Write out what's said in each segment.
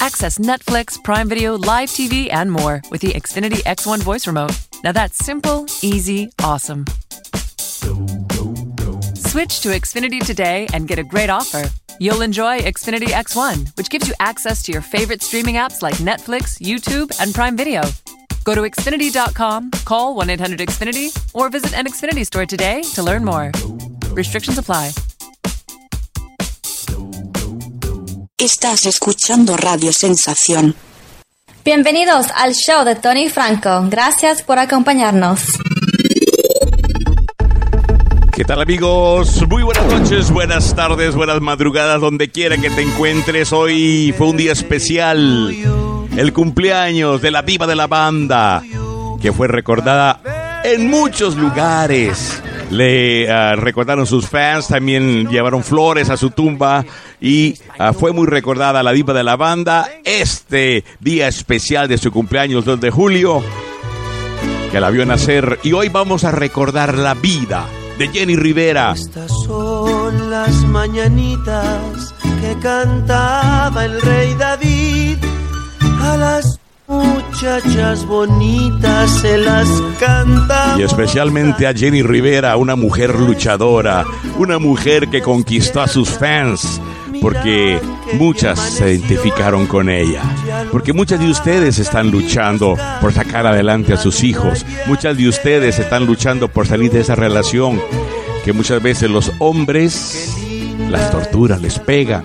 Access Netflix, Prime Video, live TV, and more with the Xfinity X1 voice remote. Now that's simple, easy, awesome. Switch to Xfinity today and get a great offer. You'll enjoy Xfinity X1, which gives you access to your favorite streaming apps like Netflix, YouTube, and Prime Video. Go to Xfinity.com, call 1 800 Xfinity, or visit an Xfinity store today to learn more. Restrictions apply. Estás escuchando Radio Sensación. Bienvenidos al show de Tony Franco. Gracias por acompañarnos. ¿Qué tal amigos? Muy buenas noches, buenas tardes, buenas madrugadas, donde quiera que te encuentres. Hoy fue un día especial, el cumpleaños de la viva de la banda, que fue recordada en muchos lugares. Le ah, recordaron sus fans, también llevaron flores a su tumba y ah, fue muy recordada la diva de la banda. Este día especial de su cumpleaños, 2 de julio, que la vio nacer y hoy vamos a recordar la vida de Jenny Rivera. Estas son las mañanitas que cantaba el rey David. A las muchachas bonitas se las cantaba. Y especialmente a Jenny Rivera, una mujer luchadora, una mujer que conquistó a sus fans, porque muchas se identificaron con ella, porque muchas de ustedes están luchando por sacar adelante a sus hijos, muchas de ustedes están luchando por salir de esa relación que muchas veces los hombres las torturan, les pegan,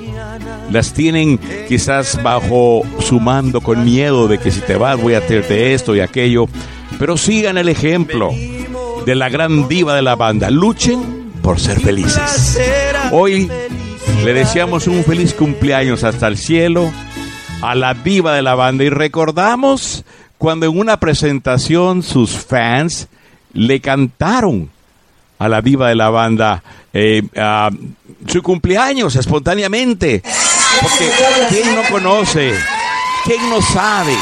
las tienen quizás bajo su mando con miedo de que si te vas voy a hacerte esto y aquello, pero sigan el ejemplo de la gran diva de la banda, luchen por ser felices. Hoy le deseamos un feliz cumpleaños hasta el cielo a la diva de la banda y recordamos cuando en una presentación sus fans le cantaron a la diva de la banda eh, su cumpleaños espontáneamente. Porque ¿quién no conoce? ¿Quién no sabe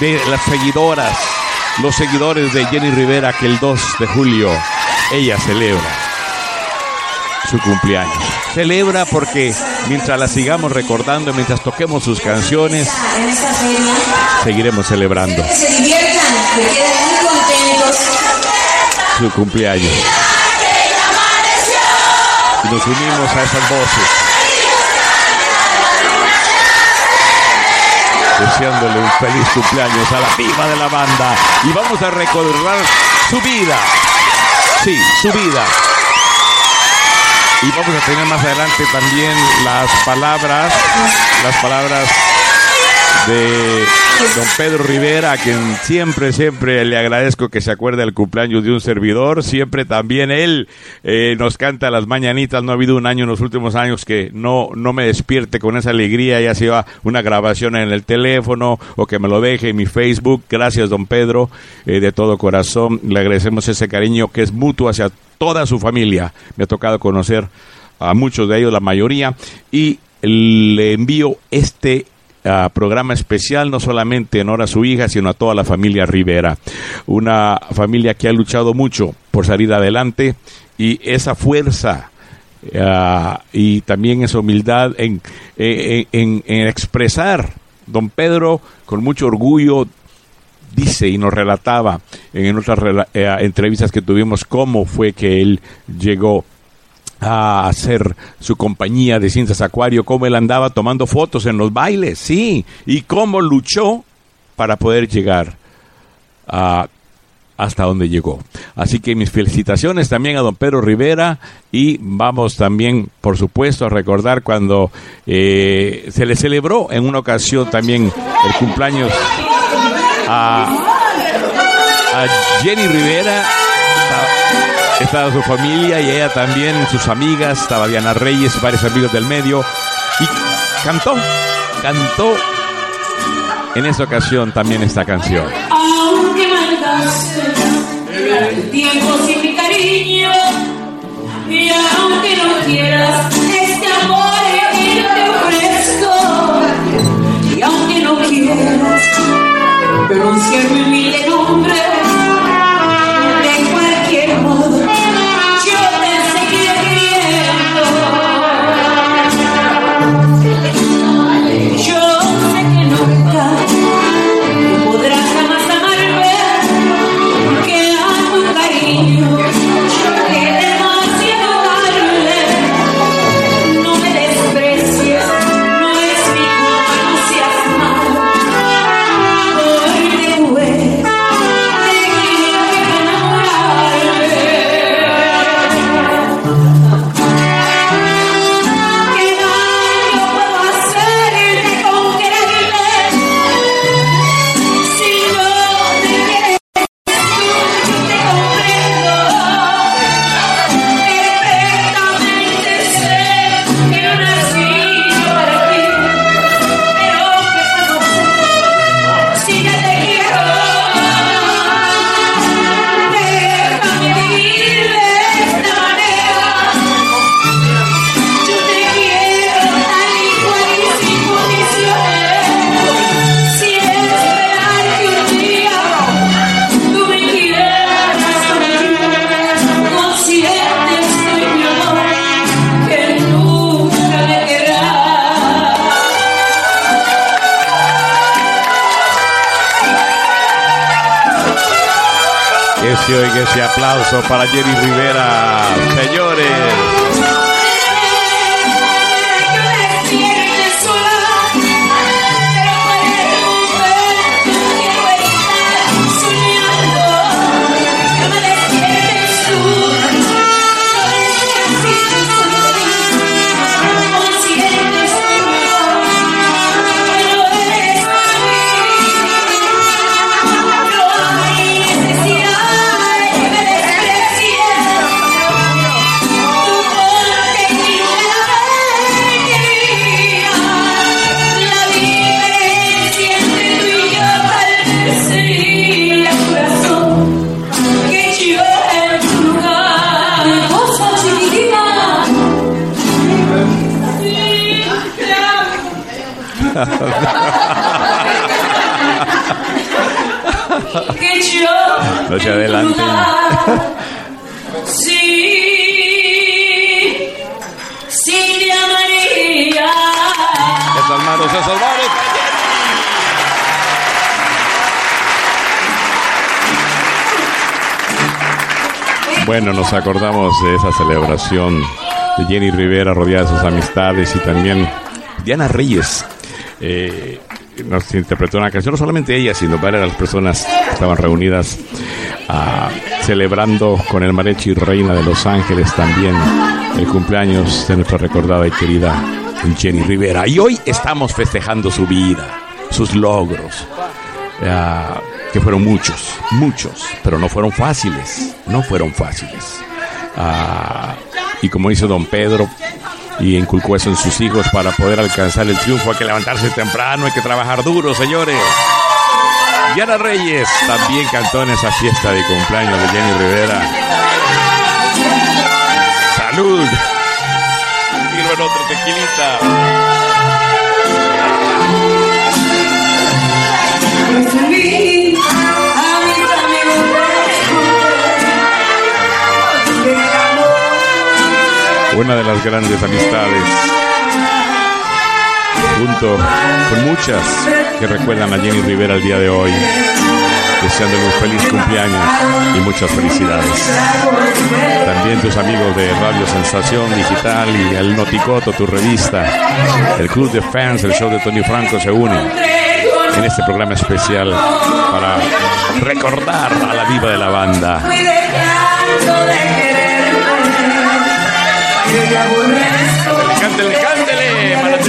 de las seguidoras, los seguidores de Jenny Rivera que el 2 de julio ella celebra su cumpleaños? Celebra porque mientras la sigamos recordando, mientras toquemos sus canciones, seguiremos celebrando se diviertan, que queden muy contentos. su cumpleaños. Y nos unimos a esas voces. Deseándole un feliz cumpleaños a la viva de la banda. Y vamos a recordar su vida. Sí, su vida. Y vamos a tener más adelante también las palabras, las palabras de don Pedro Rivera, a quien siempre, siempre le agradezco que se acuerde del cumpleaños de un servidor. Siempre también él eh, nos canta las mañanitas. No ha habido un año en los últimos años que no, no me despierte con esa alegría, ya sea una grabación en el teléfono o que me lo deje en mi Facebook. Gracias, don Pedro, eh, de todo corazón. Le agradecemos ese cariño que es mutuo hacia toda su familia. Me ha tocado conocer a muchos de ellos, la mayoría, y le envío este ah, programa especial, no solamente en honor a su hija, sino a toda la familia Rivera. Una familia que ha luchado mucho por salir adelante y esa fuerza ah, y también esa humildad en, en- en- en expresar. Don Pedro, con mucho orgullo, dice y nos relataba en otras eh, entrevistas que tuvimos cómo fue que él llegó a hacer su compañía de Ciencias Acuario, cómo él andaba tomando fotos en los bailes, sí, y cómo luchó para poder llegar a hasta donde llegó. Así que mis felicitaciones también a don Pedro Rivera y vamos también, por supuesto, a recordar cuando eh, se le celebró en una ocasión también el cumpleaños a, a Jenny Rivera. Estaba, su familia y ella también, sus amigas, estaba Diana Reyes, varios amigos del medio y cantó, cantó en esta ocasión también esta canción. Aunque el tiempo sin mi para Jenny Rivera, No se adelante. Sí, Silvia María. Esas manos, esas manos. Bueno, nos acordamos de esa celebración de Jenny Rivera rodeada de sus amistades y también Diana Reyes. Eh, nos interpretó una canción, no solamente ella, sino varias las personas que estaban reunidas ah, celebrando con el Marechi Reina de Los Ángeles también el cumpleaños de nuestra recordada y querida Jenny Rivera. Y hoy estamos festejando su vida, sus logros, ah, que fueron muchos, muchos, pero no fueron fáciles, no fueron fáciles. Ah, y como dice don Pedro, y inculcó eso en sus hijos para poder alcanzar el triunfo. Hay que levantarse temprano, hay que trabajar duro, señores. Diana Reyes también cantó en esa fiesta de cumpleaños de Jenny Rivera. ¡Salud! Sirven otro tequilita. Una de las grandes amistades, junto con muchas que recuerdan a Jenny Rivera el día de hoy, deseándole un feliz cumpleaños y muchas felicidades. También tus amigos de Radio Sensación Digital y el Noticoto, tu revista, el Club de Fans, el show de Tony Franco se unen en este programa especial para recordar a la diva de la banda. Cántele, cántele,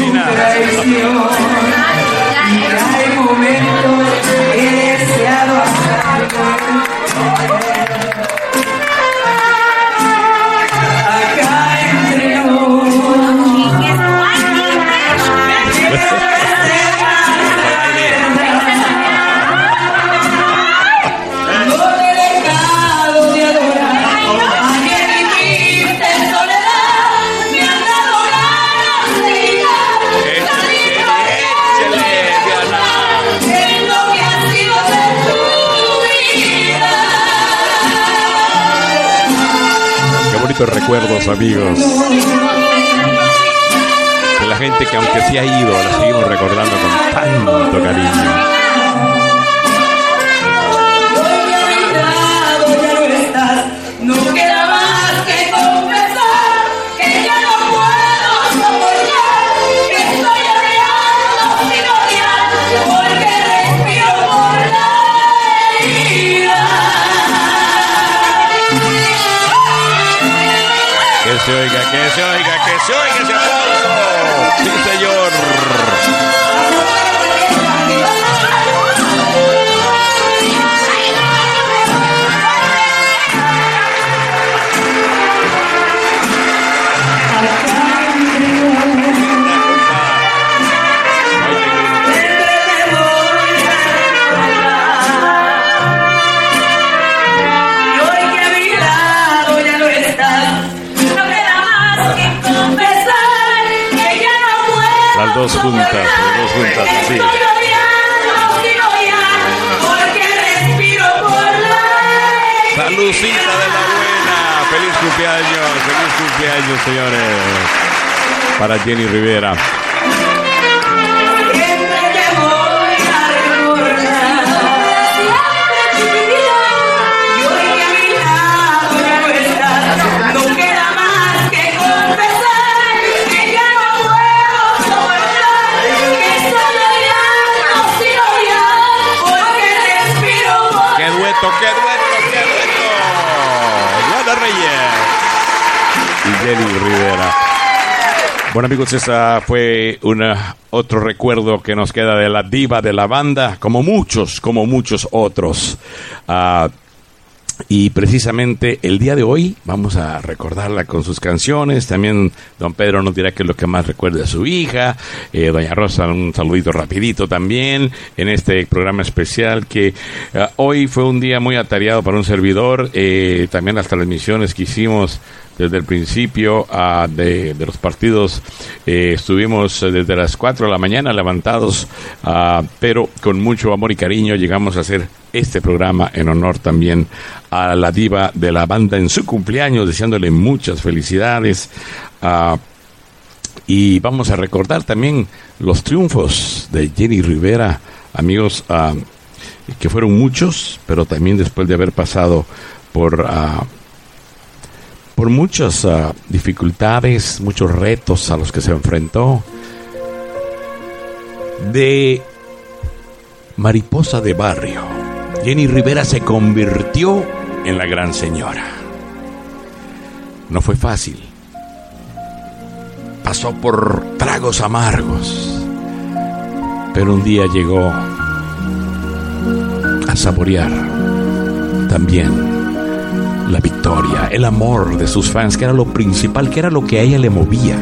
amigos. Jenny Rivera. Bueno amigos, ese fue una, otro recuerdo que nos queda de la diva de la banda, como muchos, como muchos otros. Ah, y precisamente el día de hoy vamos a recordarla con sus canciones. También don Pedro nos dirá que es lo que más recuerda a su hija. Eh, doña Rosa, un saludito rapidito también en este programa especial que eh, hoy fue un día muy atareado para un servidor. Eh, también las transmisiones que hicimos desde el principio ah, de, los partidos eh, estuvimos eh, desde las 4 de la mañana levantados, ah, pero con mucho amor y cariño llegamos a hacer este programa en honor también a la diva de la banda en su cumpleaños, deseándole muchas felicidades. ah, y vamos a recordar también los triunfos de Jenny Rivera, amigos, ah, que fueron muchos, pero también después de haber pasado por, por muchas ah, dificultades, muchos retos a los que se enfrentó. De mariposa de barrio, Jenny Rivera se convirtió en la gran señora. No fue fácil pasó por tragos amargos, pero un día llegó a saborear también la victoria, el amor de sus fans, que era lo principal, que era lo que a ella le movía.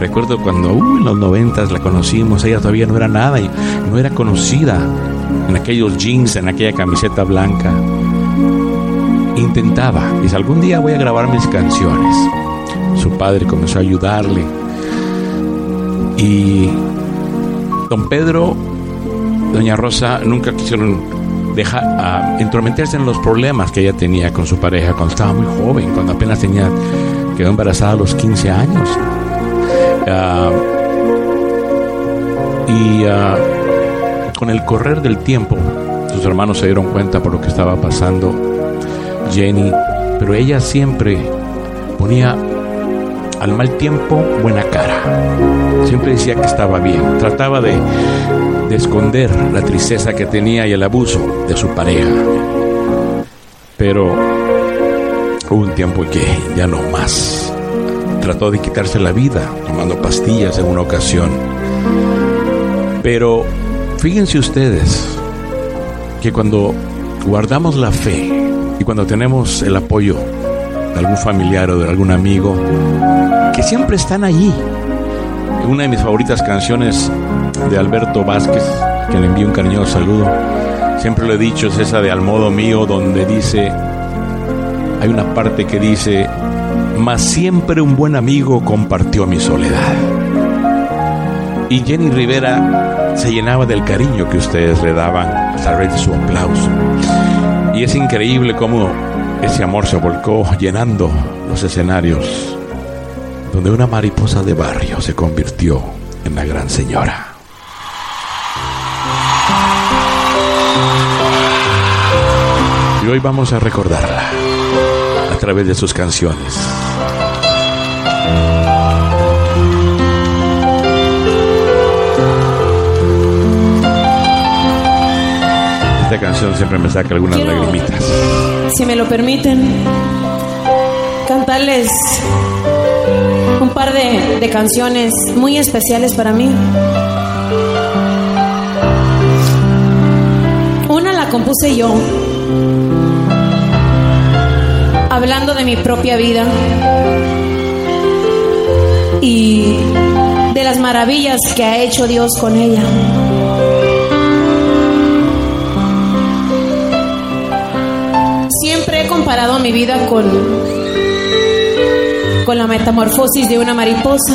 Recuerdo cuando uh, en los noventas la conocimos, ella todavía no era nada y no era conocida en aquellos jeans, en aquella camiseta blanca. Intentaba, dice, algún día voy a grabar mis canciones. Su padre comenzó a ayudarle, y don Pedro, doña Rosa nunca quisieron dejar a entrometerse en los problemas que ella tenía con su pareja cuando estaba muy joven, cuando apenas tenía quedó embarazada a los 15 años. Ah, y ah, con el correr del tiempo, sus hermanos se dieron cuenta por lo que estaba pasando Jenny, pero ella siempre ponía al mal tiempo buena cara. Siempre decía que estaba bien. Trataba de, de esconder la tristeza que tenía y el abuso de su pareja. Pero hubo un tiempo que ya no más. Trató de quitarse la vida tomando pastillas en una ocasión. Pero fíjense ustedes que cuando guardamos la fe y cuando tenemos el apoyo de algún familiar o de algún amigo, que siempre están allí. Una de mis favoritas canciones de Alberto Vázquez, que le envío un cariñoso saludo, siempre lo he dicho, es esa de Al modo mío, donde dice, hay una parte que dice, mas siempre un buen amigo compartió mi soledad. Y Jenny Rivera se llenaba del cariño que ustedes le daban a través de su aplauso. Y es increíble cómo ese amor se volcó llenando los escenarios donde una mariposa de barrio se convirtió en la gran señora. Y hoy vamos a recordarla a través de sus canciones. Esta canción siempre me saca algunas lagrimitas. Si me lo permiten, cantarles un par de, de canciones muy especiales para mí. Una la compuse yo, hablando de mi propia vida y de las maravillas que ha hecho Dios con ella. Comparado mi vida con, con la metamorfosis de una mariposa.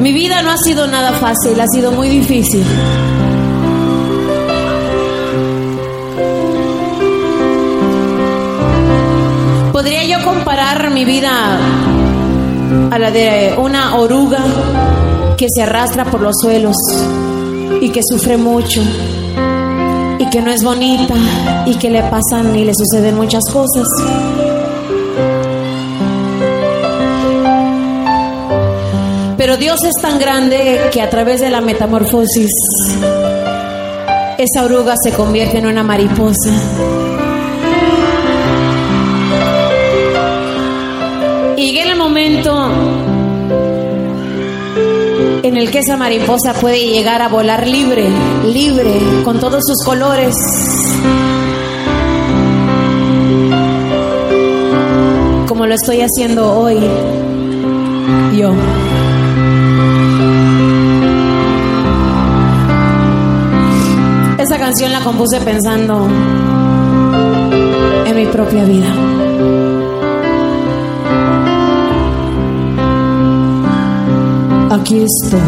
Mi vida no ha sido nada fácil, ha sido muy difícil. ¿Podría yo comparar mi vida a la de una oruga que se arrastra por los suelos y que sufre mucho y que no es bonita y que le pasan y le suceden muchas cosas? Pero Dios es tan grande que a través de la metamorfosis esa oruga se convierte en una mariposa. En el que esa mariposa puede llegar a volar libre, libre, con todos sus colores. Como lo estoy haciendo hoy, yo. Esa canción la compuse pensando en mi propia vida. Aquí estoy.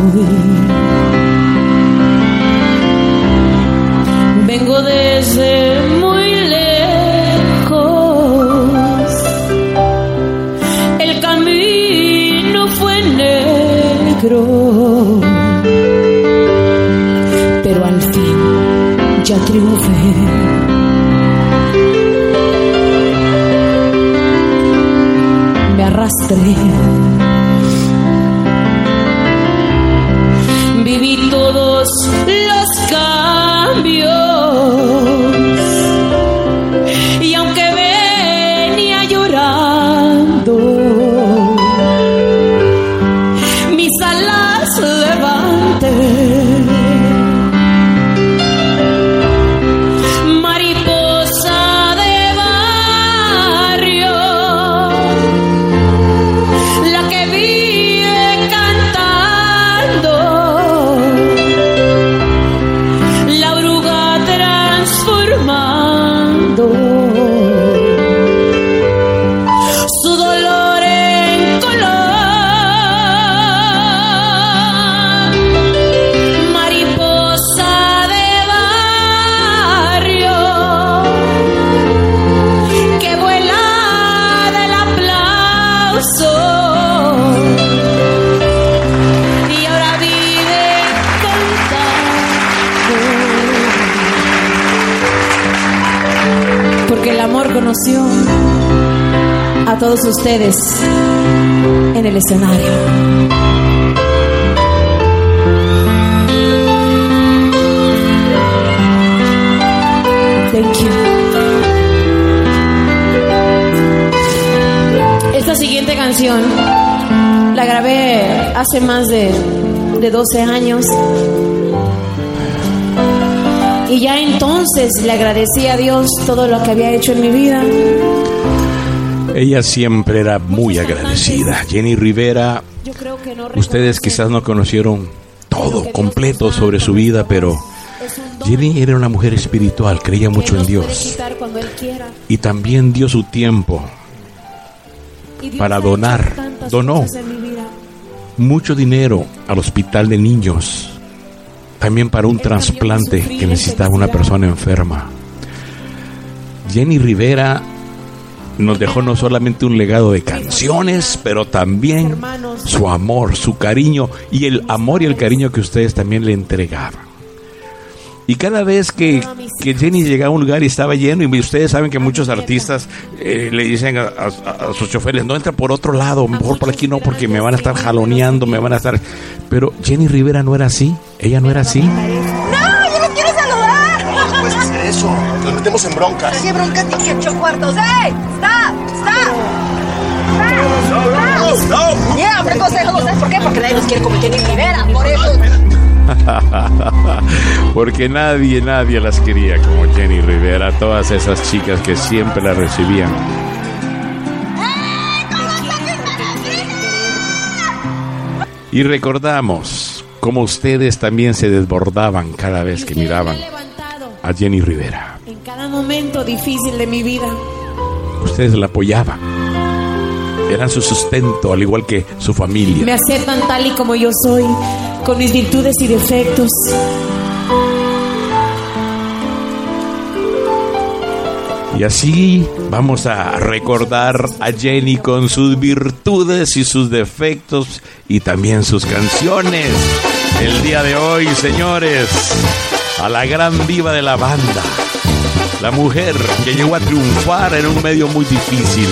Vengo desde muy lejos. El camino fue negro. Pero al fin ya triunfé. Me arrastré. Todos en el escenario. Thank you. Esta siguiente canción la grabé hace más de, de 12 años. Y ya entonces le agradecí a Dios todo lo que había hecho en mi vida. Ella siempre era muy agradecida. Jenny Rivera, ustedes quizás no conocieron todo completo sobre su vida, pero Jenny era una mujer espiritual, creía mucho en Dios y también dio su tiempo, para donar. Donó. mucho dinero al hospital de niños, también para un trasplante que necesitaba una persona enferma. Jenny Rivera nos dejó no solamente un legado de canciones, pero también su amor, su cariño y el amor y el cariño que ustedes también le entregaban. Y cada vez que, que Jenny llegaba a un lugar y estaba lleno, y ustedes saben que muchos artistas eh, le dicen a, a- a sus choferes, no entra por otro lado, mejor por aquí no, porque me van a estar jaloneando, me van a estar... Pero Jenny Rivera no era así, ella no era así. ¡No! ¡Yo los quiero saludar! No puedes hacer eso. Metemos en broncas. ¿Qué bronca ni que ocho cuartos? ¡Ey! ¡Stop! ¡Stop! ¡Stop! ¡Stop! Ya, hombre, consejo, ¿sabes por qué? Porque nadie nos quiere como Jenny Rivera, por eso. Porque nadie, nadie las quería como Jenny Rivera, todas esas chicas que siempre la recibían. Y recordamos cómo ustedes también se desbordaban cada vez que miraban a Jenny Rivera. Cada momento difícil de mi vida. Ustedes la apoyaban. Eran su sustento, al igual que su familia. Me aceptan tal y como yo soy, con mis virtudes y defectos. Y así vamos a recordar a Jenny con sus virtudes y sus defectos y también sus canciones. El día de hoy, señores, a la gran diva de la banda, la mujer que llegó a triunfar en un medio muy difícil.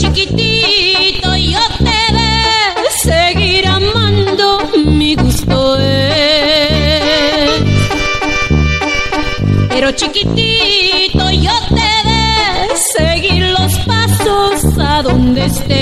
Chiquitito yo te de seguir amando, mi gusto es. Pero chiquitito yo te de seguir los pasos a donde estés.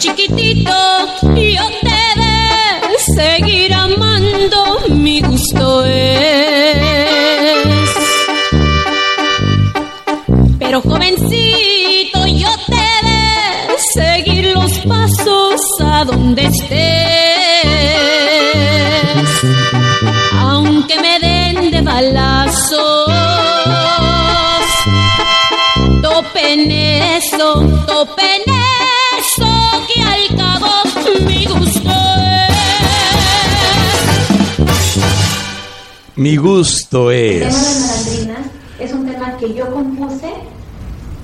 Chiquitito, yo te de seguir amando, mi gusto es. Pero jovencito, yo te de seguir los pasos a donde estés. Aunque me den de balazos, topen eso, topen Mi gusto El tema de es. Malandrinas es un tema que yo compuse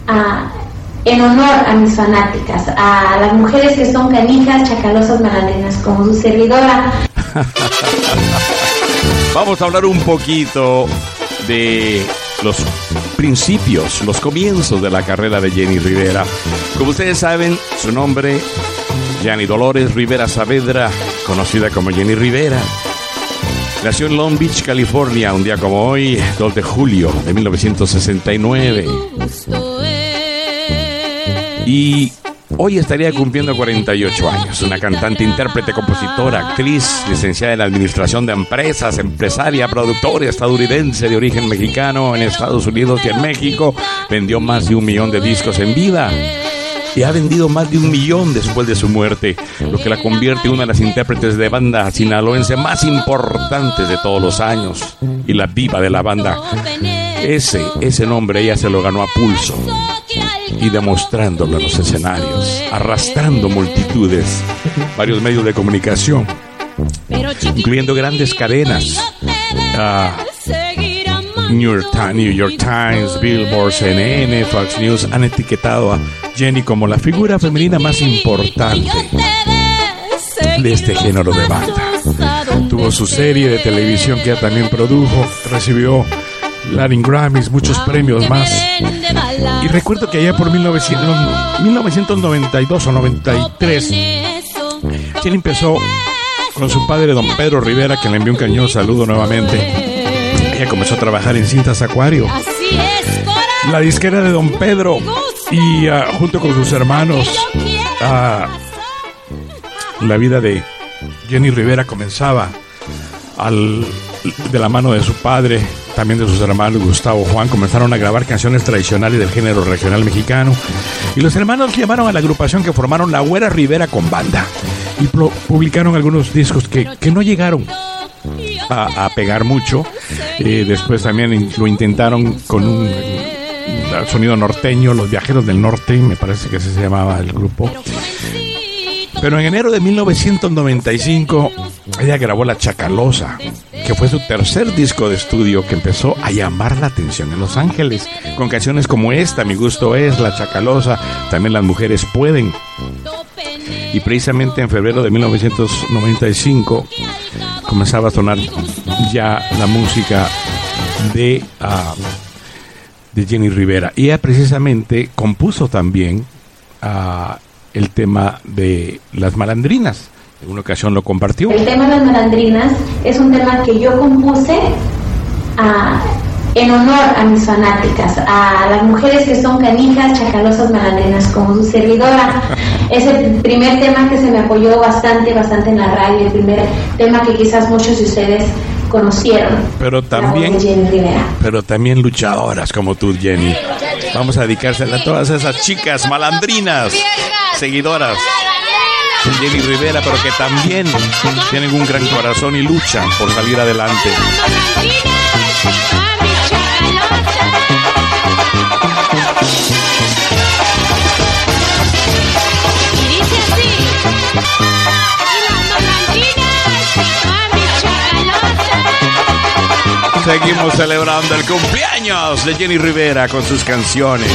ah, en honor a mis fanáticas, a las mujeres que son canijas, chacalosas, malandrinas, como su servidora. Vamos a hablar un poquito de los principios, los comienzos de la carrera de Jenny Rivera. Como ustedes saben, su nombre, Jenny Dolores Rivera Saavedra, conocida como Jenny Rivera. Nació en Long Beach, California, un día como hoy, 2 de julio de 1969. Y hoy estaría cumpliendo 48 años. Una cantante, intérprete, compositora, actriz, licenciada en Administración de Empresas, empresaria, productora estadounidense de origen mexicano en Estados Unidos y en México. Vendió más de un millón de discos en vida. Y ha vendido más de un millón después de su muerte, lo que la convierte en una de las intérpretes de banda sinaloense más importantes de todos los años. Y la viva de la banda. Ese, ese nombre ella se lo ganó a pulso y demostrándolo en los escenarios, arrastrando multitudes, varios medios de comunicación, incluyendo grandes cadenas. New York, New York Times, Billboard, CNN, Fox News han etiquetado a Jenny como la figura femenina más importante de este género de banda. Tuvo su serie de televisión que ella también produjo, recibió Latin Grammys, muchos premios más. Y recuerdo que allá por 1900 1992 o 93, Jenny empezó con su padre, don Pedro Rivera, que le envió un cañón saludo nuevamente. Ella comenzó a trabajar en cintas Acuario, Así es, Cora. la disquera de don Pedro, y ah, junto con sus hermanos, ah, la vida de Jenny Rivera comenzaba al, de la mano de su padre, también de sus hermanos Gustavo Juan, comenzaron a grabar canciones tradicionales del género regional mexicano. Y los hermanos llamaron a la agrupación que formaron La Güera Rivera con banda. Y publicaron algunos discos que, que no llegaron a, a pegar mucho. Eh, después también lo intentaron con un sonido norteño, Los Viajeros del Norte, me parece que así se llamaba el grupo. Pero en enero de 1995 ella grabó La Chacalosa, que fue su tercer disco de estudio que empezó a llamar la atención en Los Ángeles, con canciones como esta, Mi gusto es, La Chacalosa, también Las mujeres pueden. Y precisamente en febrero de 1995 comenzaba a sonar ya la música de, ah, de Jenny Rivera. Y ella precisamente compuso también ah, el tema de las malandrinas. En una ocasión lo compartió. El tema de las malandrinas es un tema que yo compuse ah, en honor a mis fanáticas, a las mujeres que son canijas, chacalosas, malandrinas, como su servidora. Es el primer tema que se me apoyó bastante, bastante en la radio, el primer tema que quizás muchos de ustedes conocieron. Pero también, pero también luchadoras como tú, Jenny. Vamos a dedicársela a todas esas chicas malandrinas, seguidoras de Jenny Rivera, pero que también tienen un gran corazón y luchan por salir adelante. Seguimos celebrando el cumpleaños de Jenny Rivera con sus canciones.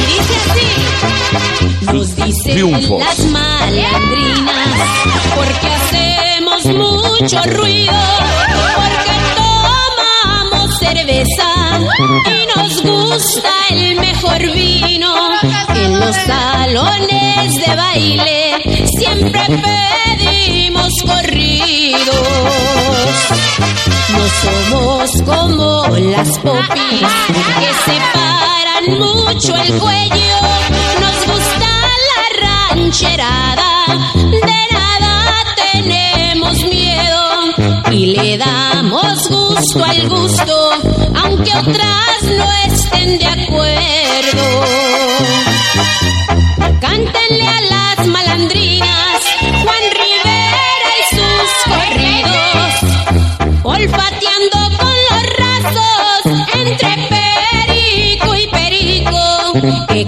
Nos dicen triunfos. las malandrinas porque hacemos mucho ruido, porque tomamos cerveza y nos gusta el mejor vino. En los salones de baile siempre pedimos corridos. No somos como las popis que se paran mucho el cuello. Nos gusta la rancherada, de nada tenemos miedo y le damos gusto al gusto, aunque otras no estén de acuerdo.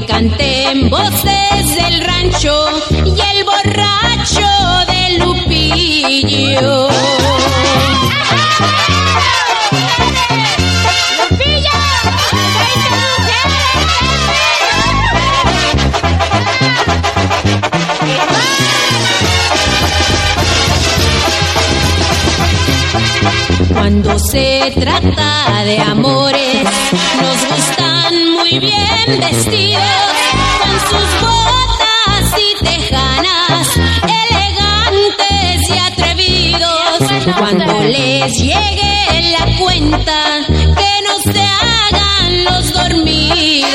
Canten voces del rancho y el borracho de Lupillo. Cuando se trata de amores, vestidos, con sus botas y tejanas, elegantes y atrevidos. Cuando les llegue la cuenta, que no se hagan los dormidos.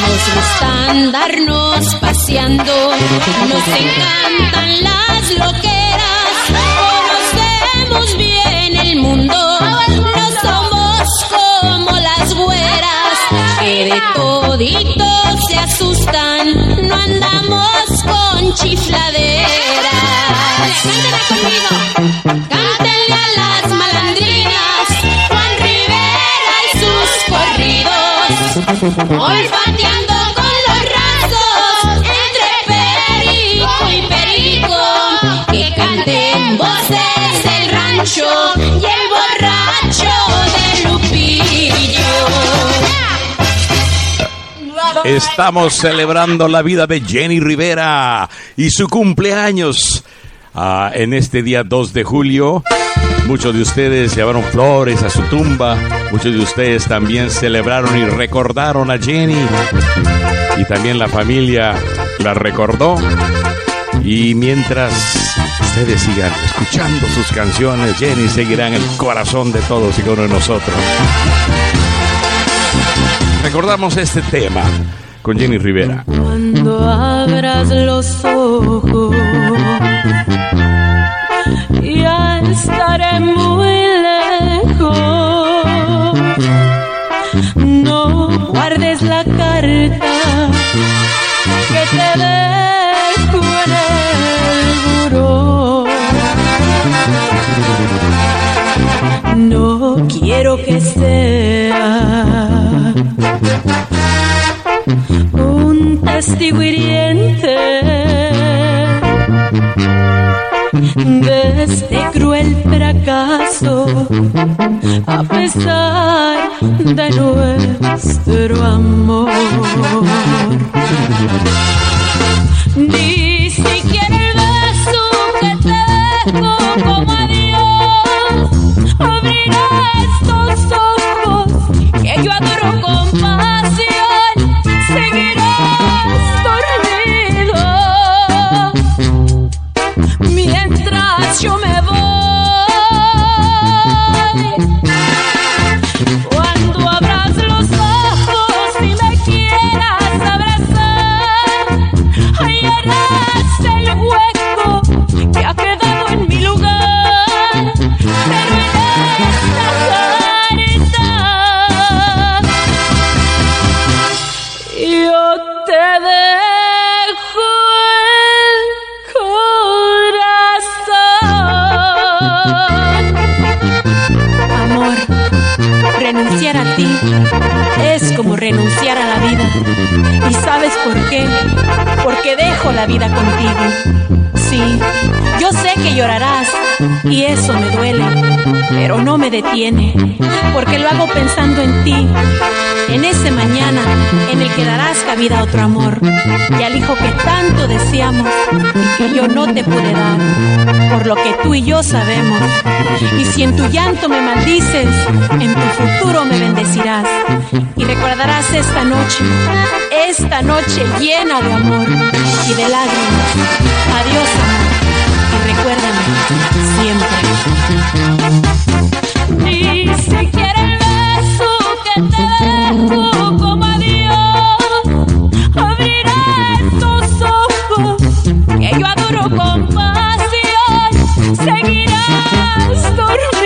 Nos gusta andarnos paseando, nos encantan las loqueras, conocemos bien el mundo, no somos como las güeras, que de toditos se asustan, no andamos con chifladeras. Cántela conmigo, cántenle a las malandrinas, Juan Rivera y sus corridos, olfateando con los rasos entre perico y perico, que canten voces del rancho Estamos celebrando la vida de Jenny Rivera y su cumpleaños. Ah, en este día 2 de julio, muchos de ustedes llevaron flores a su tumba, muchos de ustedes también celebraron y recordaron a Jenny y también la familia la recordó. Y mientras ustedes sigan escuchando sus canciones, Jenny seguirá en el corazón de todos y cada uno de nosotros. Recordamos este tema con Jenny Rivera. Cuando abras los ojos, ya estaré muy lejos. No guardes la carta que te dejo en el buró. No quiero que sea un testigo hiriente de este cruel fracaso, a pesar de nuestro amor. Renunciar a la vida. ¿Y sabes por qué? Porque dejo la vida contigo. Sí, yo sé que llorarás y eso me duele, pero no me detiene, porque lo hago pensando en ti, en ese mañana en el que darás cabida a otro amor y al hijo que tanto deseamos y que yo no te pude dar, por lo que tú y yo sabemos. Y si en tu llanto me maldices, en tu futuro me bendecirás y recordarás esta noche, esta noche llena de amor y de lágrimas. Adiós, amor, y recuérdame siempre. Ni siquiera el beso que te dejo como adiós abrirá estos ojos que yo adoro con pasión. Seguirás dormido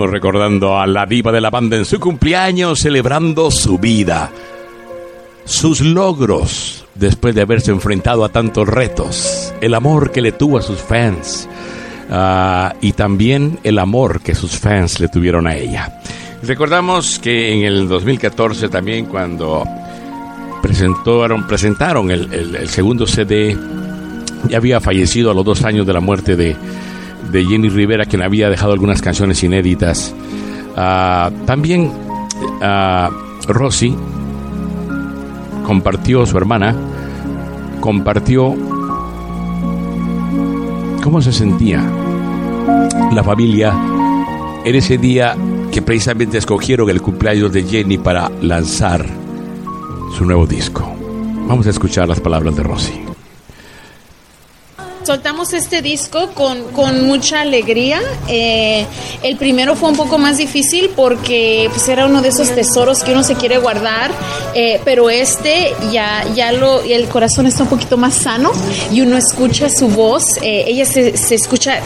Seguimos recordando a la diva de la banda en su cumpleaños, celebrando su vida, sus logros después de haberse enfrentado a tantos retos, el amor que le tuvo a sus fans ah, y también el amor que sus fans le tuvieron a ella. Recordamos que en el 2014 también cuando presentaron, presentaron el- el segundo CD, ya había fallecido a los dos años de la muerte de, de Jenny Rivera, quien había dejado algunas canciones inéditas. Ah, también ah, Rosy compartió, su hermana, compartió cómo se sentía la familia en ese día que precisamente escogieron el cumpleaños de Jenny para lanzar su nuevo disco. Vamos a escuchar las palabras de Rosy. Soltamos este disco con, con mucha alegría. Eh, el primero fue un poco más difícil porque pues, era uno de esos tesoros que uno se quiere guardar, eh, pero este ya, ya lo, el corazón está un poquito más sano y uno escucha su voz. eh, ella se, se escucha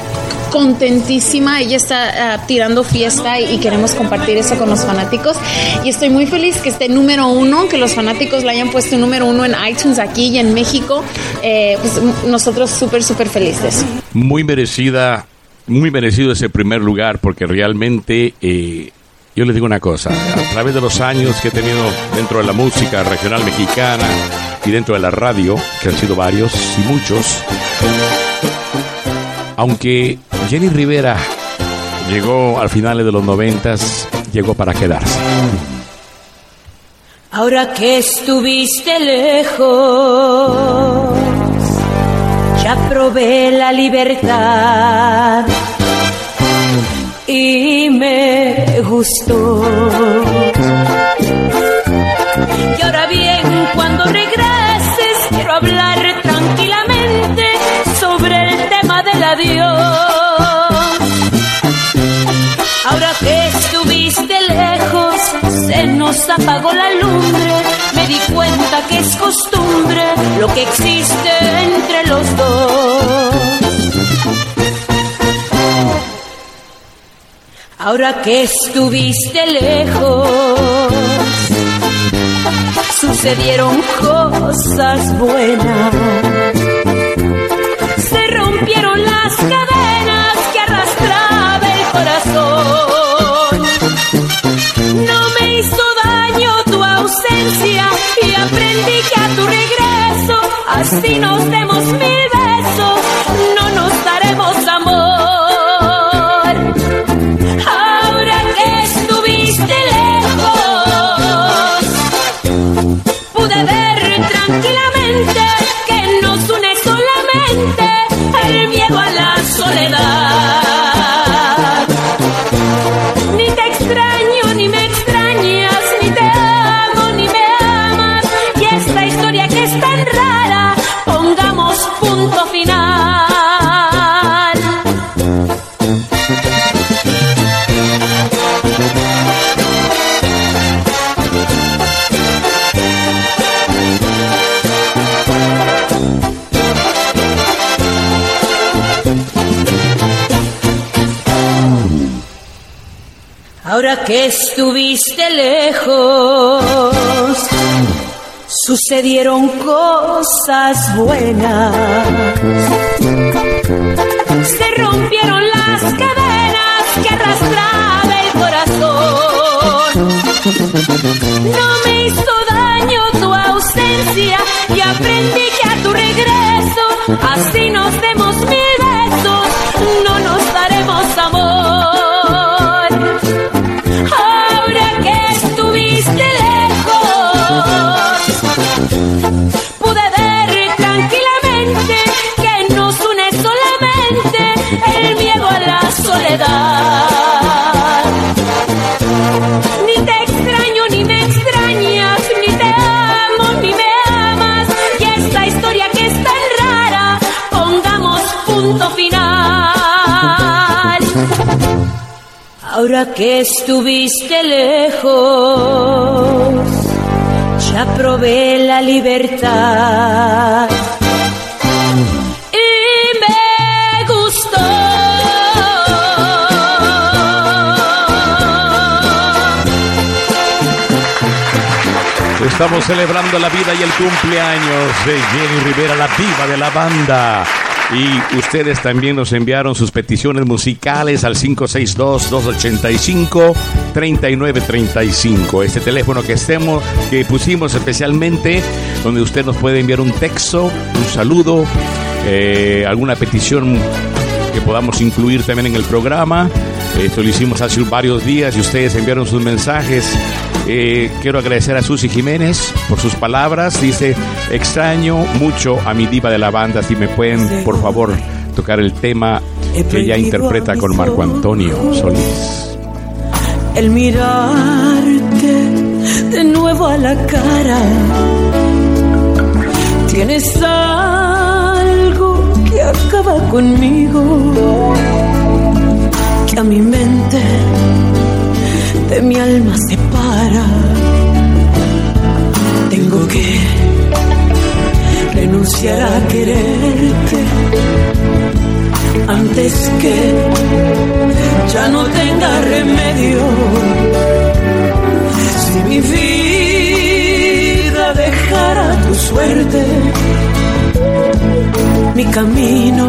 contentísima, ella está ah, tirando fiesta y, queremos compartir eso con los fanáticos. Y estoy muy feliz que esté número uno, que los fanáticos la hayan puesto número uno en iTunes aquí y en México. Eh, pues nosotros súper, súper felices. muy merecida, muy merecido ese primer lugar, porque realmente eh, yo les digo una cosa, a través de los años que he tenido dentro de la música regional mexicana y dentro de la radio, que han sido varios y muchos, aunque Jenny Rivera llegó al finales de los noventas, llegó para quedarse. Ahora que estuviste lejos, ya probé la libertad y me gustó. Y ahora bien, cuando regreses, adiós. Ahora que estuviste lejos, se nos apagó la lumbre. Me di cuenta que es costumbre lo que existe entre los dos. Ahora que estuviste lejos, sucedieron cosas buenas. Se rompieron las cadenas que arrastraba el corazón. No me hizo daño tu ausencia y aprendí que a tu regreso, así nos demos que estuviste lejos, sucedieron cosas buenas. Se rompieron las cadenas que arrastraba el corazón. No me hizo daño tu ausencia y aprendí que a tu regreso así nos demos mil besos, no nos daremos amor. Ni te extraño ni me extrañas, ni te amo ni me amas. Y esta historia que es tan rara, pongamos punto final. Ahora que estuviste lejos, ya probé la libertad. Estamos celebrando la vida y el cumpleaños de Jenny Rivera, la diva de la banda. Y ustedes también nos enviaron sus peticiones musicales al 562-285-3935. Este teléfono que, estemos, que pusimos especialmente, donde usted nos puede enviar un texto, un saludo, eh, alguna petición que podamos incluir también en el programa. Esto lo hicimos hace varios días y ustedes enviaron sus mensajes. Eh, quiero agradecer a Susi Jiménez por sus palabras. Dice, extraño mucho a mi diva de la banda. Si me pueden, por favor, tocar el tema que ella interpreta con Marco Antonio Solís. El mirarte de nuevo a la cara. Tienes algo que acaba conmigo, que a mi mente de mi alma separa. Tengo que renunciar a quererte antes que ya no tenga remedio. Si mi vida dejara tu suerte, mi camino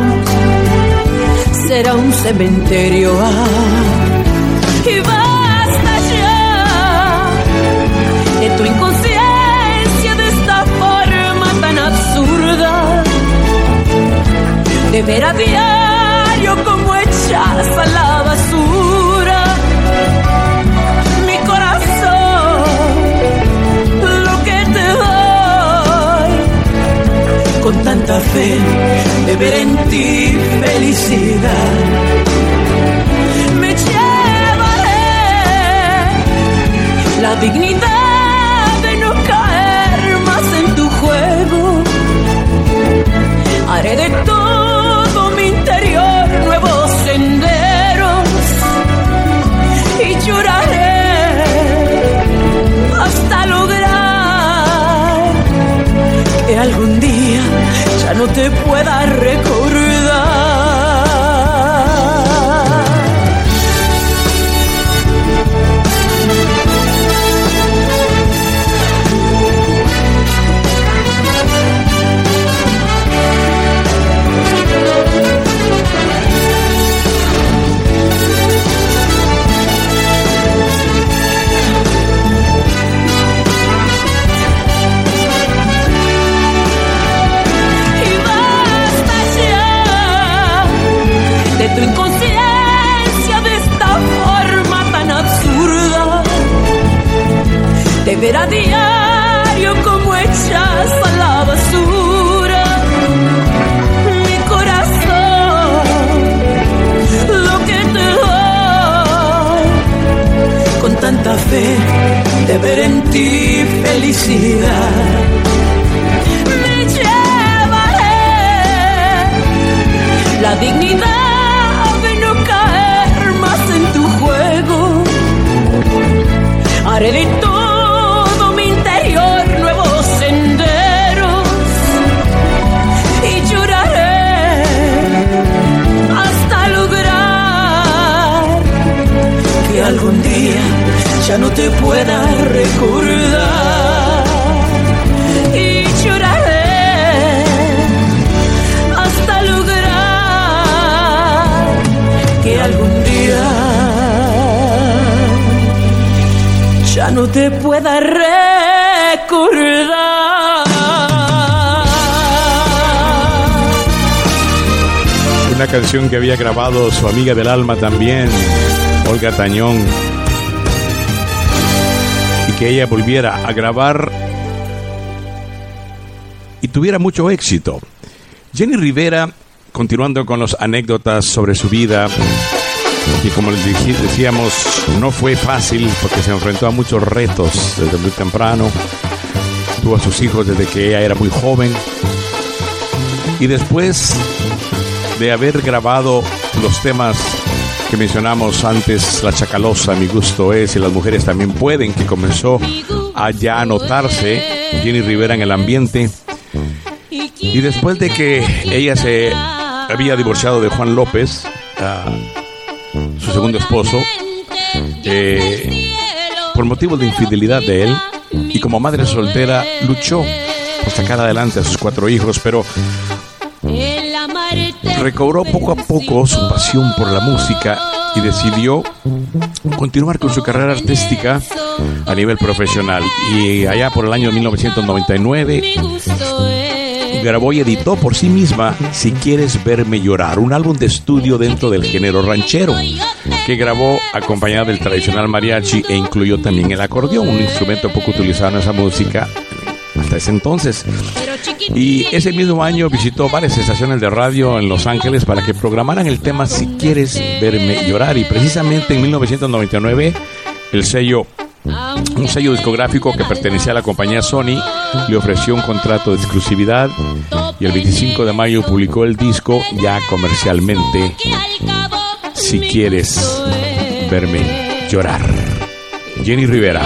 será un cementerio. Ah, tu inconsciencia de esta forma tan absurda de ver a diario como echas a la basura mi corazón, lo que te doy, con tanta fe de ver en ti felicidad. Me llevaré la dignidad Haré de todo mi interior nuevos senderos y lloraré hasta lograr que algún día ya no te pueda recordar. Grabado su amiga del alma también, Olga Tañón. Y que ella volviera a grabar y tuviera mucho éxito. Jenny Rivera, continuando con las anécdotas sobre su vida, y como les decíamos, no fue fácil porque se enfrentó a muchos retos desde muy temprano. Tuvo a sus hijos desde que ella era muy joven. Y después de haber grabado los temas que mencionamos antes, La Chacalosa, Mi Gusto Es y Las Mujeres También Pueden, que comenzó a ya notarse Jenny Rivera en el ambiente. Y después de que ella se había divorciado de Juan López, ah, su segundo esposo, eh, por motivos de infidelidad de él, y como madre soltera luchó por sacar adelante a sus cuatro hijos, pero recobró poco a poco su pasión por la música y decidió continuar con su carrera artística a nivel profesional. Y allá por el año 1999 grabó y editó por sí misma Si quieres verme llorar, un álbum de estudio dentro del género ranchero, que grabó acompañada del tradicional mariachi e incluyó también el acordeón, un instrumento poco utilizado en esa música hasta ese entonces. Y ese mismo año visitó varias estaciones de radio en Los Ángeles para que programaran el tema Si quieres verme llorar. Y precisamente en 1999 el sello un sello discográfico que pertenecía a la compañía Sony le ofreció un contrato de exclusividad y el 25 de mayo publicó el disco ya comercialmente Si quieres verme llorar. Jenny Rivera.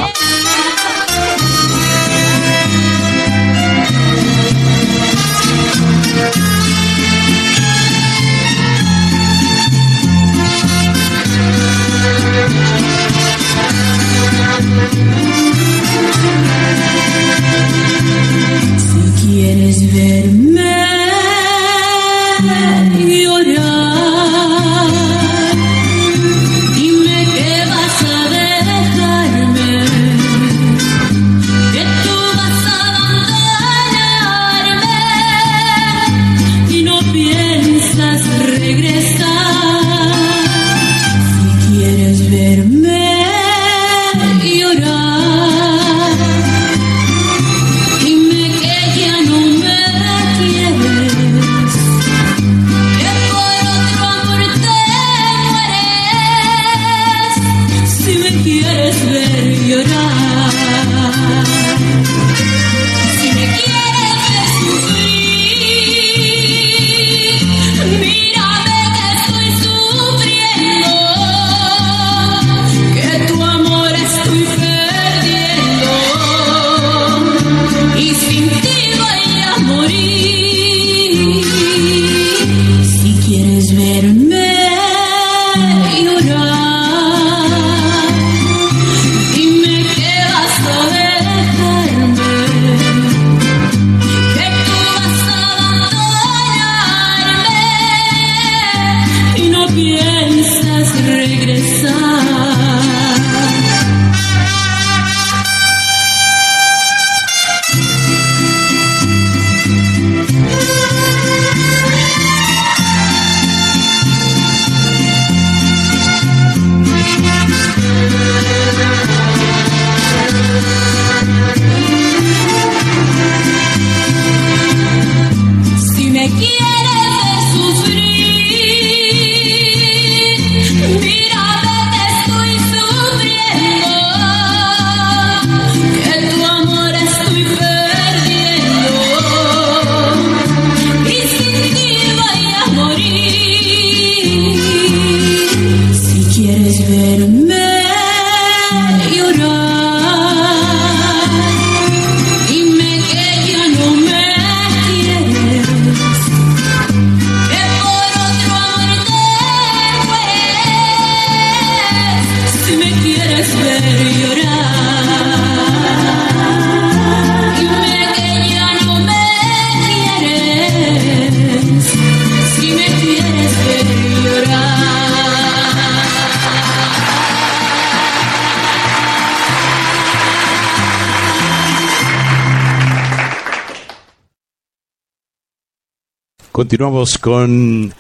Continuamos con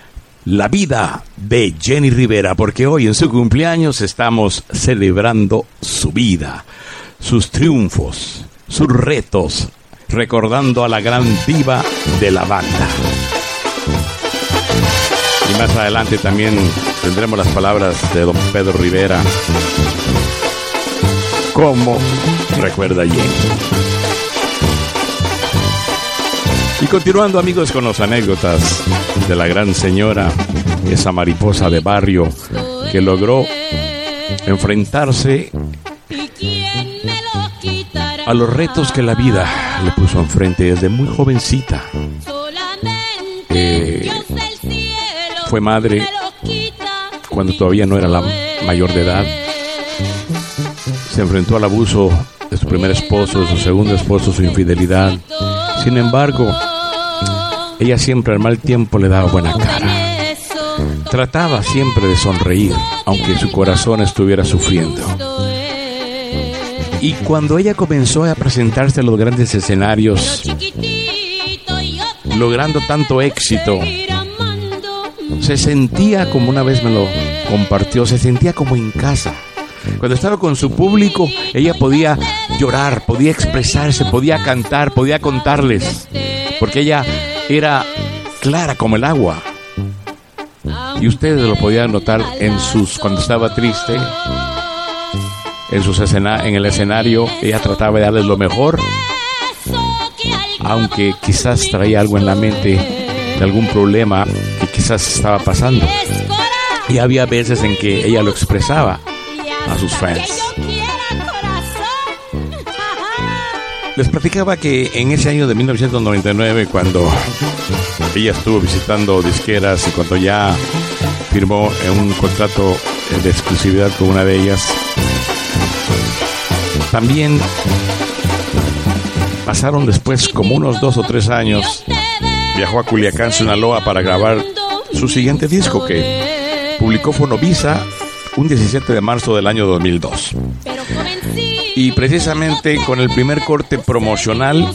la vida de Jenny Rivera, porque hoy en su cumpleaños estamos celebrando su vida, sus triunfos, sus retos, recordando a la gran diva de la banda. Y más adelante también tendremos las palabras de don Pedro Rivera. Como recuerda Jenny. Y continuando amigos con las anécdotas de la gran señora, esa mariposa de barrio que logró enfrentarse a los retos que la vida le puso enfrente desde muy jovencita. Eh, fue madre cuando todavía no era la mayor de edad. Se enfrentó al abuso de su primer esposo, de su segundo esposo, su infidelidad. Sin embargo, ella siempre al mal tiempo le daba buena cara. Trataba siempre de sonreír, aunque su corazón estuviera sufriendo. Y cuando ella comenzó a presentarse en los grandes escenarios, logrando tanto éxito, se sentía, como una vez me lo compartió, se sentía como en casa. Cuando estaba con su público, ella podía llorar, podía expresarse, podía cantar, podía contarles, porque ella era clara como el agua. Y ustedes lo podían notar en sus cuando estaba triste, en sus escena, en el escenario, ella trataba de darles lo mejor, aunque quizás traía algo en la mente de algún problema que quizás estaba pasando. Y había veces en que ella lo expresaba a sus fans. Les platicaba que en ese año de 1999, cuando ella estuvo visitando disqueras y cuando ya firmó un contrato de exclusividad con una de ellas, también pasaron después como unos dos o tres años, viajó a Culiacán, Sinaloa para grabar su siguiente disco que publicó Fonovisa un 17 de marzo del año 2002. Y precisamente con el primer corte promocional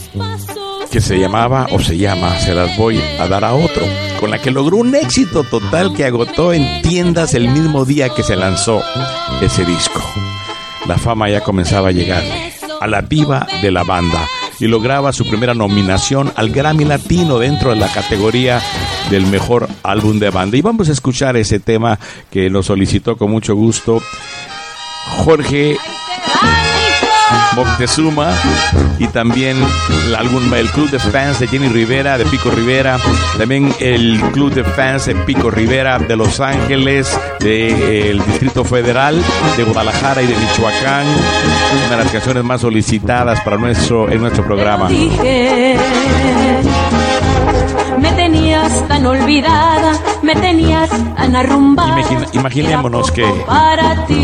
que se llamaba o se llama Se las voy a dar a otro, con la que logró un éxito total que agotó en tiendas el mismo día que se lanzó ese disco. La fama ya comenzaba a llegar a la diva de la banda y lograba su primera nominación al Grammy Latino dentro de la categoría del mejor álbum de banda. Y vamos a escuchar ese tema que nos solicitó con mucho gusto Jorge Moctezuma y también álbum el club de fans de Jenny Rivera de Pico Rivera también el club de fans de Pico Rivera de Los Ángeles del Distrito Federal de Guadalajara y de Michoacán. Una de las canciones más solicitadas para nuestro en nuestro programa me tenías tan olvidada, me tenías tan arrumbada. imaginémonos que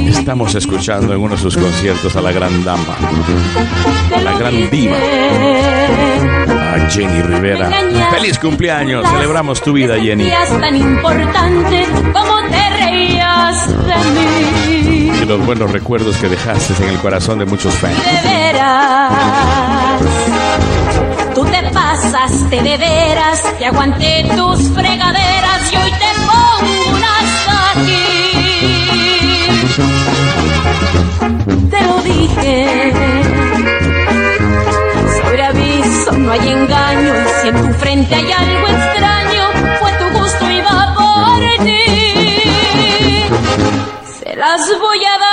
estamos escuchando en uno de sus conciertos a la gran dama, a la gran diva, a Jenny Rivera. ¡Feliz cumpleaños! Celebramos tu vida, Jenny. tan importante como te reías de mí. Y los buenos recuerdos que dejaste en el corazón de muchos fans. De veras Tú te pasaste de veras, te aguanté tus fregaderas y hoy te pongo hasta aquí. Te lo dije. Sobre aviso no hay engaño y si en tu frente hay algo extraño, fue tu gusto y va por ti. Se las voy a dar.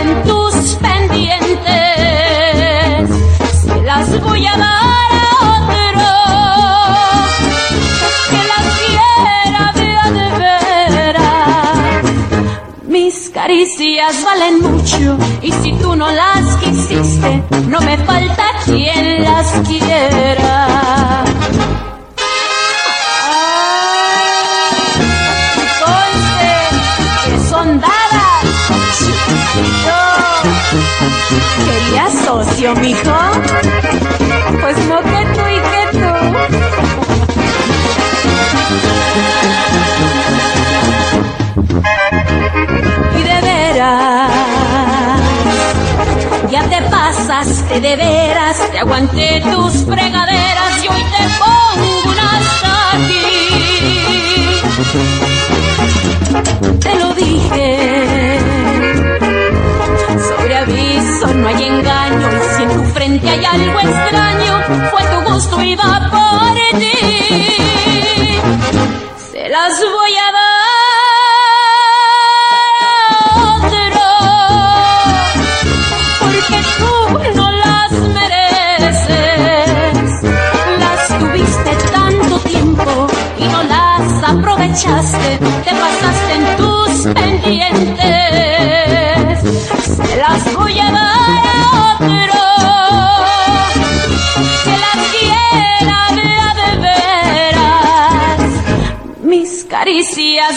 En tus pendientes. Se las voy a dar a otro que las quiera vea de veras. Mis caricias valen mucho y si tú no las quisiste, no me falta quien las quiera. socio, mijo? Pues no que tú y que tú. Y de veras, ya te pasaste de veras, te aguanté tus fregaderas y hoy te pongo una hasta aquí. Te lo dije Aviso no hay engaño y si en tu frente hay algo extraño, fue tu gusto y va por ti. Se las voy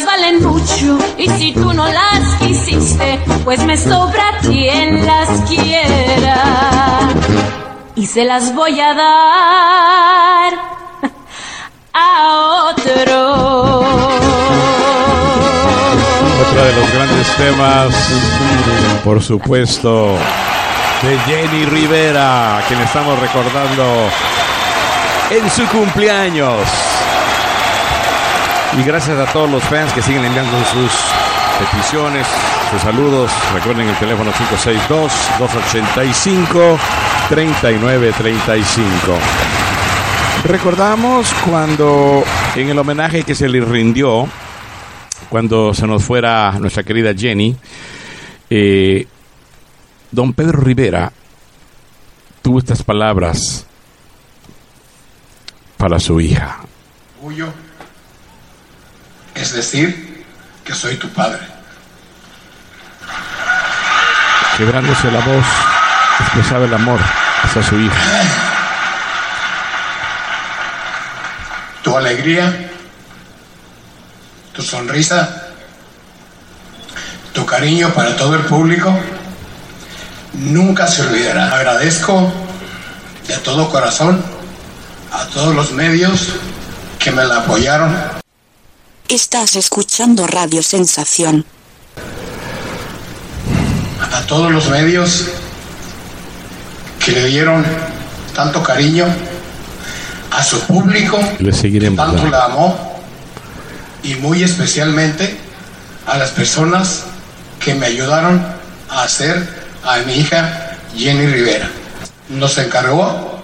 valen mucho y si tú no las quisiste, pues me sobra quien las quiera. Y se las voy a dar a otro. Otro de los grandes temas, por supuesto, de Jenny Rivera, quien estamos recordando en su cumpleaños. Y gracias a todos los fans que siguen enviando sus peticiones, sus saludos. Recuerden el teléfono 562-285-3935. Recordamos cuando en el homenaje que se le rindió, cuando se nos fuera nuestra querida Jenny, eh, don Pedro Rivera tuvo estas palabras para su hija. orgullo es decir que soy tu padre. Quebrándose la voz, expresaba el amor hacia su hija. Tu alegría, tu sonrisa, tu cariño para todo el público nunca se olvidará. Agradezco de todo corazón a todos los medios que me la apoyaron Estás escuchando Radio Sensación. a todos los medios que le dieron tanto cariño a su público, Le seguiremos tanto la amó, y muy especialmente a las personas que me ayudaron a hacer a mi hija Jenny Rivera. Nos encargó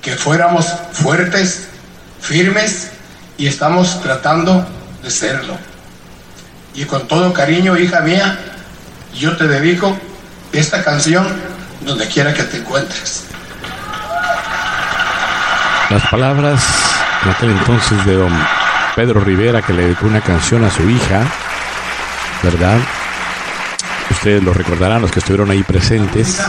que fuéramos fuertes, firmes, y estamos tratando de serlo. Y con todo cariño, hija mía, yo te dedico esta canción donde quiera que te encuentres. Las palabras en aquel entonces de don Pedro Rivera que le dedicó una canción a su hija, ¿verdad? Ustedes lo recordarán, los que estuvieron ahí presentes.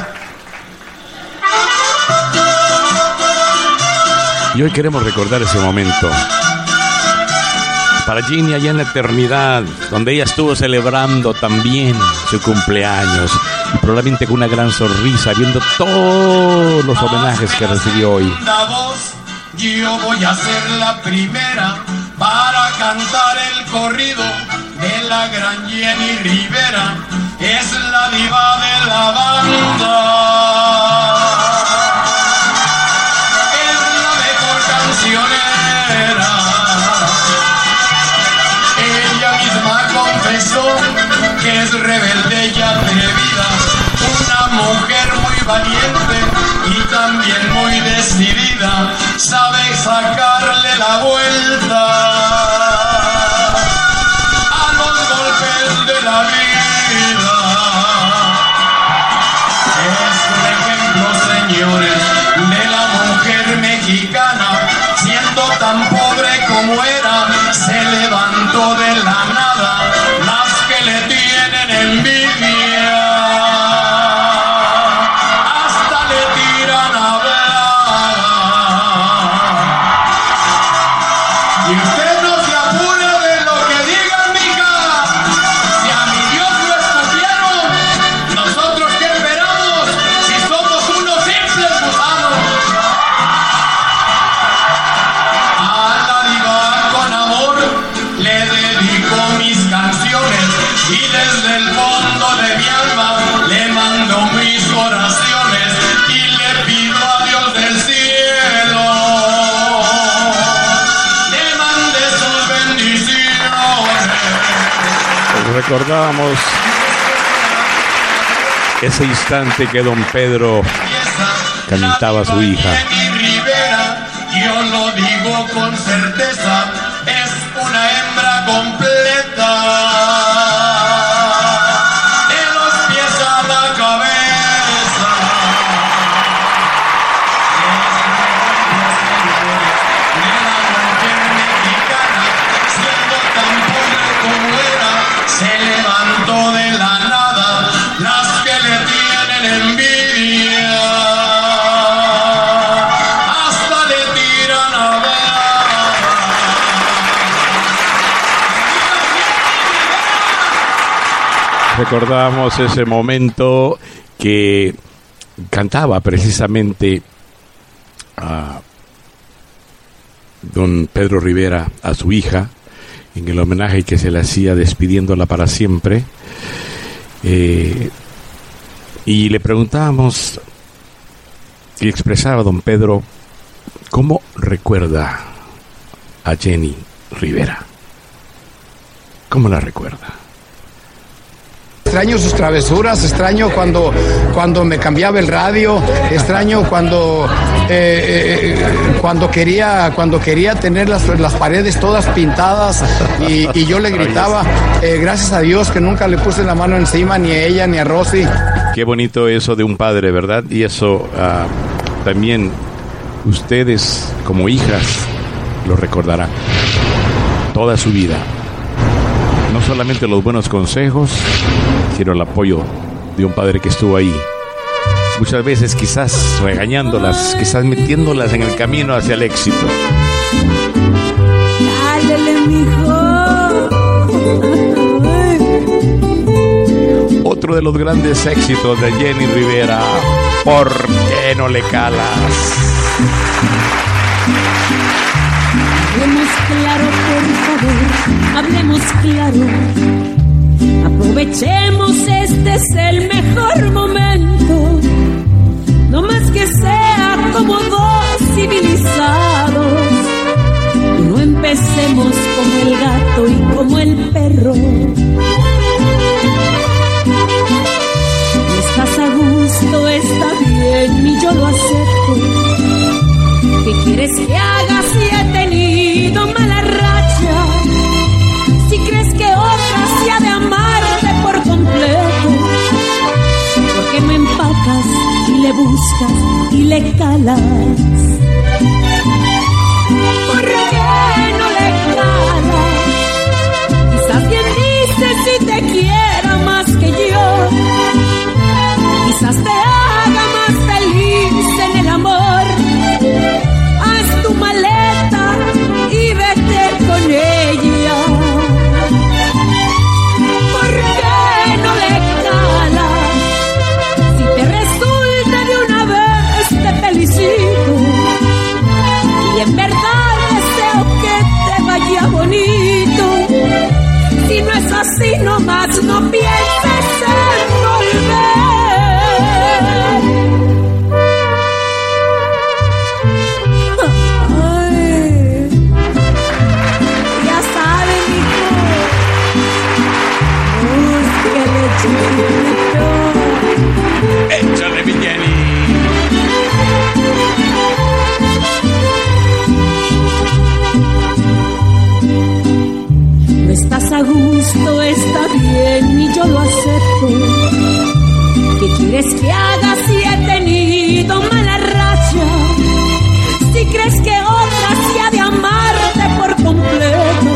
Y hoy queremos recordar ese momento. Para Ginny allá en la eternidad, donde ella estuvo celebrando también su cumpleaños y probablemente con una gran sonrisa, viendo todos los homenajes que recibió hoy. Yo voy a ser la primera para cantar el corrido de la gran Jenny Rivera. Es la diva de la banda. Es la mejor cancionera. Mujer muy valiente y también muy decidida, sabe sacarle la vuelta Recordábamos ese instante que don Pedro cantaba a su hija. Recordábamos ese momento que cantaba precisamente a don Pedro Rivera a su hija en el homenaje que se le hacía despidiéndola para siempre. Eh, y le preguntábamos y expresaba don Pedro cómo recuerda a Jenny Rivera. ¿Cómo la recuerda? Extraño sus travesuras, extraño cuando, cuando me cambiaba el radio, extraño cuando, eh, eh, cuando, quería, cuando quería tener las, las paredes todas pintadas y, y yo le gritaba, eh, gracias a Dios que nunca le puse la mano encima ni a ella ni a Rosy. Qué bonito eso de un padre, ¿verdad? Y eso ah, también ustedes como hijas lo recordarán toda su vida. No solamente los buenos consejos, sino el apoyo de un padre que estuvo ahí. Muchas veces quizás regañándolas, quizás metiéndolas en el camino hacia el éxito. Otro de los grandes éxitos de Jenny Rivera, ¿por qué no le calas? Hablemos claro, por favor, hablemos claro. Aprovechemos, este es el mejor momento. No más que sea como dos civilizados. Y no empecemos como el gato y como el perro. Estás a gusto, está bien y yo lo acepto. ¿Qué quieres que haga si he tenido mala y le buscas y le calas? ¿Por qué no le calas? Quizás bien dices si te quiera más que yo. Quizás te ¿Qué quieres que haga si he tenido mala racha? Si crees que otra se ha de amarte por completo,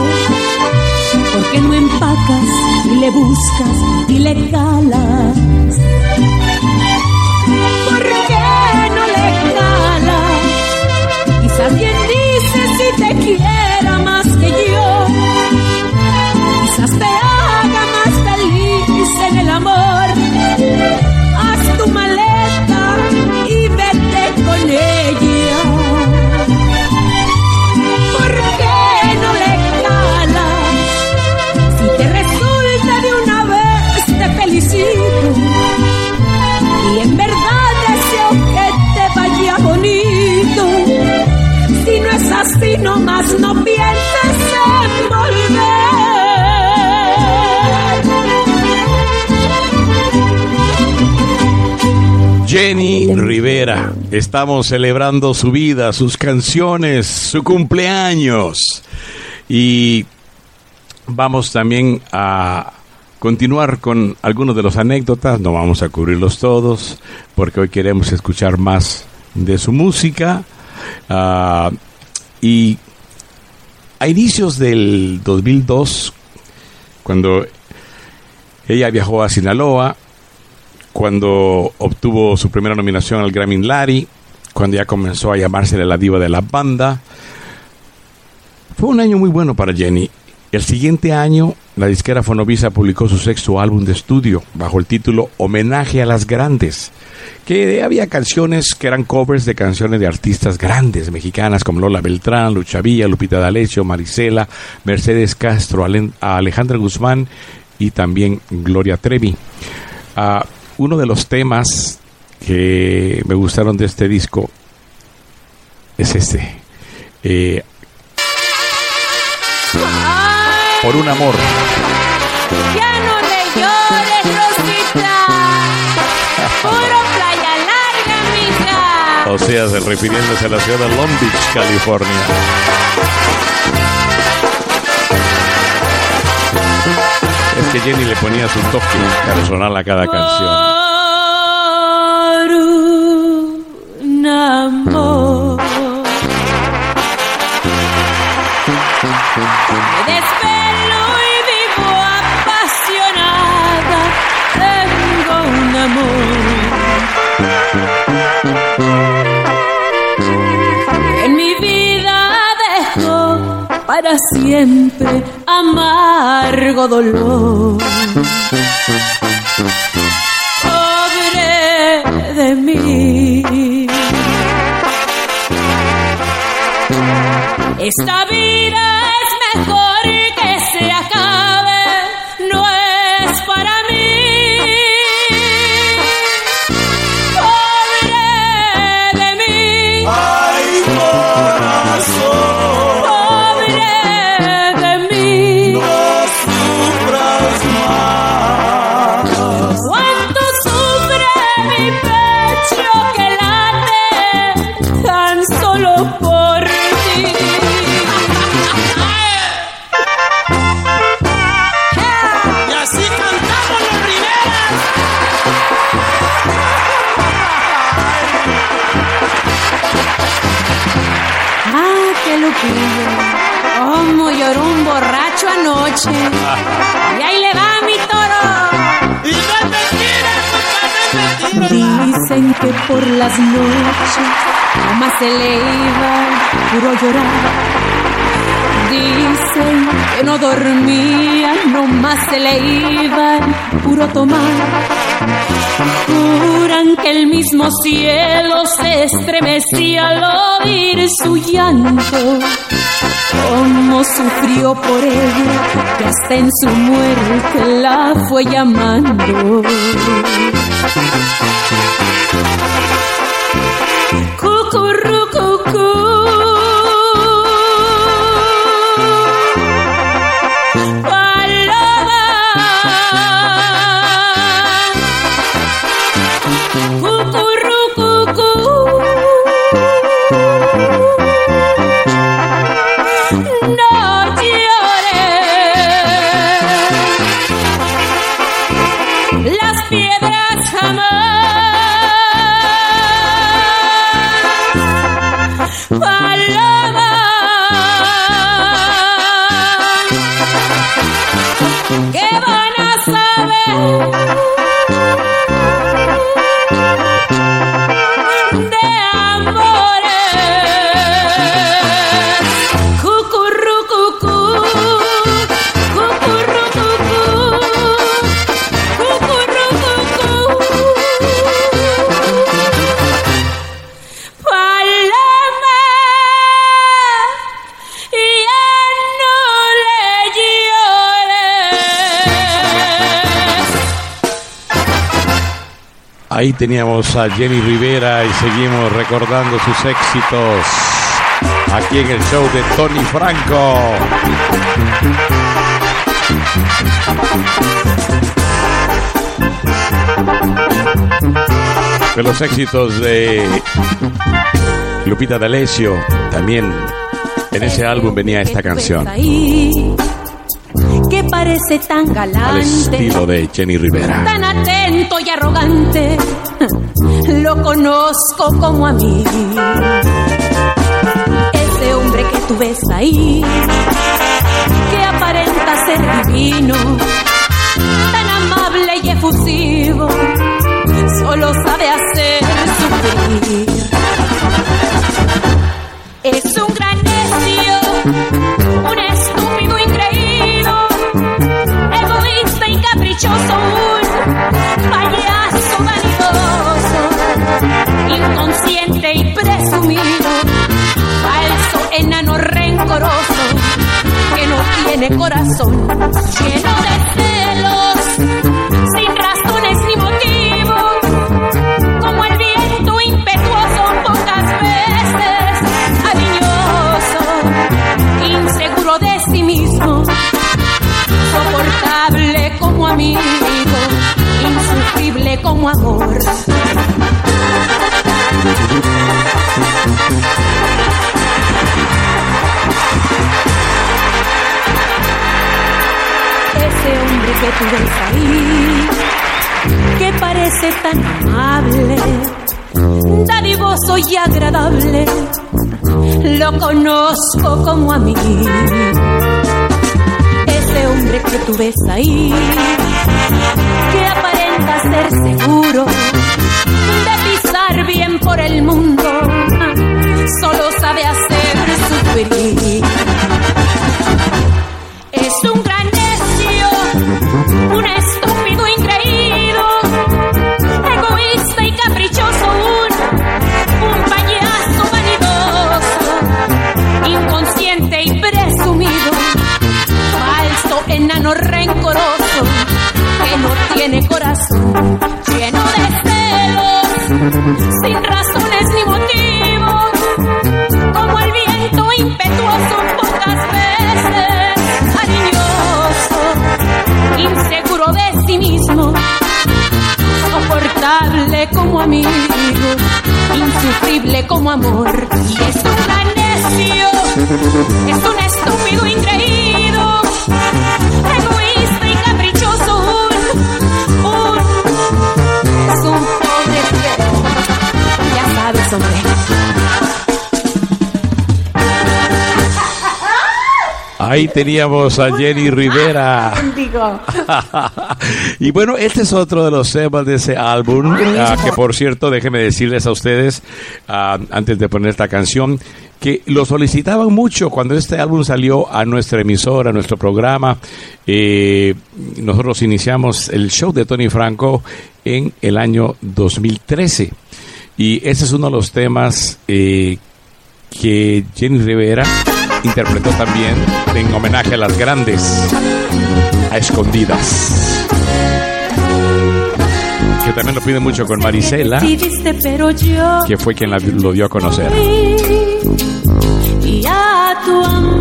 ¿por qué no empacas y le buscas y le calas? Jenny Rivera. Estamos celebrando su vida, sus canciones, su cumpleaños. Y vamos también a continuar con algunos de los anécdotas. No vamos a cubrirlos todos porque hoy queremos escuchar más de su música. Ah, y a inicios del 2002, cuando ella viajó a Sinaloa, cuando obtuvo su primera nominación al Grammy Larry, cuando ya comenzó a llamarse la diva de la banda. Fue un año muy bueno para Jenny. El siguiente año, la disquera Fonovisa publicó su sexto álbum de estudio bajo el título Homenaje a las Grandes, que había canciones que eran covers de canciones de artistas grandes mexicanas como Lola Beltrán, Lucha Villa, Lupita D'Alessio, Marisela, Mercedes Castro, Alejandra Guzmán y también Gloria Trevi. Ah, uno de los temas que me gustaron de este disco es este. Eh, por un amor. Ya no le llores, Rosita. Puro playa larga, mija. O sea, se- refiriéndose a la ciudad de Long Beach, California. Jenny le ponía su toque personal a cada canción. Un amor. Me desvelo y vivo apasionada. Tengo un amor. En mi vida dejó para siempre amargo dolor. Pobre de mí. Esta vida Y ahí le va mi toro. Y no no. Dicen que por las noches nomás se le iba puro llorar. Dicen que no dormía, nomás se le iba puro tomar. Juran que el mismo cielo se estremecía al oír su llanto. Cómo sufrió por ella, que hasta en su muerte la fue llamando. Ahí teníamos a Jenny Rivera y seguimos recordando sus éxitos aquí en el show de Tony Franco. De los éxitos de Lupita D'Alessio, también en ese álbum venía esta canción, que parece tan al galante, estilo de Jenny Rivera. Arrogante. Lo conozco como a mí. Ese hombre que tú ves ahí, que aparenta ser divino, tan amable y efusivo, solo sabe hacer sufrir. Corazón, lleno de celos, sin razones ni motivos, como el viento impetuoso pocas veces, cariñoso, inseguro de sí mismo, soportable como amigo, insufrible como amor. Ese hombre que tú ves ahí, que parece tan amable, dadivoso y agradable, lo conozco como a mí. Ese hombre que tú ves ahí, que aparenta ser seguro de pisar bien por el mundo, solo sabe hacer sufrir. Un estúpido increído, egoísta y caprichoso, un, un payaso vanidoso, inconsciente y presumido, falso, enano rencoroso, que no tiene corazón, lleno de celos, sin razones ni motivos, como el viento impetuoso mismo, soportable como amigo, insufrible como amor, y es un gran necio, es un estúpido increído, egoísta y caprichoso, un, un, es un pobre feo, ya sabes, hombre. Ahí teníamos a Jenny Rivera. Y bueno, este es otro de los temas de ese álbum, ah, que por cierto, déjenme decirles a ustedes, ah, antes de poner esta canción, que lo solicitaban mucho cuando este álbum salió a nuestra emisora, a nuestro programa. Eh, nosotros iniciamos el show de Tony Franco en el año 2013. Y ese es uno de los temas eh, que Jenny Rivera interpretó también en homenaje a las grandes, a escondidas. Que también lo pide mucho con Marisela, que fue quien la- lo dio a conocer. y a tu amor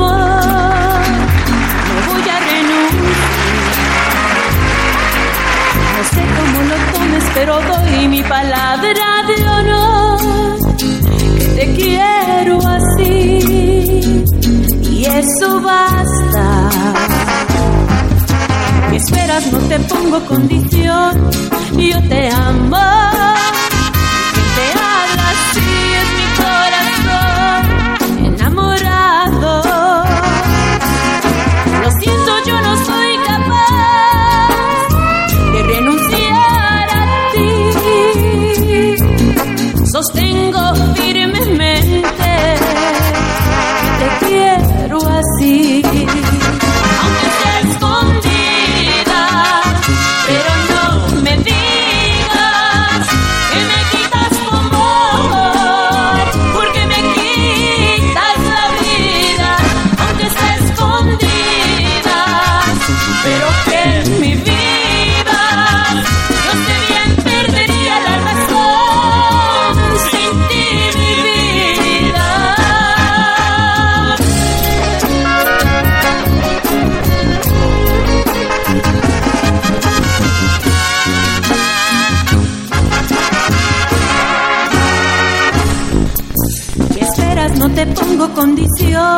no voy a renunciar. No sé cómo lo tomes, pero doy mi palabra de honor que te quiero así y eso basta. ¿Qué esperas? No te pongo condición, yo te amo. Quien te habla así es mi corazón enamorado. Lo siento, yo no soy capaz de renunciar a ti. Sostengo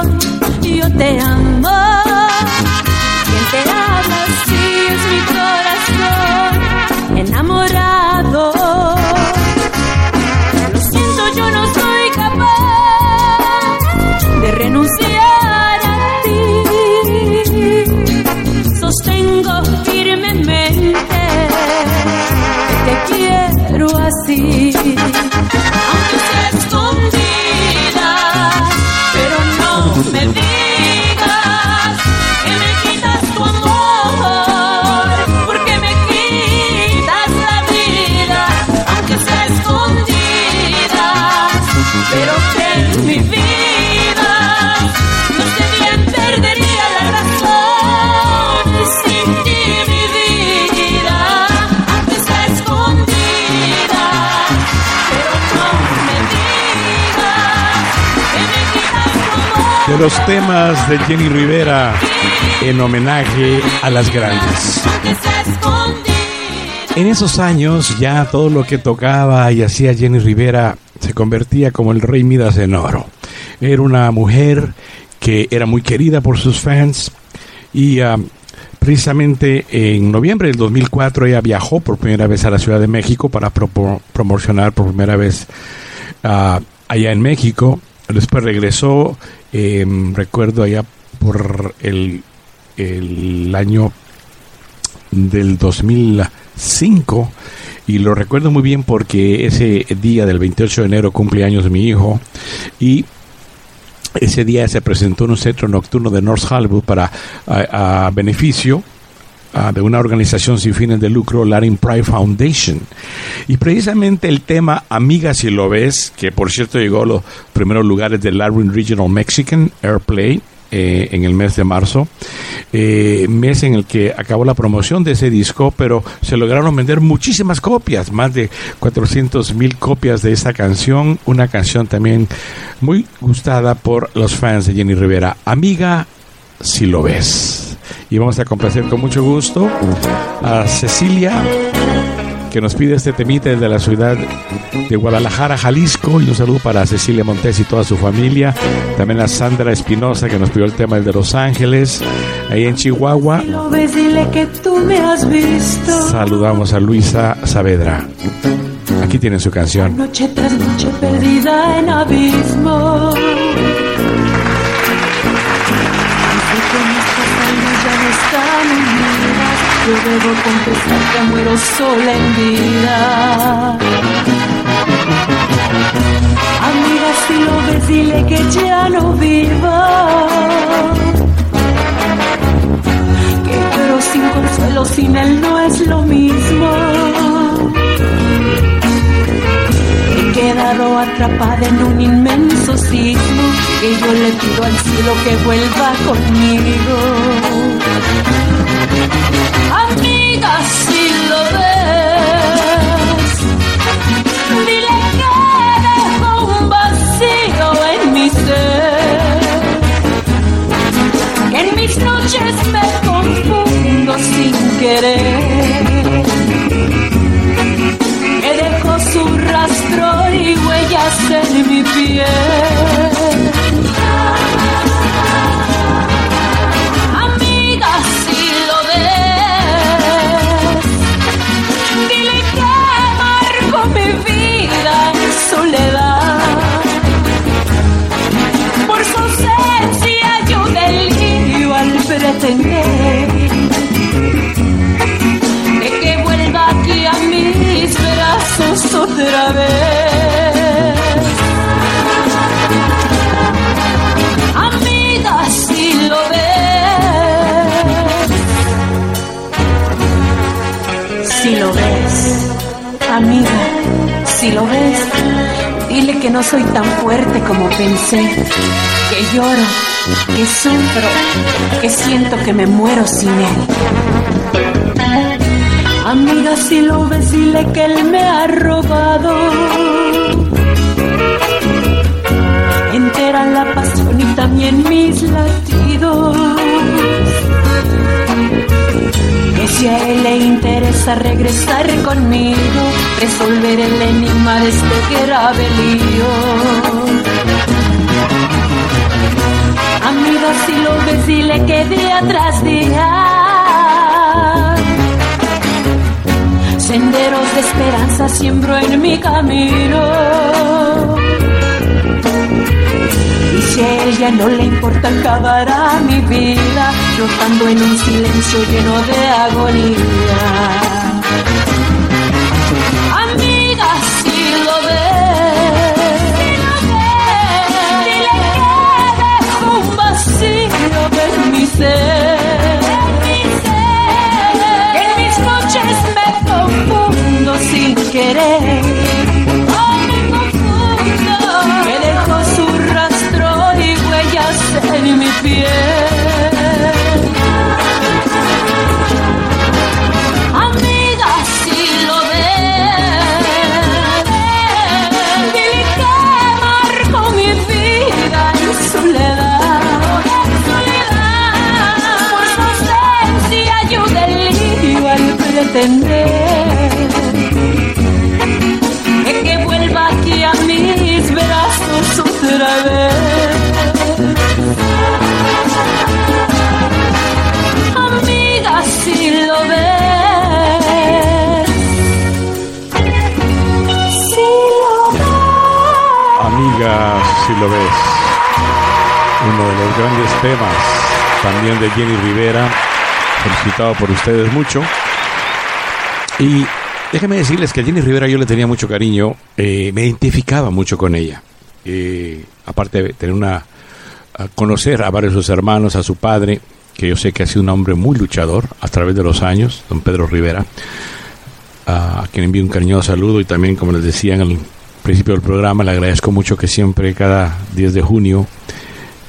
condición. Yo te amo. Quien te habla así es mi corazón enamorado. Los temas de Jenny Rivera en homenaje a las grandes. En esos años ya todo lo que tocaba y hacía Jenny Rivera se convertía como el rey Midas en oro. Era una mujer que era muy querida por sus fans y ah, precisamente en noviembre del 2004 ella viajó por primera vez a la Ciudad de México para promocionar por primera vez ah, allá en México. Después regresó, eh, recuerdo allá por el, el año del 2005 y lo recuerdo muy bien porque ese día del 28 de enero cumple años mi hijo y ese día se presentó en un centro nocturno de North Hollywood para a, a beneficio ah, de una organización sin fines de lucro, Latin Pride Foundation. Y precisamente el tema Amiga si lo ves, que por cierto llegó a los primeros lugares del Latin Regional Mexican Airplay eh, en el mes de marzo, eh, mes en el que acabó la promoción de ese disco, pero se lograron vender muchísimas copias, más de 400 mil copias de esta canción, una canción también muy gustada por los fans de Jenny Rivera. Amiga, si lo ves. Y vamos a complacer con mucho gusto a Cecilia, que nos pide este temita desde la ciudad de Guadalajara, Jalisco. Y un saludo para Cecilia Montes y toda su familia. También a Sandra Espinosa, que nos pidió el tema de Los Ángeles. Ahí en Chihuahua, saludamos a Luisa Saavedra. Aquí tienen su canción. Noche tras noche perdida en abismo. Yo debo confesar que muero sola en vida. Amiga, si lo ves, dile que ya no viva. Que lloro sin consuelo, sin él no es lo mismo. He quedado atrapada en un inmenso sismo que yo le pido al cielo que vuelva conmigo. Amiga, si lo ves, dile que dejo un vacío en mi ser. Que en mis noches me confundo sin querer que dejó su rastro y huellas en mi piel. Otra vez. Amiga, si lo ves, si lo ves, amiga, si lo ves, dile que no soy tan fuerte como pensé, que lloro, que sufro, que siento que me muero sin él. Amiga, si lo ves, dile que él me ha robado. Entera la pasión y también mis latidos. Que si a él le interesa regresar conmigo, resolver el enigma de este grave lío. Amigo, si lo ves, dile que día tras día senderos de esperanza siembro en mi camino. Y si a ella no le importa, acabará mi vida, flotando en un silencio lleno de agonía. Amiga, si lo ves, dile que dejo un vacío en mi ser. Querer. Que dejo su rastro y huellas en mi piel. Amiga, si lo ves, dile que marco mi vida en soledad. Por su ausencia yo delirio al pretender Lo ves. Uno de los grandes temas también de Jenny Rivera, felicitado por ustedes mucho. Y déjenme decirles que a Jenny Rivera yo le tenía mucho cariño, eh, me identificaba mucho con ella. Eh, aparte de tener una conocer a varios de sus hermanos, a su padre, que yo sé que ha sido un hombre muy luchador a través de los años, don Pedro Rivera, a quien envío un cariñoso saludo y también, como les decía en el principio del programa, le agradezco mucho que siempre cada 10 de junio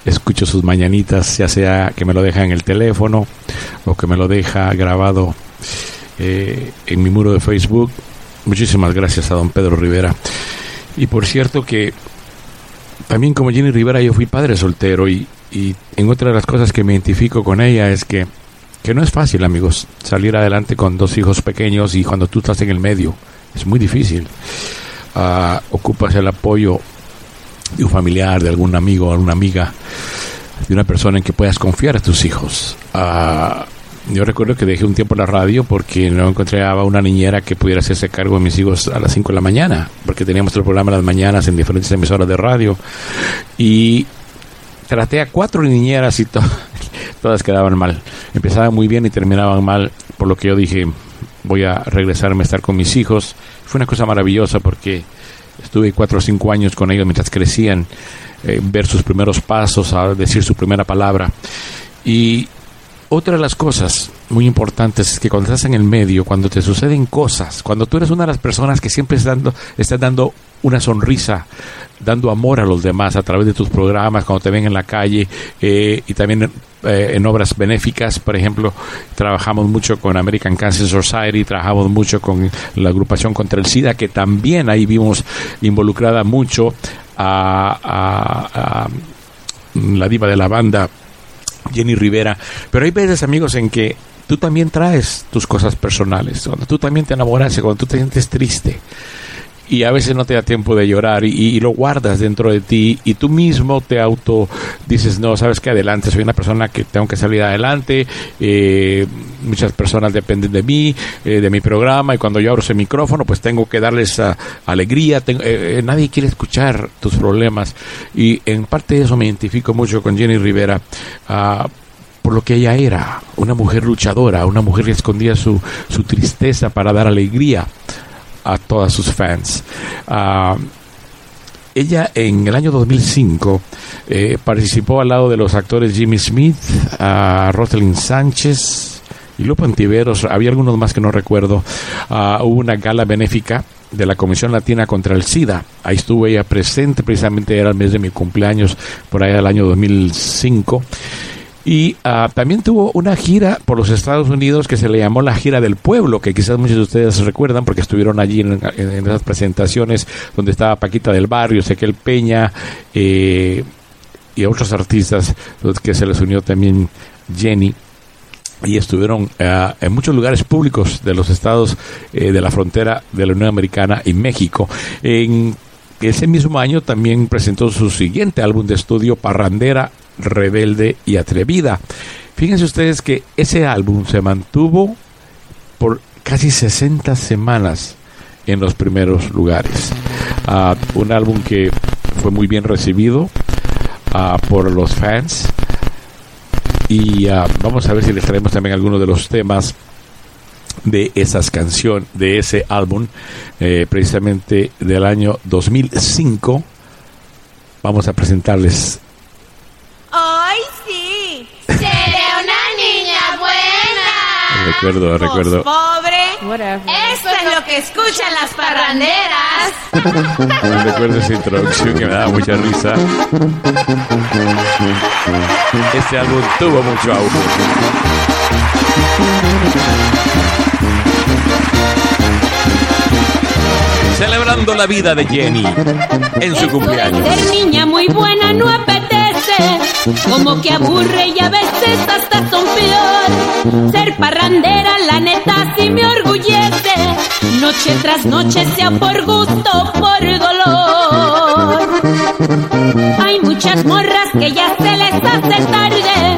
escucho sus mañanitas, ya sea que me lo deja en el teléfono o que me lo deja grabado eh, en mi muro de Facebook. Muchísimas gracias a don Pedro Rivera. Y por cierto que también como Jenny Rivera yo fui padre soltero y, y en otra de las cosas que me identifico con ella es que, que no es fácil amigos salir adelante con dos hijos pequeños y cuando tú estás en el medio es muy difícil. Ah, ocupas el apoyo de un familiar, de algún amigo, alguna amiga, de una persona en que puedas confiar a tus hijos. Ah, yo recuerdo que dejé un tiempo la radio porque no encontraba una niñera que pudiera hacerse cargo de mis hijos a las 5 de la mañana, porque teníamos el programa las mañanas en diferentes emisoras de radio. Y traté a cuatro niñeras y to todas quedaban mal. Empezaban muy bien y terminaban mal, por lo que yo dije, voy a regresarme a estar con mis hijos. Fue una cosa maravillosa porque estuve cuatro o cinco años con ellos mientras crecían, eh, ver sus primeros pasos, a decir su primera palabra. Y otra de las cosas muy importantes es que cuando estás en el medio, cuando te suceden cosas, cuando tú eres una de las personas que siempre estás dando, estás dando una sonrisa, dando amor a los demás a través de tus programas, cuando te ven en la calle eh, y también eh, en obras benéficas, por ejemplo, trabajamos mucho con American Cancer Society, trabajamos mucho con la agrupación contra el SIDA, que también ahí vimos involucrada mucho a, a- la diva de la banda, Jenny Rivera. Pero hay veces, amigos, en que tú también traes tus cosas personales, cuando tú también te enamoras, cuando tú te sientes triste. Y a veces no te da tiempo de llorar y, lo guardas dentro de ti y tú mismo te auto dices, no, sabes que adelante, soy una persona que tengo que salir adelante, eh, muchas personas dependen de mí, eh, de mi programa y cuando yo abro ese micrófono pues tengo que darles alegría, tengo- eh, eh, nadie quiere escuchar tus problemas y en parte de eso me identifico mucho con Jenny Rivera. ah, por lo que ella era, una mujer luchadora, una mujer que escondía su, su tristeza para dar alegría a todas sus fans. Ah, ella en el año 2005 eh, participó al lado de los actores Jimmy Smith, Rosalind Sánchez y Lupo Antiveros, había algunos más que no recuerdo. Ah, hubo una gala benéfica de la Comisión Latina contra el SIDA. Ahí estuvo ella presente, precisamente era el mes de mi cumpleaños, por ahí del año 2005. Y ah, también tuvo una gira por los Estados Unidos que se le llamó la gira del pueblo, que quizás muchos de ustedes recuerdan porque estuvieron allí en, en- esas presentaciones donde estaba Paquita del Barrio, Ezequiel Peña eh, y otros artistas que se les unió también Jenny y estuvieron eh, en muchos lugares públicos de los estados eh, de la frontera de la Unión Americana y México. En ese mismo año también presentó su siguiente álbum de estudio, Parrandera, Rebelde y Atrevida. Fíjense ustedes que ese álbum se mantuvo por casi 60 semanas en los primeros lugares. Ah, un álbum que fue muy bien recibido ah, por los fans. Y ah, vamos a ver si les traemos también algunos de los temas de esas canciones, de ese álbum, eh, precisamente del año 2005. Vamos a presentarles. ¡Ay, sí! ¡Seré una niña buena! Recuerdo, recuerdo. Pobre. Eso es lo que escuchan las parranderas. Recuerdo esa introducción que me daba mucha risa. Este álbum tuvo mucho auge. Celebrando la vida de Jenny en su cumpleaños. Ser niña muy buena no apetece, como que aburre y a veces hasta son peor. Ser parrandera, la neta, sí me orgullece, noche tras noche, sea por gusto o por dolor. Hay muchas morras que ya se les hace tarde,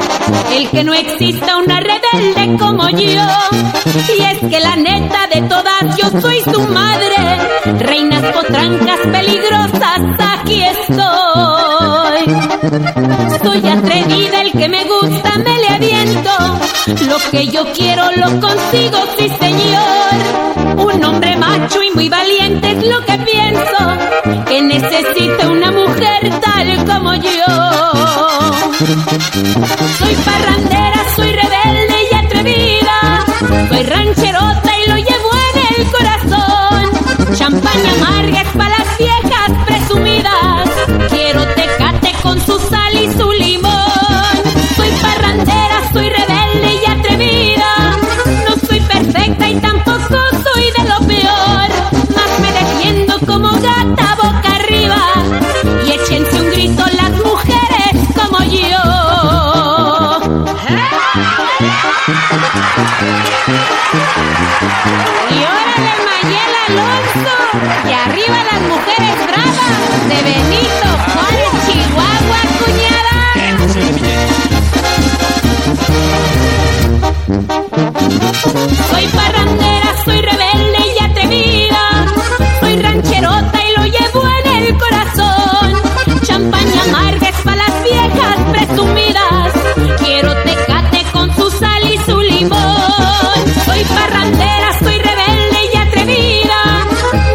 el que no exista una rebelde como yo. Y es que la neta de todas, yo soy su madre, reinas potrancas peligrosas, aquí estoy. Soy atrevida, el que me gusta me le aviento. Lo que yo quiero lo consigo, sí señor. Un hombre macho y muy valiente es lo que pienso. Que necesita una mujer tal como yo. Soy parrandera, soy rebelde y atrevida. Soy rancherota y lo llevo en el corazón. Champaña amarga es para las viejas Soy parrandera, soy rebelde y atrevida. Soy rancherota y lo llevo en el corazón. Champaña amarga es para las viejas presumidas. Quiero tecate con su sal y su limón. Soy parrandera, soy rebelde y atrevida.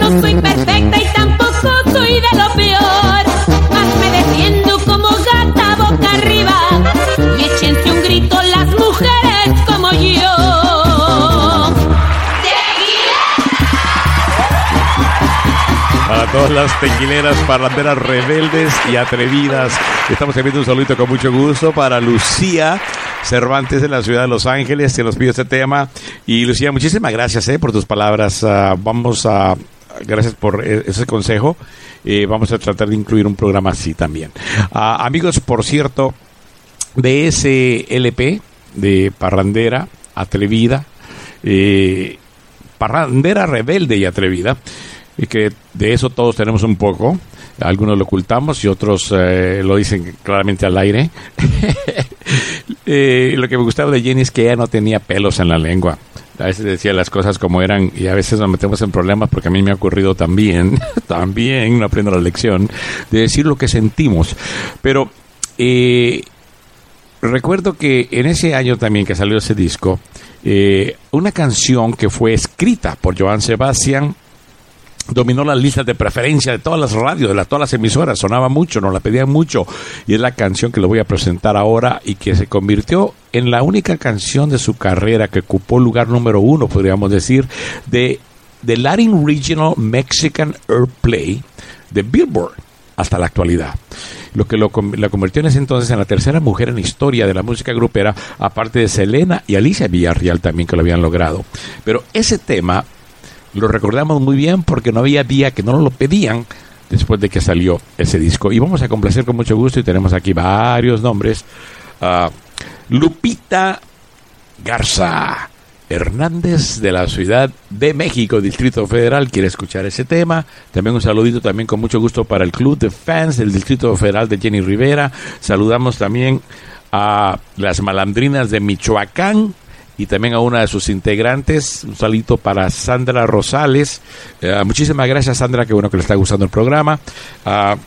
No soy perfecta y tampoco soy de lo peor. Más me como gata boca arriba. Y échense un grito las mujeres como yo. Para todas las tequileras, parranderas rebeldes y atrevidas. Estamos enviando un saludito con mucho gusto para Lucía Cervantes de la ciudad de Los Ángeles, que nos pidió este tema. Y Lucía, muchísimas gracias eh, por tus palabras. Ah, vamos a. Gracias por eh, ese consejo. Eh, vamos a tratar de incluir un programa así también. Ah, amigos, por cierto, de ese LP de Parrandera Atrevida, eh, Parrandera Rebelde y Atrevida, y que de eso todos tenemos un poco. Algunos lo ocultamos y otros eh, lo dicen claramente al aire. Eh, lo que me gustaba de Jenny es que ella no tenía pelos en la lengua. A veces decía las cosas como eran y a veces nos metemos en problemas porque a mí me ha ocurrido también, también, no aprendo la lección, de decir lo que sentimos. Pero recuerdo que en ese año también que salió ese disco, eh, una canción que fue escrita por Joan Sebastian dominó las listas de preferencia de todas las radios, de las, todas las emisoras, sonaba mucho, nos la pedían mucho, y es la canción que le voy a presentar ahora y que se convirtió en la única canción de su carrera que ocupó lugar número uno, podríamos decir, de, de Latin Regional Mexican Airplay de Billboard hasta la actualidad. Lo que la convirtió en ese entonces en la tercera mujer en historia de la música grupera, aparte de Selena y Alicia Villarreal también que lo habían logrado. Pero ese tema lo recordamos muy bien porque no había día que no lo pedían después de que salió ese disco. Y vamos a complacer con mucho gusto y tenemos aquí varios nombres. Ah, Lupita Garza, Hernández de la Ciudad de México, Distrito Federal, quiere escuchar ese tema. También un saludito también con mucho gusto para el Club de Fans del Distrito Federal de Jenny Rivera. Saludamos también a las malandrinas de Michoacán y también a una de sus integrantes. Un saludito para Sandra Rosales. Eh, muchísimas gracias, Sandra, que bueno que le está gustando el programa. Ah,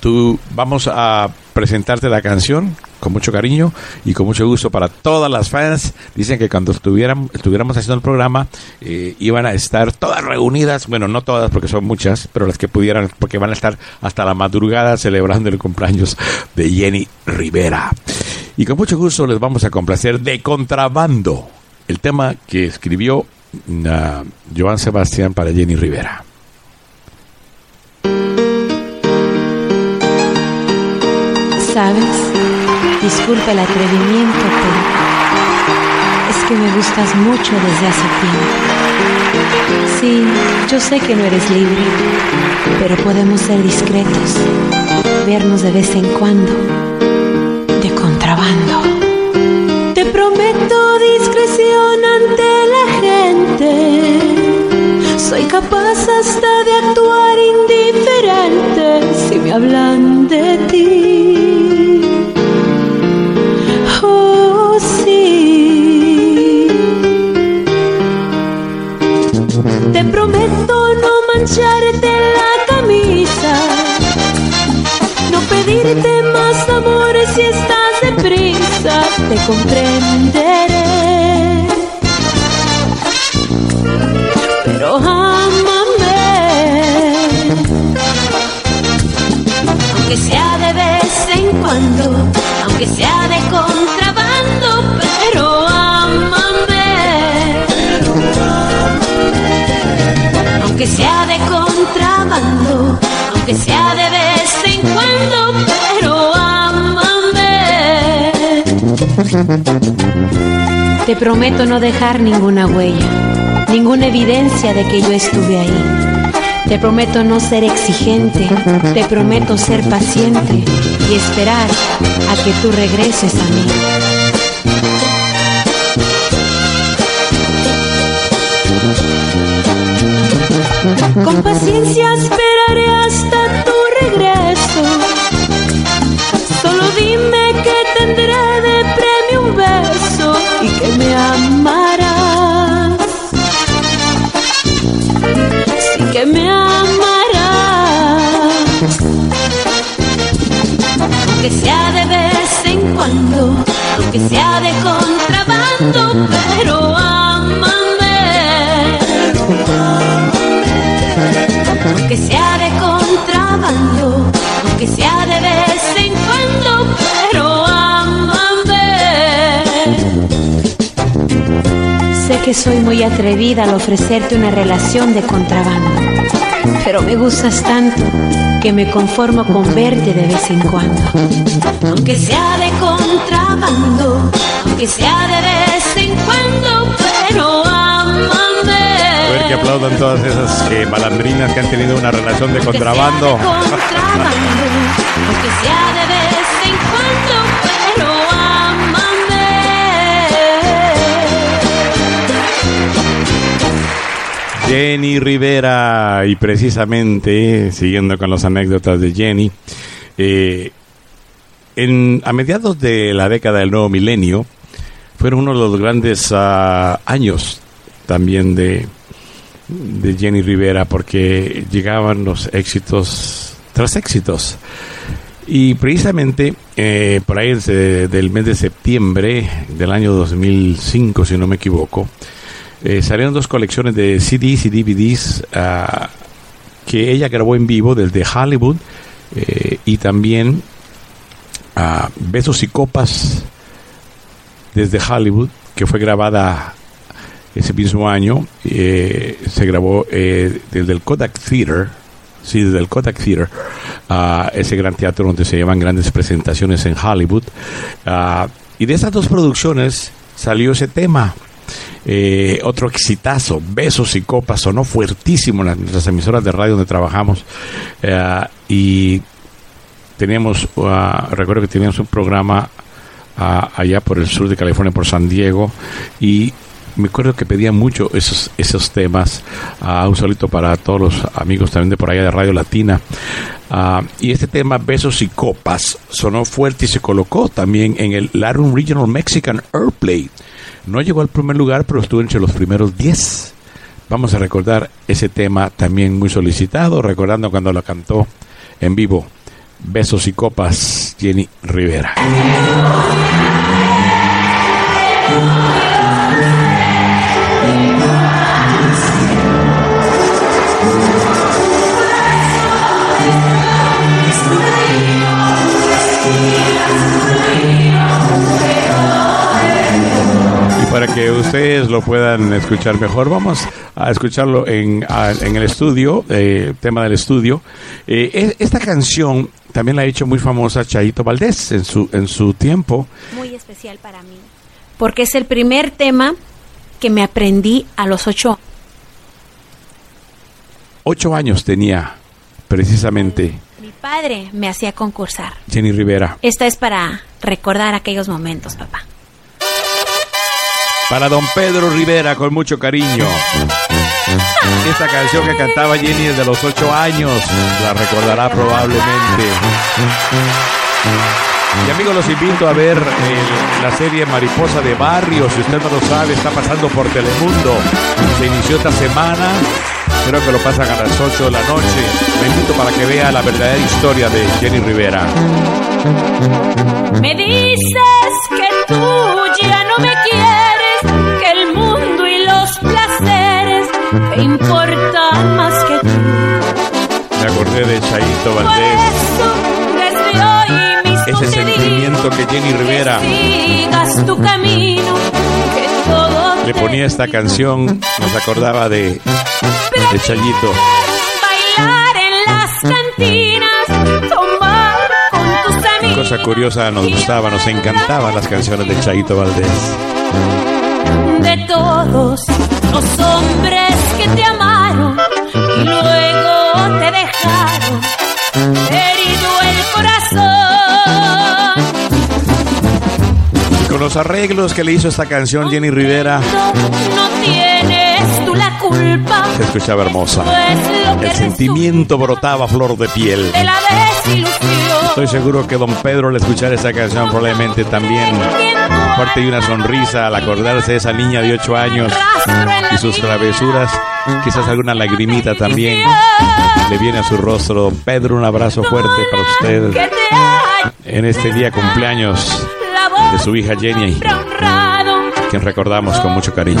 tú vamos a presentarte la canción con mucho cariño y con mucho gusto para todas las fans. Dicen que cuando estuvieran, estuviéramos haciendo el programa eh, iban a estar todas reunidas, bueno, no todas porque son muchas, pero las que pudieran, porque van a estar hasta la madrugada celebrando el cumpleaños de Jenny Rivera. Y con mucho gusto les vamos a complacer de contrabando el tema que escribió uh, Joan Sebastián para Jenny Rivera. ¿Sabes? Disculpa el atrevimiento, pero es que me gustas mucho desde hace tiempo. Sí, yo sé que no eres libre, pero podemos ser discretos, vernos de vez en cuando, de contrabando. Te prometo discreción ante la gente. Soy capaz hasta de actuar indiferente si me hablan de ti. Te prometo no mancharte la camisa, no pedirte más amor si estás deprisa, te comprenderé. Pero ámame, aunque sea de vez en cuando, aunque sea de contrabando, pero Aunque sea de contrabando, aunque sea de vez en cuando, pero ámame. Te prometo no dejar ninguna huella, ninguna evidencia de que yo estuve ahí. Te prometo no ser exigente, te prometo ser paciente y esperar a que tú regreses a mí. Con paciencia esperaré hasta tu regreso. Solo dime que tendré de premio un beso y que me amarás. Sí que me amarás. Aunque sea de vez en cuando, aunque sea de contrabando, pero ámame. Aunque sea de contrabando, aunque sea de vez en cuando, pero ámame. Sé que soy muy atrevida al ofrecerte una relación de contrabando, pero me gustas tanto que me conformo con verte de vez en cuando. Aunque sea de contrabando, aunque sea de ver que aplaudan todas esas eh, malandrinas que han tenido una relación de contrabando. Contrabando, aunque sea de vez en cuando, pero ámame. Jenny Rivera, y precisamente, siguiendo con las anécdotas de Jenny, eh, en, a mediados de la década del nuevo milenio, fueron uno de los grandes ah, años también de, de Jenny Rivera, porque llegaban los éxitos tras éxitos. Y precisamente eh, por ahí del mes de septiembre del año 2005, si no me equivoco, eh, salieron dos colecciones de CDs y DVDs ah, que ella grabó en vivo desde Hollywood eh, y también ah, Besos y Copas desde Hollywood, que fue grabada ese mismo año. eh, se grabó eh, desde el Kodak Theater, sí, desde el Kodak Theater, ah, ese gran teatro donde se llevan grandes presentaciones en Hollywood. Ah, y de esas dos producciones salió ese tema. Eh, otro exitazo, Besos y Copas, sonó fuertísimo en las, nuestras emisoras de radio donde trabajamos. Eh, y teníamos, recuerdo que teníamos un programa allá por el sur de California, por San Diego, y me acuerdo que pedía mucho esos, esos temas. Un solito para todos los amigos también de por allá de Radio Latina. Ah, y este tema, Besos y Copas, sonó fuerte y se colocó también en el Latin Regional Mexican Airplay. No llegó al primer lugar, pero estuvo entre los primeros 10. Vamos a recordar ese tema también muy solicitado, recordando cuando lo cantó en vivo. Besos y Copas, Jenny Rivera. Para que ustedes lo puedan escuchar mejor, vamos a escucharlo en, a- en el estudio, eh, tema del estudio. Eh, e- esta canción también la ha hecho muy famosa Chaito Valdés en su, en su tiempo. Muy especial para mí. Porque es el primer tema que me aprendí a los ocho. Ocho años tenía precisamente Mi padre me hacía concursar. Jenny Rivera. Esta es para recordar aquellos momentos, papá. Para don Pedro Rivera, con mucho cariño. Esta canción que cantaba Jenny desde los ocho años, la recordará probablemente. Y amigos, los invito a ver eh, la serie Mariposa de Barrio. Si usted no lo sabe, está pasando por Telemundo. Se inició esta semana. Creo que lo pasan a las 8 de la noche. Me invito para que vea la verdadera historia de Jenny Rivera. Me dices que tú ya no me quieres, te importan más que tú. Me acordé de Chaito Por Valdés. eso, desde hoy mismo Ese sentimiento que Jenny Rivera sigas tu camino, que todo le ponía esta canción, nos acordaba de, de Chayito. bailar en las cantinas, tomar con tus amigos. Cosa curiosa, nos gustaba, nos encantaban las canciones de Chayito Valdés. de todos los hombres que te amaron y luego te dejaron herido el corazón. Con los arreglos que le hizo esta canción Jenny Rivera, No tienes tú la culpa se escuchaba hermosa. pues El sentimiento brotaba a flor de piel. de la. Estoy seguro que don Pedro al escuchar esa canción probablemente también parte de una sonrisa al acordarse de esa niña de 8 años y sus travesuras, quizás alguna lagrimita también le viene a su rostro. Don Pedro, un abrazo fuerte para usted en este día cumpleaños de su hija Jenny, quien recordamos con mucho cariño.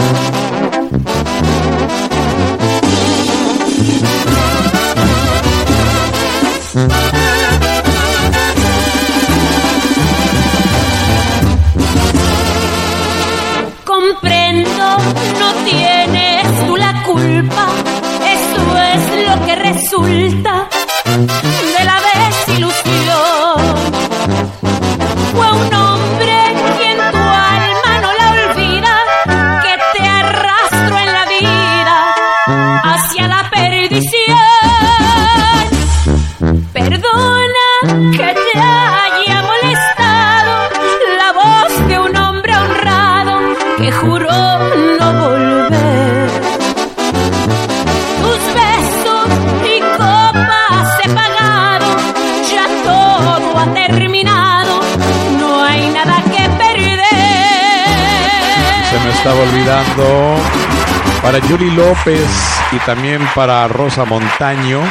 para Yuri López y también para Rosa Montaño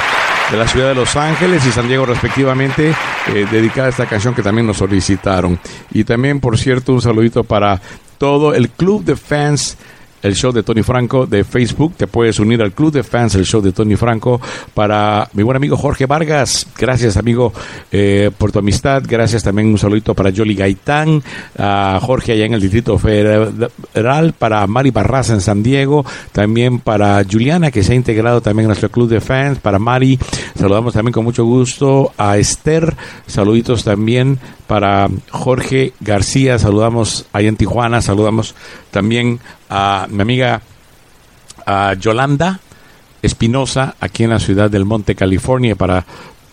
de la ciudad de Los Ángeles y San Diego respectivamente, eh, dedicada a esta canción que también nos solicitaron. Y también, por cierto, un saludito para todo el club de fans el show de Tony Franco de Facebook. Te puedes unir al club de fans el show de Tony Franco. Para mi buen amigo Jorge Vargas, gracias amigo eh, por tu amistad. Gracias también un saludito para Jolly Gaitán, a Jorge allá en el Distrito Federal, para Mari Barraza en San Diego, también para Juliana que se ha integrado también a nuestro club de fans, para Mari, saludamos también con mucho gusto a Esther, saluditos también para Jorge García, saludamos ahí en Tijuana, saludamos también a mi amiga a Yolanda Espinosa, aquí en la ciudad del Monte, California, para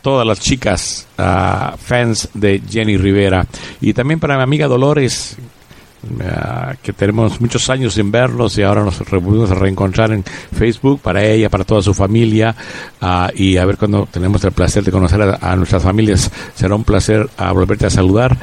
todas las chicas ah, fans de Jenny Rivera. Y también para mi amiga Dolores, que tenemos muchos años sin vernos y ahora nos volvimos a reencontrar en Facebook, para ella, para toda su familia. y a ver cuando tenemos el placer de conocer a, a nuestras familias, será un placer volverte a saludar.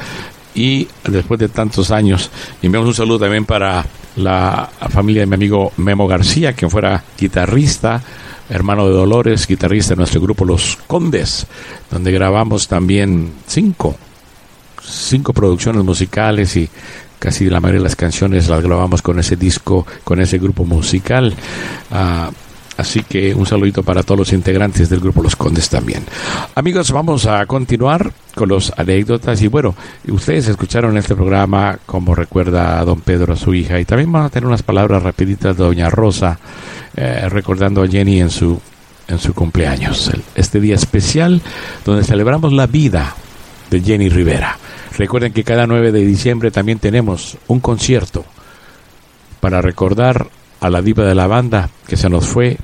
Y después de tantos años, enviamos un saludo también para la familia de mi amigo Memo García, quien fuera guitarrista, hermano de Dolores, guitarrista de nuestro grupo Los Condes, donde grabamos también cinco, cinco producciones musicales y casi la mayoría de las canciones las grabamos con ese disco, con ese grupo musical. Ah, Así que un saludito para todos los integrantes del grupo Los Condes también. Amigos, vamos a continuar con los anécdotas. Y bueno, ustedes escucharon este programa, como recuerda a don Pedro, a su hija. Y también van a tener unas palabras rapiditas de doña Rosa, eh, recordando a Jenny en su, en su cumpleaños. Este día especial donde celebramos la vida de Jenny Rivera. Recuerden que cada 9 de diciembre también tenemos un concierto para recordar a la diva de la banda que se nos fue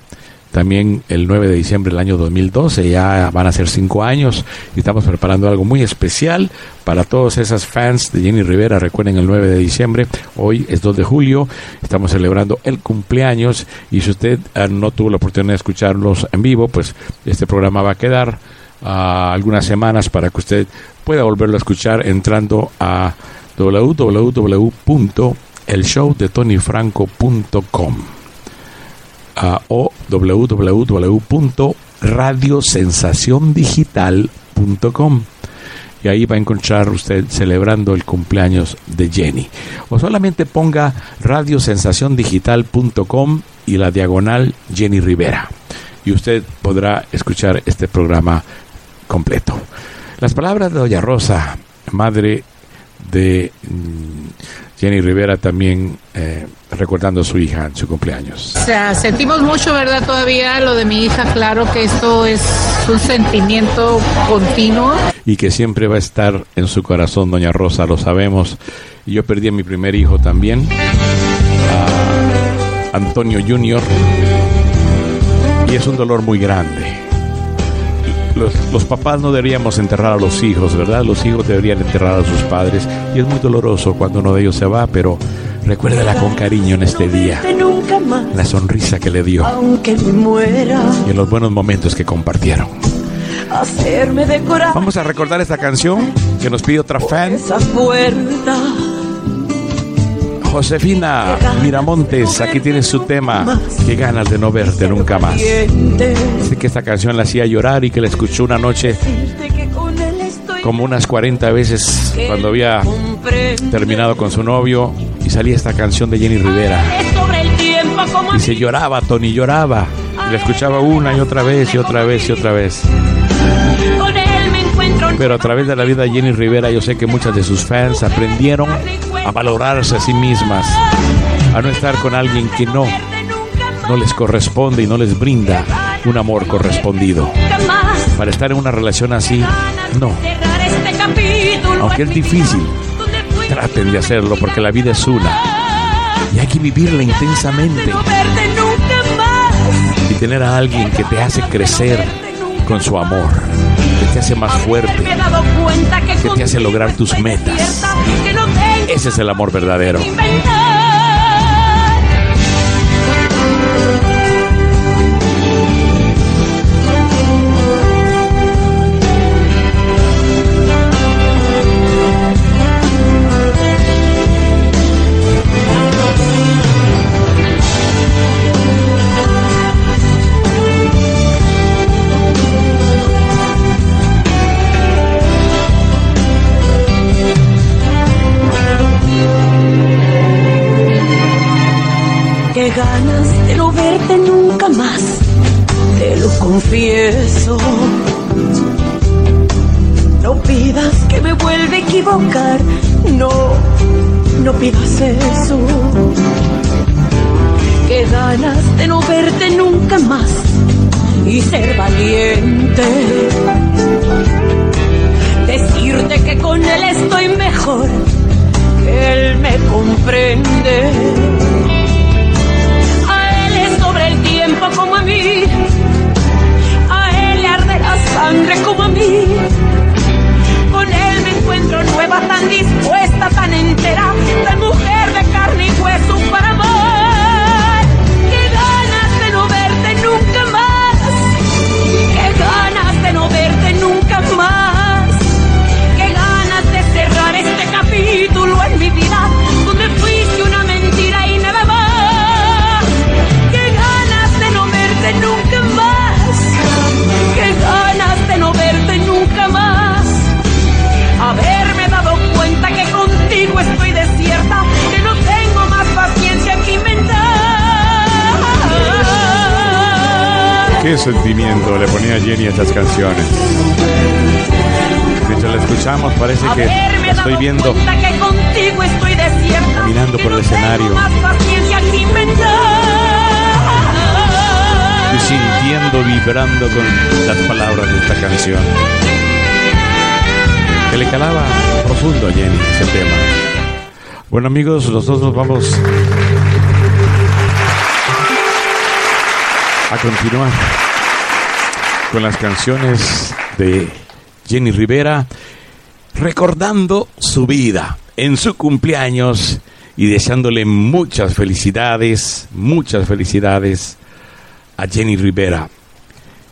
también el 9 de diciembre del año 2012, ya van a ser cinco años y estamos preparando algo muy especial para todos esas fans de Jenny Rivera. Recuerden el 9 de diciembre, hoy es 2 de julio, estamos celebrando el cumpleaños y si usted eh, no tuvo la oportunidad de escucharlos en vivo, pues este programa va a quedar ah, algunas semanas para que usted pueda volverlo a escuchar entrando a www.elshowdetonyfranco.com ah, o www.radiosensaciondigital.com y ahí va a encontrar usted celebrando el cumpleaños de Jenny. O solamente ponga radiosensaciondigital.com y la diagonal Jenny Rivera y usted podrá escuchar este programa completo. Las palabras de Doña Rosa, madre de mm, Jenny Rivera, también eh, recordando a su hija en su cumpleaños. O sea, sentimos mucho, ¿verdad? Todavía lo de mi hija, claro que esto es un sentimiento continuo. y que siempre va a estar en su corazón, Doña Rosa, lo sabemos. Yo perdí a mi primer hijo también, a Antonio Junior, y es un dolor muy grande. Los, los papás no deberíamos enterrar a los hijos, ¿verdad? Los hijos deberían enterrar a sus padres, y es muy doloroso cuando uno de ellos se va, pero recuérdela con cariño en este día, Nunca más, la sonrisa que le dio. Aunque me muera, y en los buenos momentos que compartieron. hacerme decorar Vamos a recordar esta canción que nos pide otra fan. Josefina Miramontes, aquí tienes su tema. Qué ganas de no verte nunca más. Dice que esta canción la hacía llorar y que la escuchó una noche como unas 40 veces cuando había terminado con su novio y salía esta canción de Jenny Rivera. Y se lloraba, Tony lloraba. Y la escuchaba una y otra vez y otra vez y otra vez. Pero a través de la vida de Jenny Rivera yo sé que muchas de sus fans aprendieron a valorarse a sí mismas, a no estar con alguien que no, no les corresponde y no les brinda un amor correspondido. Para estar en una relación así, no. Aunque es difícil, traten de hacerlo porque la vida es una. Y hay que vivirla intensamente y tener a alguien que te hace crecer con su amor, que te hace más fuerte, que te hace lograr tus metas. Ese es el amor verdadero. Sentimiento le ponía Jenny a estas canciones. Mientras la escuchamos parece que la estoy viendo caminando por el escenario. y sintiendo, vibrando con las palabras de esta canción. Que le calaba profundo a Jenny ese tema. Bueno amigos, nosotros nos vamos a continuar con las canciones de Jenny Rivera, recordando su vida en su cumpleaños y deseándole muchas felicidades, muchas felicidades a Jenny Rivera.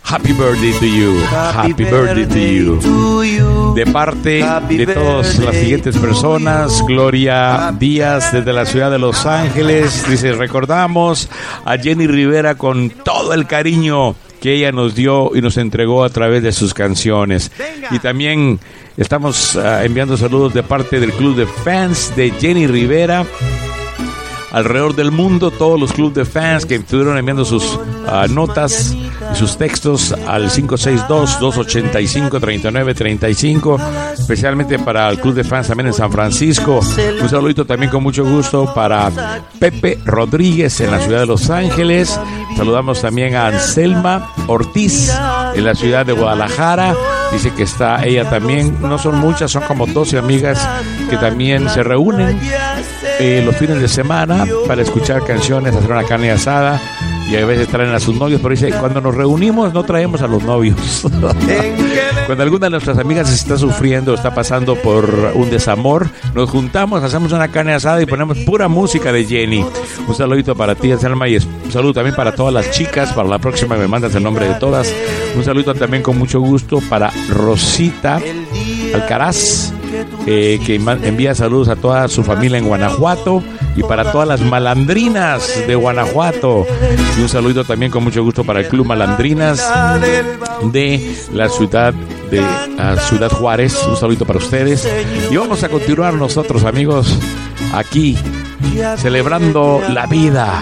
Happy birthday to you. Happy, birthday, to you. De parte de todas las siguientes personas, Gloria Díaz desde la ciudad de Los Ángeles dice, recordamos a Jenny Rivera con todo el cariño que ella nos dio y nos entregó a través de sus canciones. Y también estamos ah, enviando saludos de parte del club de fans de Jenny Rivera alrededor del mundo, todos los clubes de fans que estuvieron enviando sus ah, notas y sus textos al 562-285-3935, especialmente para el club de fans también en San Francisco. Un saludito también con mucho gusto para Pepe Rodríguez en la ciudad de Los Ángeles. Saludamos también a Anselma Ortiz en la ciudad de Guadalajara. Dice que está ella también, no son muchas, son como 12 amigas que también se reúnen eh, los fines de semana para escuchar canciones, hacer una carne asada y a veces traen a sus novios, pero dice, cuando nos reunimos no traemos a los novios. cuando alguna de nuestras amigas está sufriendo, está pasando por un desamor, nos juntamos, hacemos una carne asada y ponemos pura música de Jenny. Un saludito para ti, Selma, y un saludo también para todas las chicas, para la próxima me mandas el nombre de todas. Un saludito también con mucho gusto para Rosita Alcaraz, que envía saludos a toda su familia en Guanajuato y para todas las malandrinas de Guanajuato. Y un saludito también con mucho gusto para el Club Malandrinas de la ciudad de Ciudad Juárez. Un saludito para ustedes. Y vamos a continuar nosotros, amigos, aquí celebrando la vida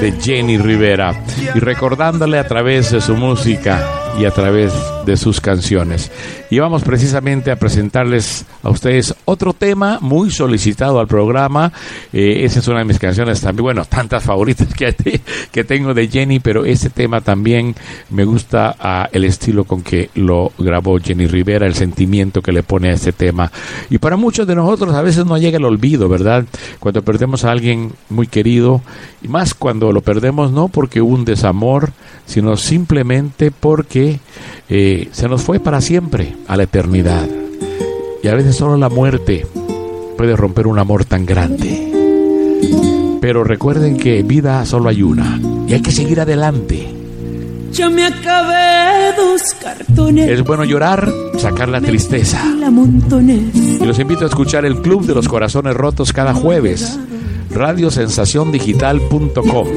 de Jenny Rivera y recordándole a través de su música y a través de sus canciones. Y vamos precisamente a presentarles a ustedes otro tema muy solicitado al programa. Eh, esa es una de mis canciones también, bueno, tantas favoritas que, que tengo de Jenny, pero ese tema también me gusta el estilo con que lo grabó Jenny Rivera, el sentimiento que le pone a este tema. Y para muchos de nosotros a veces no llega el olvido, ¿verdad? Cuando perdemos a alguien muy querido, y más cuando lo perdemos no porque hubo un desamor, sino simplemente porque eh, se nos fue para siempre, a la eternidad. Y a veces solo la muerte puede romper un amor tan grande. Pero recuerden que vida solo hay una y hay que seguir adelante. Ya me acabé dos cartones. Es bueno llorar, sacar la tristeza. y los invito a escuchar el Club de los Corazones Rotos cada jueves. Radiosensaciondigital.com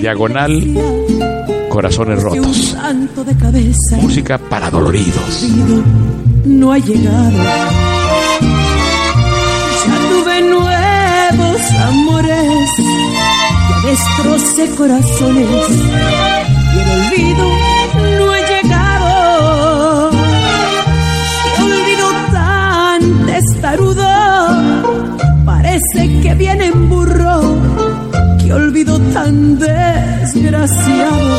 Diagonal Corazones un Rotos. santo de cabeza. Música para doloridos. No ha llegado. Ya tuve nuevos amores. destrocé corazones y el olvido no ha llegado. Qué olvido tan testarudo, parece que viene en burro. Olvido tan desgraciado.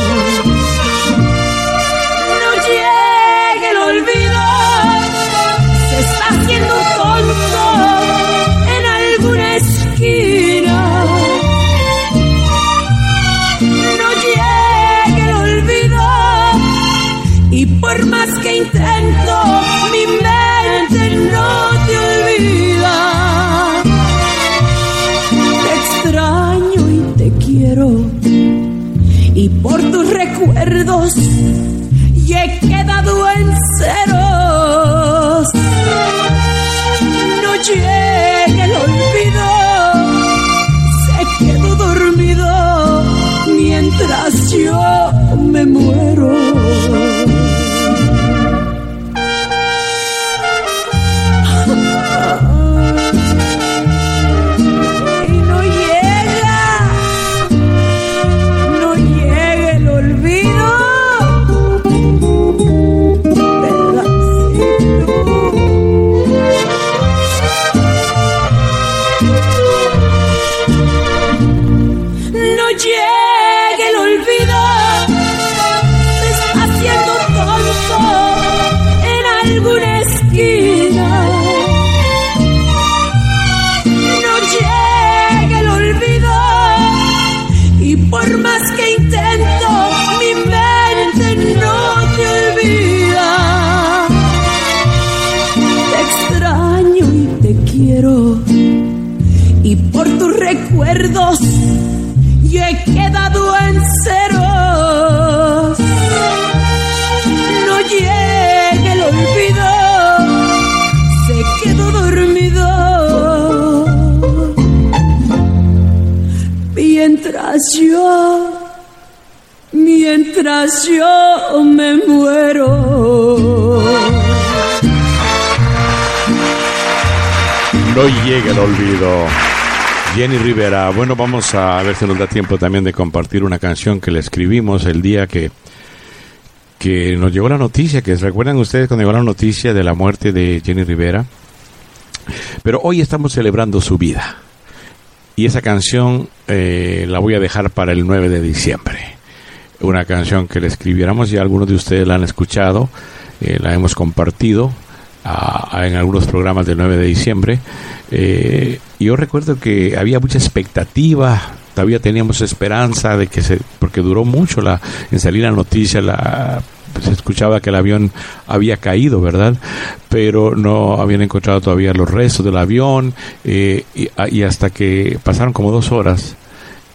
Mientras yo, me muero. No llega el olvido. Jenny Rivera, bueno, vamos a ver si nos da tiempo también de compartir una canción que le escribimos el día que, que nos llegó la noticia, que recuerdan ustedes cuando llegó la noticia de la muerte de Jenny Rivera. Pero hoy estamos celebrando su vida. Y esa canción eh, la voy a dejar para el 9 de diciembre. Una canción que le escribiéramos y algunos de ustedes la han escuchado, eh, la hemos compartido en algunos programas del 9 de diciembre. Eh, yo recuerdo que había mucha expectativa, todavía teníamos esperanza de que se, porque duró mucho la, en salir la noticia, la, se escuchaba que el avión había caído, ¿verdad? Pero no habían encontrado todavía los restos del avión eh, y, y hasta que pasaron como dos horas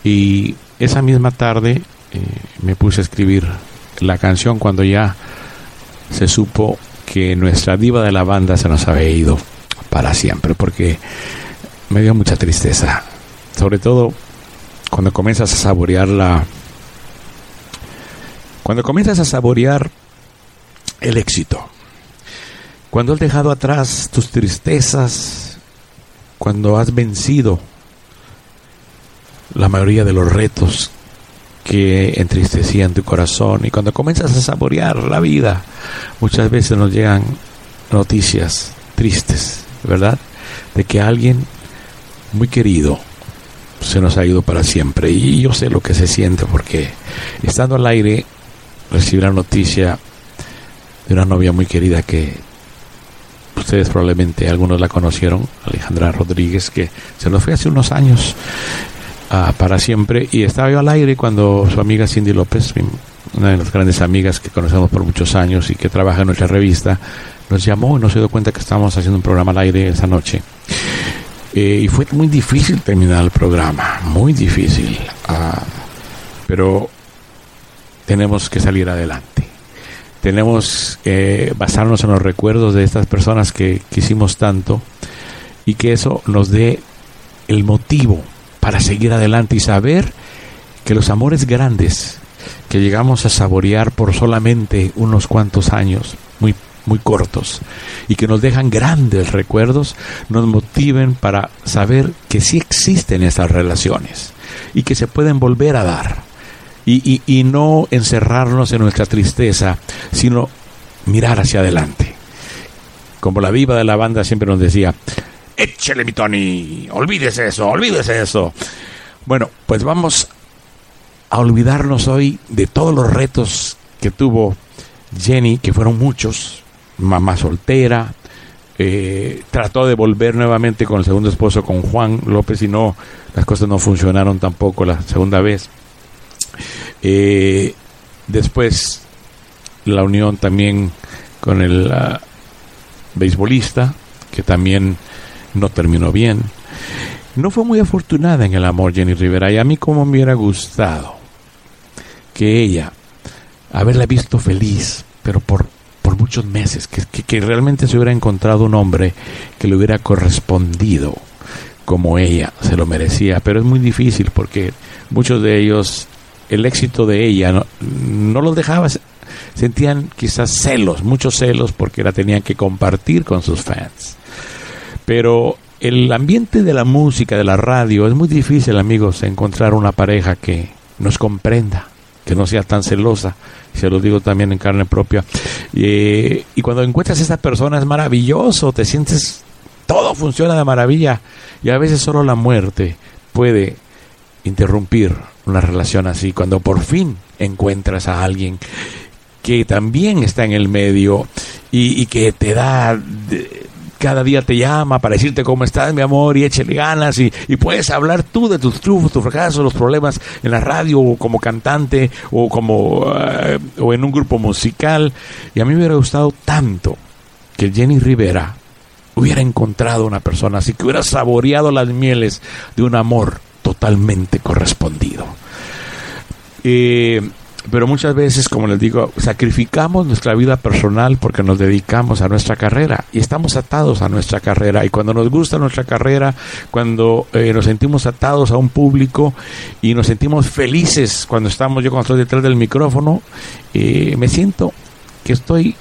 y esa misma tarde eh, me puse a escribir la canción cuando ya se supo que nuestra diva de la banda se nos había ido para siempre, porque me dio mucha tristeza, sobre todo cuando comienzas a saborear la... Cuando comienzas a saborear el éxito, cuando has dejado atrás tus tristezas, cuando has vencido la mayoría de los retos que entristecían tu corazón y cuando comienzas a saborear la vida, muchas veces nos llegan noticias tristes, ¿verdad? De que alguien muy querido se nos ha ido para siempre. Y yo sé lo que se siente porque estando al aire recibí la noticia de una novia muy querida que ustedes probablemente algunos la conocieron, Alejandra Rodríguez, que se nos fue hace unos años ah, para siempre. Y estaba yo al aire cuando su amiga Cindy López, una de las grandes amigas que conocemos por muchos años y que trabaja en nuestra revista, nos llamó y nos dio cuenta que estábamos haciendo un programa al aire esa noche. Eh, y fue muy difícil terminar el programa, muy difícil. Ah, pero tenemos que salir adelante. Tenemos que basarnos en los recuerdos de estas personas que quisimos tanto y que eso nos dé el motivo para seguir adelante y saber que los amores grandes que llegamos a saborear por solamente unos cuantos años, muy muy cortos y que nos dejan grandes recuerdos, nos motiven para saber que sí existen esas relaciones. y que se pueden volver a dar. Y, y, no encerrarnos en nuestra tristeza, sino mirar hacia adelante. Como la viva de la banda siempre nos decía, échele mi Tony, olvídese eso, olvídese eso. Bueno, pues vamos a olvidarnos hoy de todos los retos que tuvo Jenny, que fueron muchos, mamá soltera, eh, trató de volver nuevamente con el segundo esposo, con Juan López, y no, las cosas no funcionaron tampoco la segunda vez. Eh, después la unión también con el uh, beisbolista, que también no terminó bien. No fue muy afortunada en el amor Jenny Rivera y a mí como me hubiera gustado que ella, haberla visto feliz, pero por, por muchos meses, que, que realmente se hubiera encontrado un hombre que le hubiera correspondido como ella se lo merecía, pero es muy difícil porque muchos de ellos, el éxito de ella no, los dejaba, sentían quizás celos, muchos celos porque la tenían que compartir con sus fans. Pero el ambiente de la música, de la radio, es muy difícil, amigos, encontrar una pareja que nos comprenda, que no sea tan celosa. Se lo digo también en carne propia. Y, y cuando encuentras a esa persona es maravilloso, te sientes, todo funciona de maravilla. Y a veces solo la muerte puede interrumpir una relación así. Cuando por fin encuentras a alguien que también está en el medio y, y que te da cada día te llama para decirte cómo estás, mi amor, y échale ganas, y, y puedes hablar tú de tus triunfos, tus fracasos, los problemas en la radio, o como cantante, o como uh, o en un grupo musical. Y a mí me hubiera gustado tanto que Jenny Rivera hubiera encontrado una persona así, que hubiera saboreado las mieles de un amor totalmente correspondido. Eh, pero muchas veces, como les digo, sacrificamos nuestra vida personal porque nos dedicamos a nuestra carrera y estamos atados a nuestra carrera. Y cuando nos gusta nuestra carrera, cuando eh, nos sentimos atados a un público y nos sentimos felices cuando estamos, yo cuando estoy detrás del micrófono, eh, me siento que estoy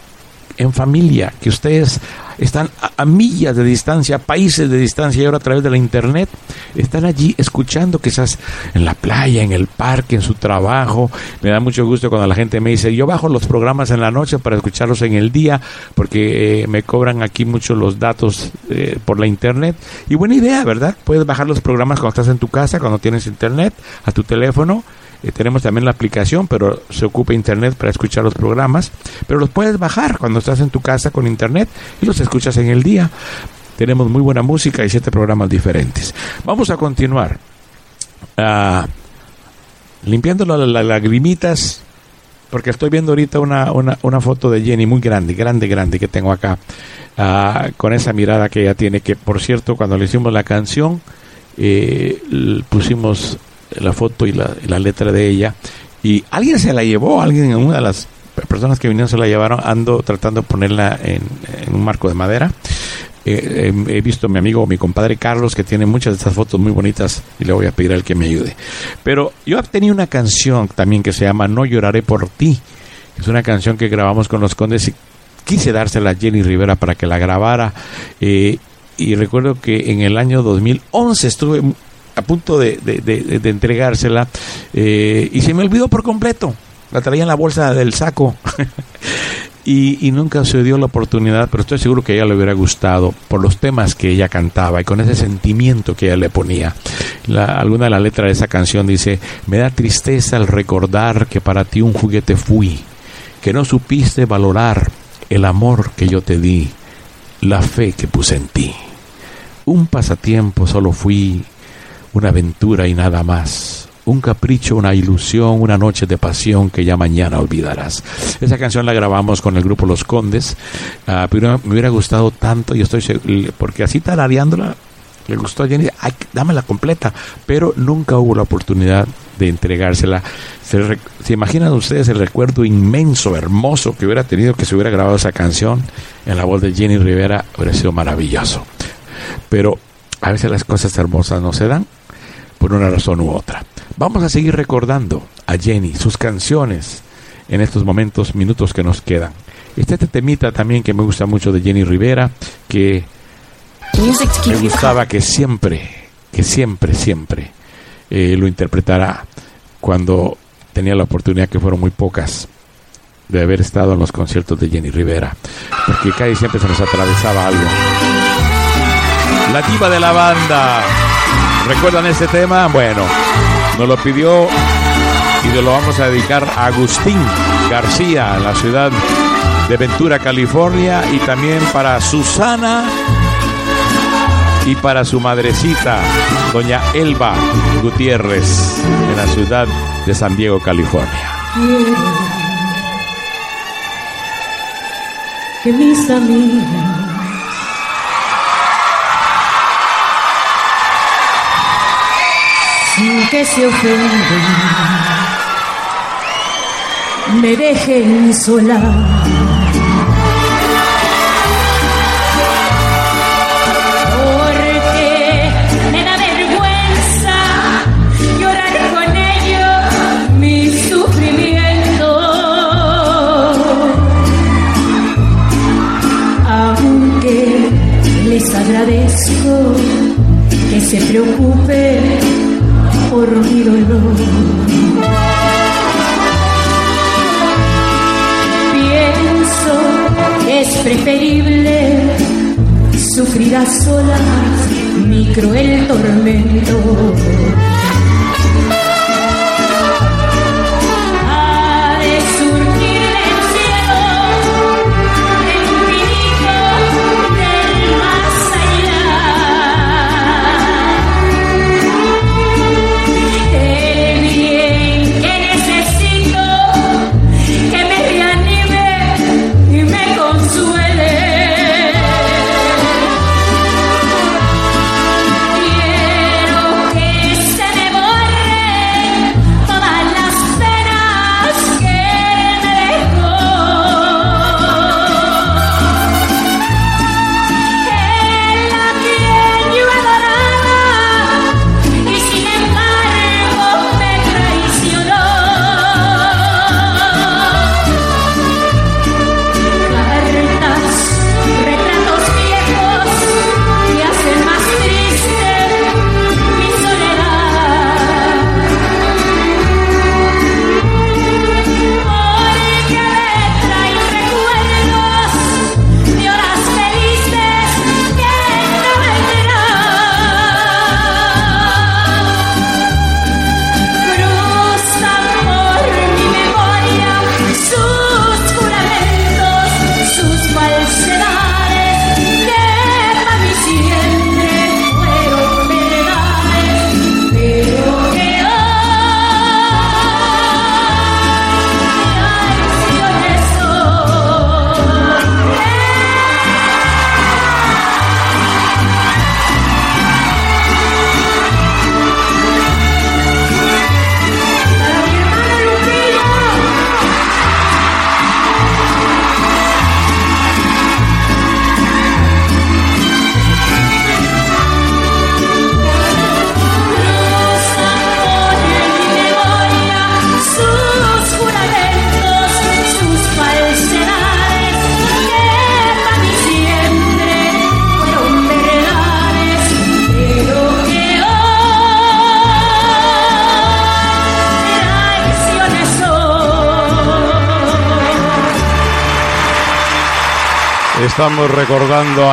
en familia, que ustedes están a, millas de distancia, países de distancia y ahora a través de la internet están allí escuchando quizás en la playa, en el parque, en su trabajo. Me da mucho gusto cuando la gente me dice, yo bajo los programas en la noche para escucharlos en el día porque eh, me cobran aquí mucho los datos eh, por la internet. Y buena idea, ¿verdad? Puedes bajar los programas cuando estás en tu casa, cuando tienes internet, a tu teléfono. Eh, tenemos también la aplicación, pero se ocupa internet para escuchar los programas. Pero los puedes bajar cuando estás en tu casa con internet y los escuchas en el día. Tenemos muy buena música y siete programas diferentes. Vamos a continuar. Uh, limpiando las la, la lagrimitas, porque estoy viendo ahorita una, una, foto de Jenny muy grande, grande, grande que tengo acá, uh, con esa mirada que ella tiene, que por cierto, cuando le hicimos la canción, eh, pusimos la foto y la, letra de ella, y alguien se la llevó, alguien, una de las personas que vinieron se la llevaron, ando tratando de ponerla en, en un marco de madera, eh, he visto a mi amigo, mi compadre Carlos, que tiene muchas de estas fotos muy bonitas y le voy a pedir a él que me ayude. Pero yo tenía una canción también que se llama No lloraré por ti. Es una canción que grabamos con los condes y quise dársela a Jenny Rivera para que la grabara. Eh, y recuerdo que en el año 2011 estuve a punto de, de, de, entregársela eh, y se me olvidó por completo. La traía en la bolsa del saco. Y, y, nunca se dio la oportunidad, pero estoy seguro que a ella le hubiera gustado por los temas que ella cantaba y con ese sentimiento que ella le ponía. La, alguna de las letras de esa canción dice, me da tristeza al recordar que para ti un juguete fui, que no supiste valorar el amor que yo te di, la fe que puse en ti. Un pasatiempo solo fui, una aventura y nada más un capricho, una ilusión, una noche de pasión que ya mañana olvidarás. Esa canción la grabamos con el grupo Los Condes, uh, pero me hubiera gustado tanto, y estoy seguro, porque así tarareándola, le gustó a Jenny, ay, dámela completa, pero nunca hubo la oportunidad de entregársela. Se, ¿Se, imaginan ustedes el recuerdo inmenso, hermoso que hubiera tenido que se hubiera grabado esa canción en la voz de Jenny Rivera? Hubiera sido maravilloso. Pero a veces las cosas hermosas no se dan por una razón u otra. Vamos a seguir recordando a Jenny, sus canciones en estos momentos, minutos que nos quedan. Este temita también que me gusta mucho de Jenny Rivera, que me gustaba que siempre, que siempre, siempre eh, lo interpretara cuando tenía la oportunidad, que fueron muy pocas, de haber estado en los conciertos de Jenny Rivera, porque casi siempre se nos atravesaba algo. La diva de la banda. ¿Recuerdan este tema? Bueno, nos lo pidió y lo vamos a dedicar a Agustín García, en la ciudad de Ventura, California, y también para Susana y para su madrecita, doña Elba Gutiérrez, en la ciudad de San Diego, California. que mis amigos que se ofendan me dejen sola. Porque me da vergüenza llorar con ellos mi sufrimiento. Aunque les agradezco que se preocupen Pienso que es preferible sufrir a solas mi cruel tormento.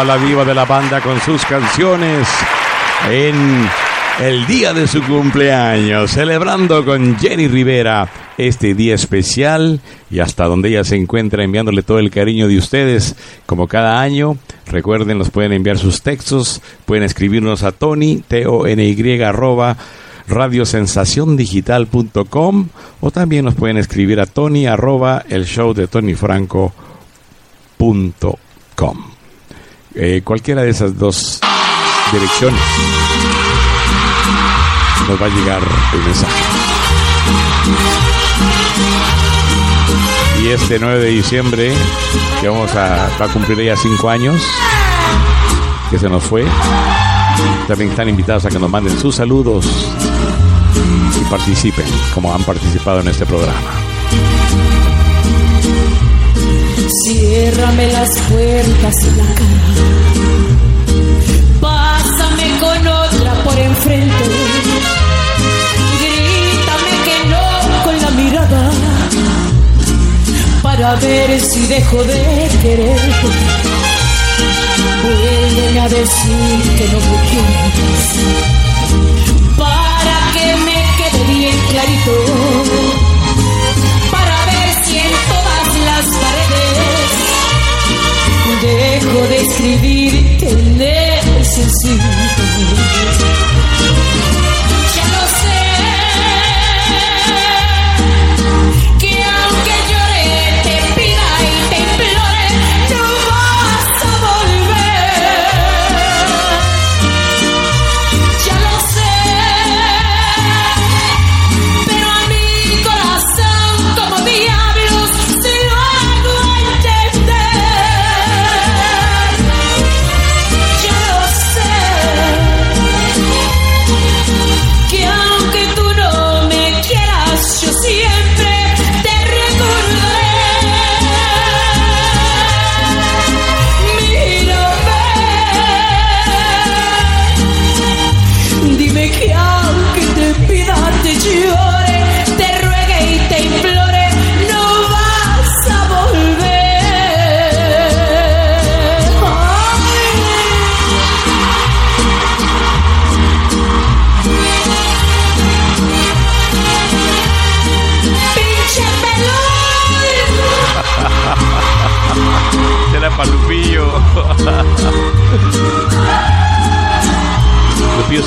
La diva de la banda con sus canciones en el día de su cumpleaños, celebrando con Jenny Rivera este día especial y hasta donde ella se encuentra enviándole todo el cariño de ustedes como cada año. Recuerden, nos pueden enviar sus textos, pueden escribirnos a Tony, T-O-N-Y, arroba radiosensaciondigital.com o también nos pueden escribir a Tony, arroba el show de Tony Franco com. Eh, cualquiera de esas dos direcciones nos va a llegar el mensaje. Y este 9 de diciembre, que vamos a, cumplir ya cinco años, que se nos fue, también están invitados a que nos manden sus saludos y participen, como han participado en este programa. Ciérrame las puertas y la cama. Pásame con otra por enfrente. Grítame que no con la mirada. Para ver si dejo de quererte. Vuelven a decir que no me quieres. Para que me quede bien clarito dejo de escribir necesito. Ya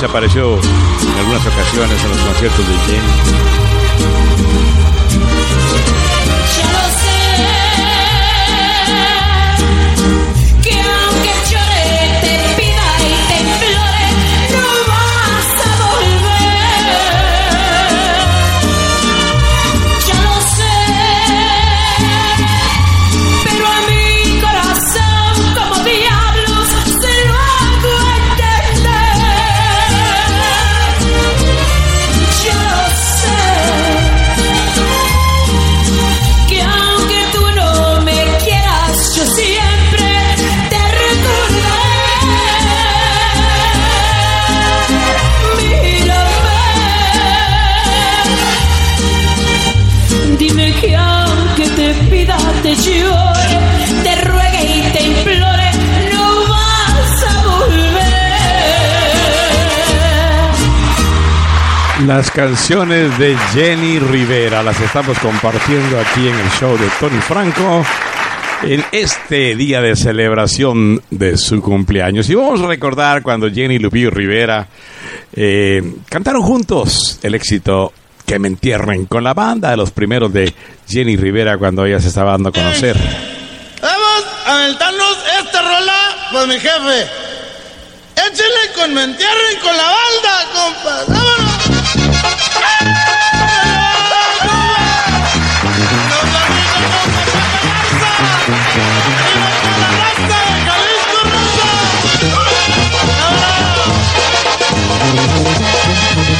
apareció en algunas ocasiones en los conciertos de Jenny. Las canciones de Jenny Rivera las estamos compartiendo aquí en el show de Tony Franco en este día de celebración de su cumpleaños. Y vamos a recordar cuando Jenny Lupillo Rivera eh, cantaron juntos el éxito Que me entierren con la banda de los primeros de Jenny Rivera cuando ella se estaba dando a conocer. Vamos a aventarnos esta rola, pues mi jefe. Échenle con me entierren con la balda, compas. ¡Vámonos!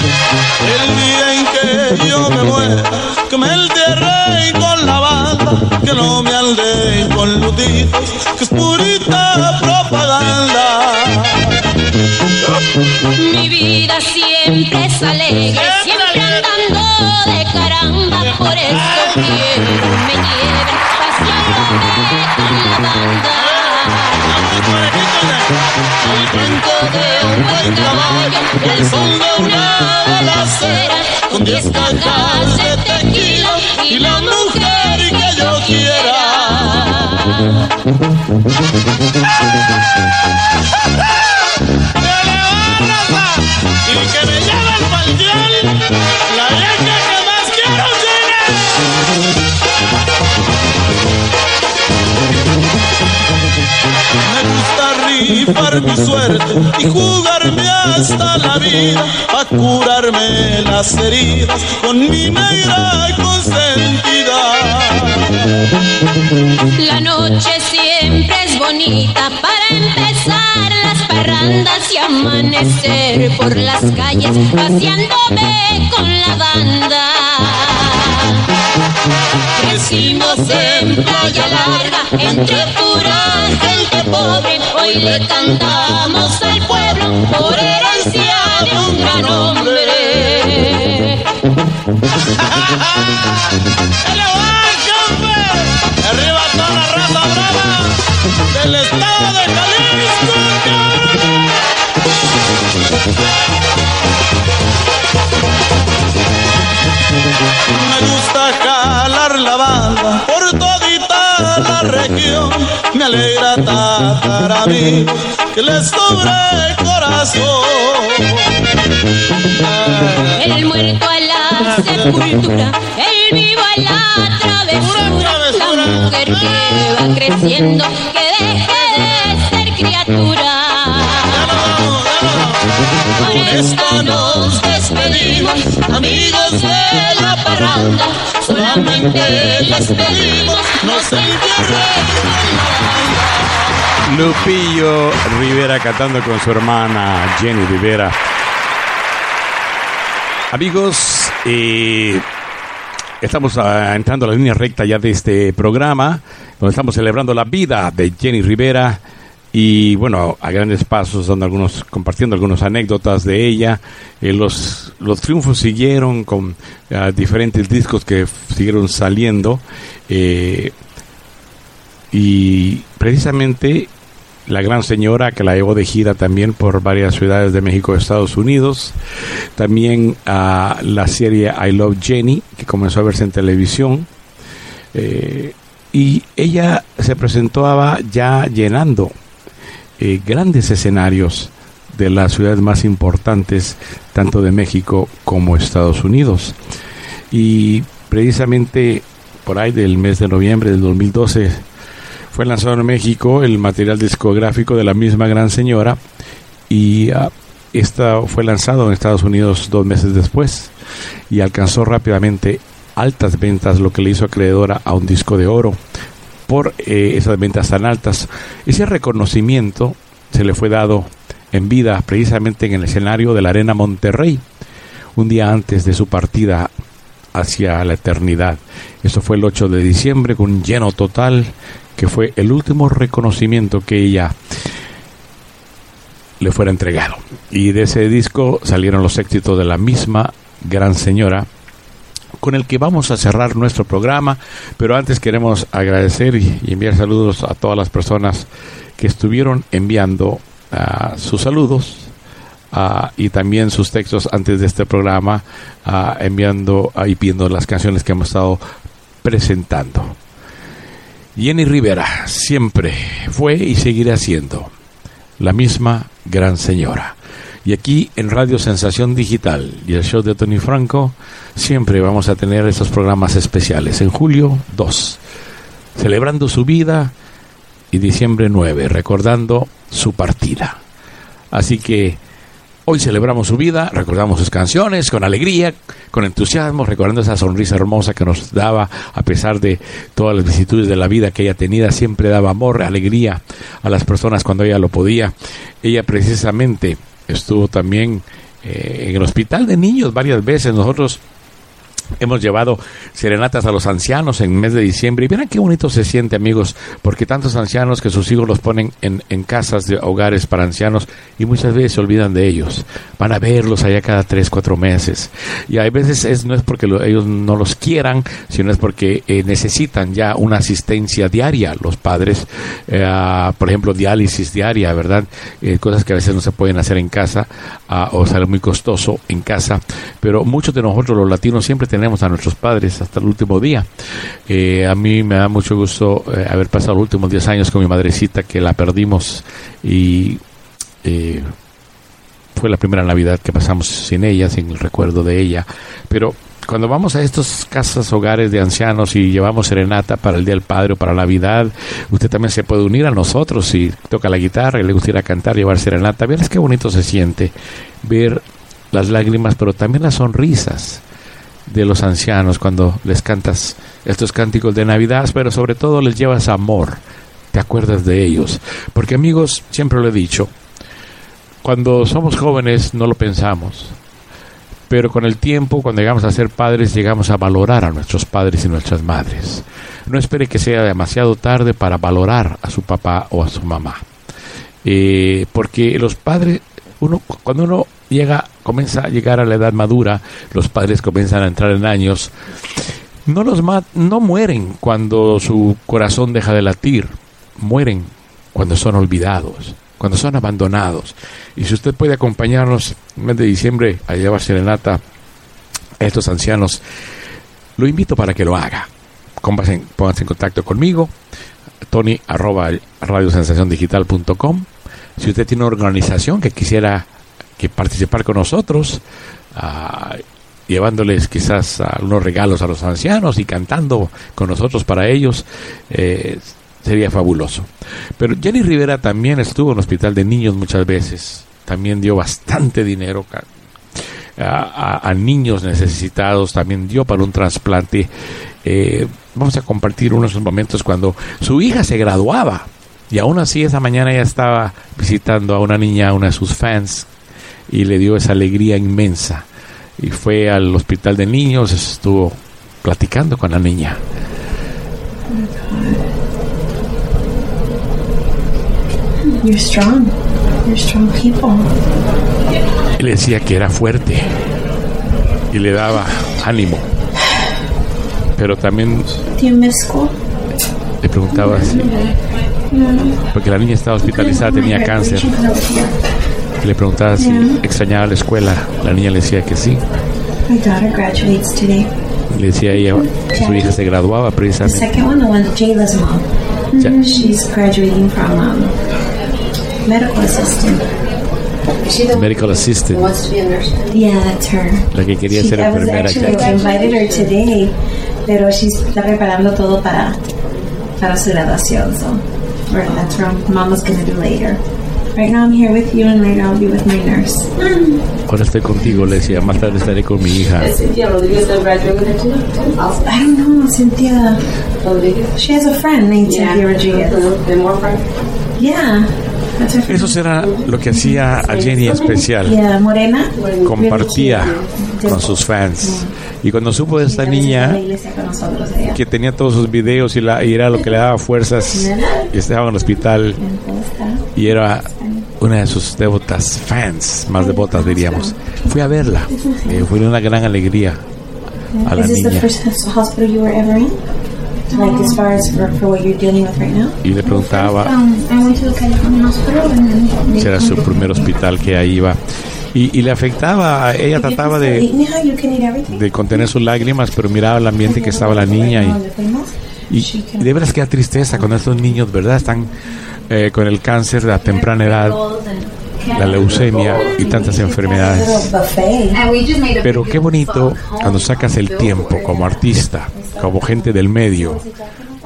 El día en que yo me muera, que me entierren con la banda, que no me anden con lutitos, que es purita propaganda. Mi vida siempre es alegre, siempre andando de caramba, por eso quiero me lleven paseándome con la banda. El brinco de un buen el son de una con diez cajas de tequila y la mujer que yo quiera. Y que me rifar mi suerte y jugarme hasta la vida a curarme las heridas con mi negra consentida. La noche siempre es bonita para empezar las parrandas y amanecer por las calles paseándome con la banda. Crecimos en playa larga entre gente pobre, hoy le cantamos al pueblo por herencia de un gran hombre. del estado de Jalisco. Me gusta jalar la banda por todita la región. Me alegra tratar a mí que les sobre corazón. El muerto a la sepultura, el vivo a la travesura. La mujer que va creciendo, que deje de ser criatura. Con esta nos despedimos, amigos de la parranda. Solamente les pedimos, Lupillo Rivera cantando con su hermana Jenny Rivera. Amigos, eh, estamos ah, entrando a la línea recta ya de este programa, donde estamos celebrando la vida de Jenny Rivera y bueno, a grandes pasos, dando algunos, compartiendo algunas anécdotas de ella. Eh, los, los triunfos siguieron con ah, diferentes discos que siguieron saliendo. eh, y precisamente la gran señora que la llevó de gira también por varias ciudades de México y Estados Unidos. También a la serie I Love Jenny, que comenzó a verse en televisión. Eh, y ella se presentaba ya llenando eh, grandes escenarios de las ciudades más importantes, tanto de México como Estados Unidos. Y precisamente por ahí del mes de noviembre del 2012 fue lanzado en México el material discográfico de la misma gran señora y ah, esta fue lanzado en Estados Unidos dos meses después y alcanzó rápidamente altas ventas, lo que le hizo acreedora a un disco de oro por eh, esas ventas tan altas. Ese reconocimiento se le fue dado en vida precisamente en el escenario de la Arena Monterrey, un día antes de su partida hacia la eternidad. Eso fue el 8 de diciembre con un lleno total que fue el último reconocimiento que ella le fuera entregado. Y de ese disco salieron los éxitos de la misma gran señora con el que vamos a cerrar nuestro programa, pero antes queremos agradecer y, enviar saludos a todas las personas que estuvieron enviando ah, sus saludos ah, y también sus textos antes de este programa, ah, enviando y pidiendo las canciones que hemos estado presentando. Jenny Rivera siempre fue y seguirá siendo la misma gran señora. Y aquí en Radio Sensación Digital y el show de Tony Franco, siempre vamos a tener estos programas especiales. En julio 2, celebrando su vida, y diciembre 9, recordando su partida. Así que hoy celebramos su vida, recordamos sus canciones con alegría, con entusiasmo, recordando esa sonrisa hermosa que nos daba a pesar de todas las vicisitudes de la vida que ella tenía, siempre daba amor, alegría a las personas cuando ella lo podía. Ella precisamente estuvo también eh, en el hospital de niños varias veces. Nosotros Hemos llevado serenatas a los ancianos en mes de diciembre y verán qué bonito se siente amigos, porque tantos ancianos que sus hijos los ponen en, en, casas de hogares para ancianos y muchas veces se olvidan de ellos. Van a verlos allá cada tres, cuatro meses. Y hay veces es, no es porque lo, ellos no los quieran, sino es porque eh, necesitan ya una asistencia diaria los padres, eh, por ejemplo, diálisis diaria, ¿verdad? Eh, cosas que a veces no se pueden hacer en casa uh, o sale muy costoso en casa, pero muchos de nosotros los latinos siempre tenemos a nuestros padres hasta el último día. Eh, a mí me da mucho gusto eh, haber pasado los últimos 10 años con mi madrecita que la perdimos y eh, fue la primera Navidad que pasamos sin ella, sin el recuerdo de ella. Pero cuando vamos a estas casas, hogares de ancianos y llevamos serenata para el Día del Padre o para Navidad, usted también se puede unir a nosotros si toca la guitarra y le gustaría cantar, llevar serenata. Verás qué bonito se siente ver las lágrimas, pero también las sonrisas de los ancianos cuando les cantas estos cánticos de Navidad, pero sobre todo les llevas amor, te acuerdas de ellos. Porque amigos, siempre lo he dicho, cuando somos jóvenes no lo pensamos, pero con el tiempo, cuando llegamos a ser padres, llegamos a valorar a nuestros padres y nuestras madres. No espere que sea demasiado tarde para valorar a su papá o a su mamá. Eh, porque los padres, uno, cuando uno llega, comienza a llegar a la edad madura, los padres comienzan a entrar en años, no los no mueren cuando su corazón deja de latir, mueren cuando son olvidados, cuando son abandonados. Y si usted puede acompañarnos en el mes de diciembre a llevar serenata a estos ancianos, lo invito para que lo haga. Pónganse en, pónganse en contacto conmigo, tony arroba radiosensaciondigital.com. Si usted tiene una organización que quisiera que participar con nosotros, ah, llevándoles quizás algunos regalos a los ancianos y cantando con nosotros para ellos, eh, sería fabuloso. Pero Jenny Rivera también estuvo en el hospital de niños muchas veces, también dio bastante dinero a niños necesitados, también dio para un trasplante. Eh, vamos a compartir unos momentos cuando su hija se graduaba y aún así esa mañana ella estaba visitando a una niña, a una de sus fans, y le dio esa alegría inmensa. Y fue al hospital de niños, estuvo platicando con la niña. You're strong. You're strong people. Y le decía que era fuerte y le daba ánimo. Pero también le preguntaba si. Porque la niña estaba hospitalizada, tenía cáncer. Y le preguntaba si extrañaba la escuela. La niña le decía que sí. My daughter graduates today. Le decía a ella que su hija se graduaba The precisamente. second one, the one Jayla's mom. Yeah. She's graduating from um, medical assistant. Medical assistant, to be a nurse. Yeah, that's her. la que quería She- ser enfermera. actually, I invited her today, pero está preparando todo para, para su graduación. So right, that's what Mama's gonna do later. Right now I'm here with you, and later I'll be with my nurse. Ahora estoy contigo, le decía, más tarde estaré con mi hija. Cynthia Rodriguez? I don't know, Cynthia Rodriguez. She has a friend named Cynthia Rodriguez. The more friend? Yeah. Eso era lo que hacía a Jenny especial. Compartía con sus fans. Y cuando supo de esta niña que tenía todos sus videos y, la, y era lo que le daba fuerzas, y estaba en el hospital y era una de sus devotas fans, más devotas diríamos. Fui a verla. Eh, fue una gran alegría a la niña. first hos- hospital you were ever in? Like as far as for, for what you're dealing with right now? Y le preguntaba Um, I went to the California hospital and then si era su primer hospital que ahí iba. Y, y le afectaba, ella trataba de, de contener sus lágrimas, pero miraba el ambiente que estaba la niña y, y, de veras que tristeza cuando estos niños, ¿verdad? Están eh, con el cáncer a temprana edad, la leucemia y tantas enfermedades. Pero qué bonito cuando sacas el tiempo como artista, como gente del medio,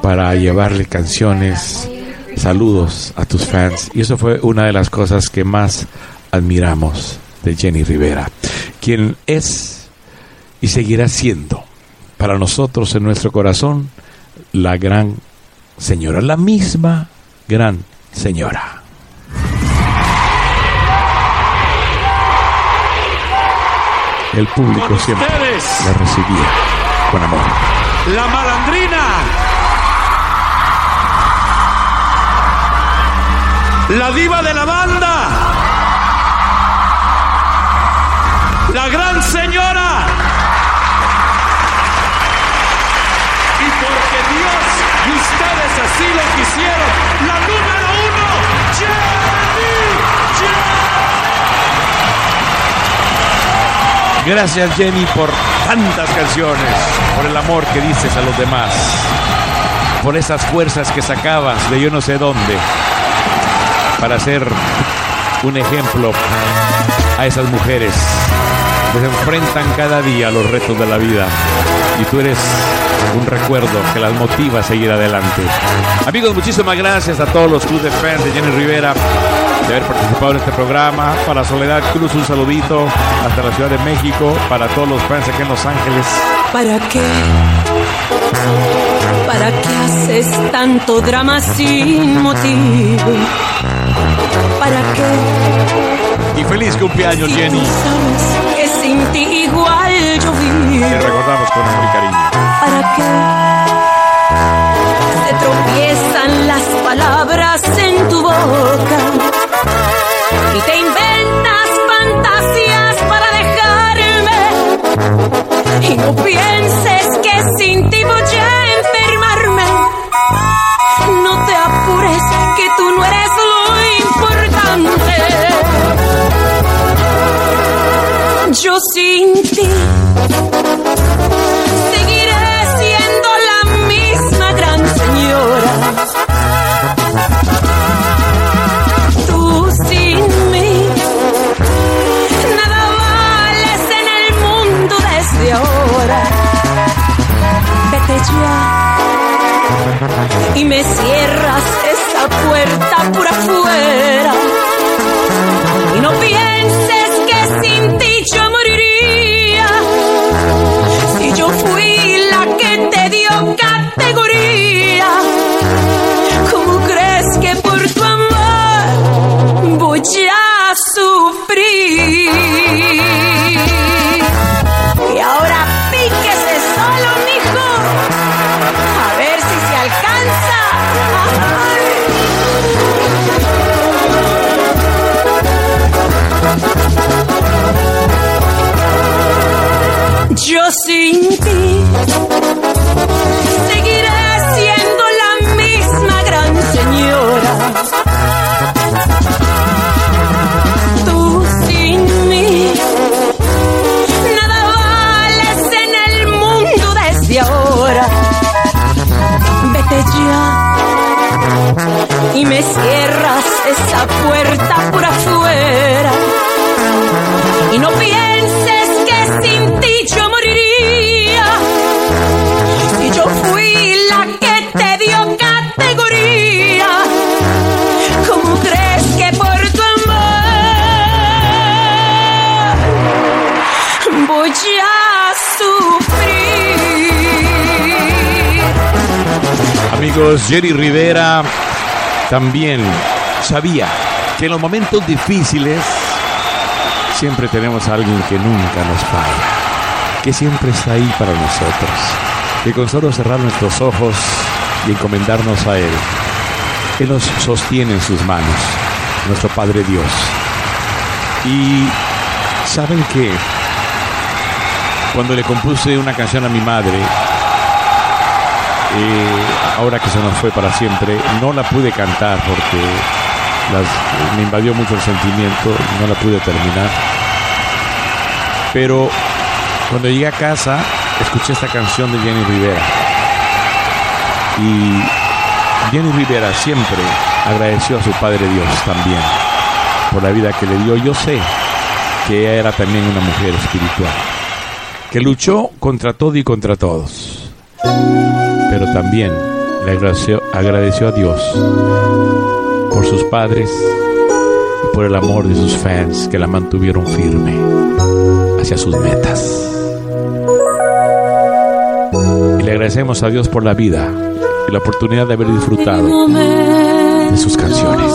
para llevarle canciones, saludos a tus fans. Y eso fue una de las cosas que más admiramos de Jenny Rivera, quien es y seguirá siendo para nosotros en nuestro corazón la gran señora, la misma gran señora. El público siempre la recibía con amor. La malandrina. La diva de la banda. Gracias Jenny por tantas canciones, por el amor que dices a los demás, por esas fuerzas que sacabas de yo no sé dónde, para ser un ejemplo a esas mujeres que se enfrentan cada día a los retos de la vida. Y tú eres un recuerdo que las motiva a seguir adelante. Amigos, muchísimas gracias a todos los clubes fans de Jenny Rivera de haber participado en este programa. Para Soledad Cruz, un saludito hasta la Ciudad de México. Para todos los fans aquí en Los Ángeles. ¿Para qué? ¿Para qué haces tanto drama sin motivo? ¿Para qué? Y feliz cumpleaños, Jenny. Sabes que sin ti igual yo vivo. Te recordamos con amor y cariño. ¿Para qué? Se tropiezan las palabras en tu boca te inventas fantasías para dejarme. Y no pienses que sin ti voy a enfermarme. No te apures, que tú no eres lo importante. Yo sin ti. Jerry Rivera también sabía que en los momentos difíciles siempre tenemos a alguien que nunca nos falla, que siempre está ahí para nosotros, que con solo cerrar nuestros ojos y encomendarnos a Él, Él nos sostiene en sus manos, nuestro Padre Dios. Y saben que cuando le compuse una canción a mi madre, ahora que se nos fue para siempre, no la pude cantar porque me invadió mucho el sentimiento, no la pude terminar. Pero cuando llegué a casa, escuché esta canción de Jenny Rivera. Y Jenny Rivera siempre agradeció a su Padre Dios también por la vida que le dio. Yo sé que ella era también una mujer espiritual, que luchó contra todo y contra todos, pero también le agradeció, agradeció a Dios por sus padres y por el amor de sus fans que la mantuvieron firme hacia sus metas. Y le agradecemos a Dios por la vida y la oportunidad de haber disfrutado de sus canciones.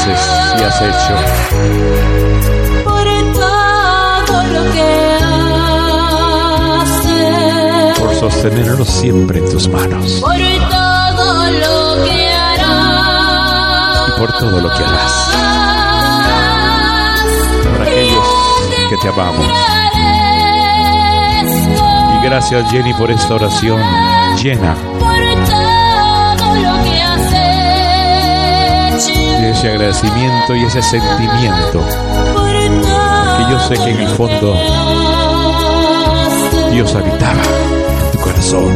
Haces y has hecho. Por todo lo que haces. por sostenernos siempre en tus manos Por todo lo que harás. y por todo lo que harás. Por aquellos que te amamos. Y gracias Jenny por esta oración llena ese agradecimiento y ese sentimiento. Que yo sé que en el fondo Dios habitaba en tu corazón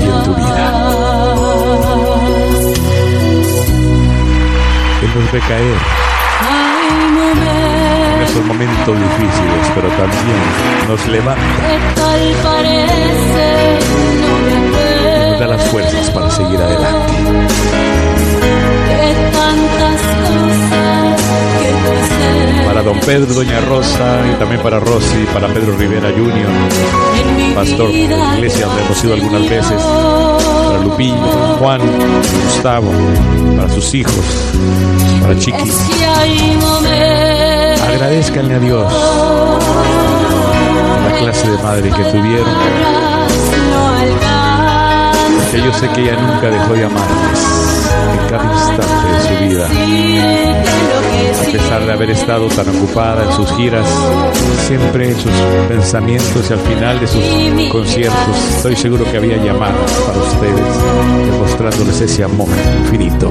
y en tu vida. nos ve caer en esos momentos difíciles, pero también nos levanta nos da las fuerzrzas para seguir adelante. Para don Pedro, doña Rosa y también para Rosy, para Pedro Rivera Jr., pastor de vida la iglesia donde hemos ido algunas veces, para Lupillo, Juan, Gustavo, para sus hijos, para Chiqui. Agradezcanle a Dios la clase de madre que tuvieron, que yo sé que ella nunca dejó de amarles en cada instante de su vida. A pesar de haber estado tan ocupada en sus giras, siempre en sus pensamientos y al final de sus conciertos, estoy seguro que había llamadas para ustedes, demostrándoles ese amor infinito.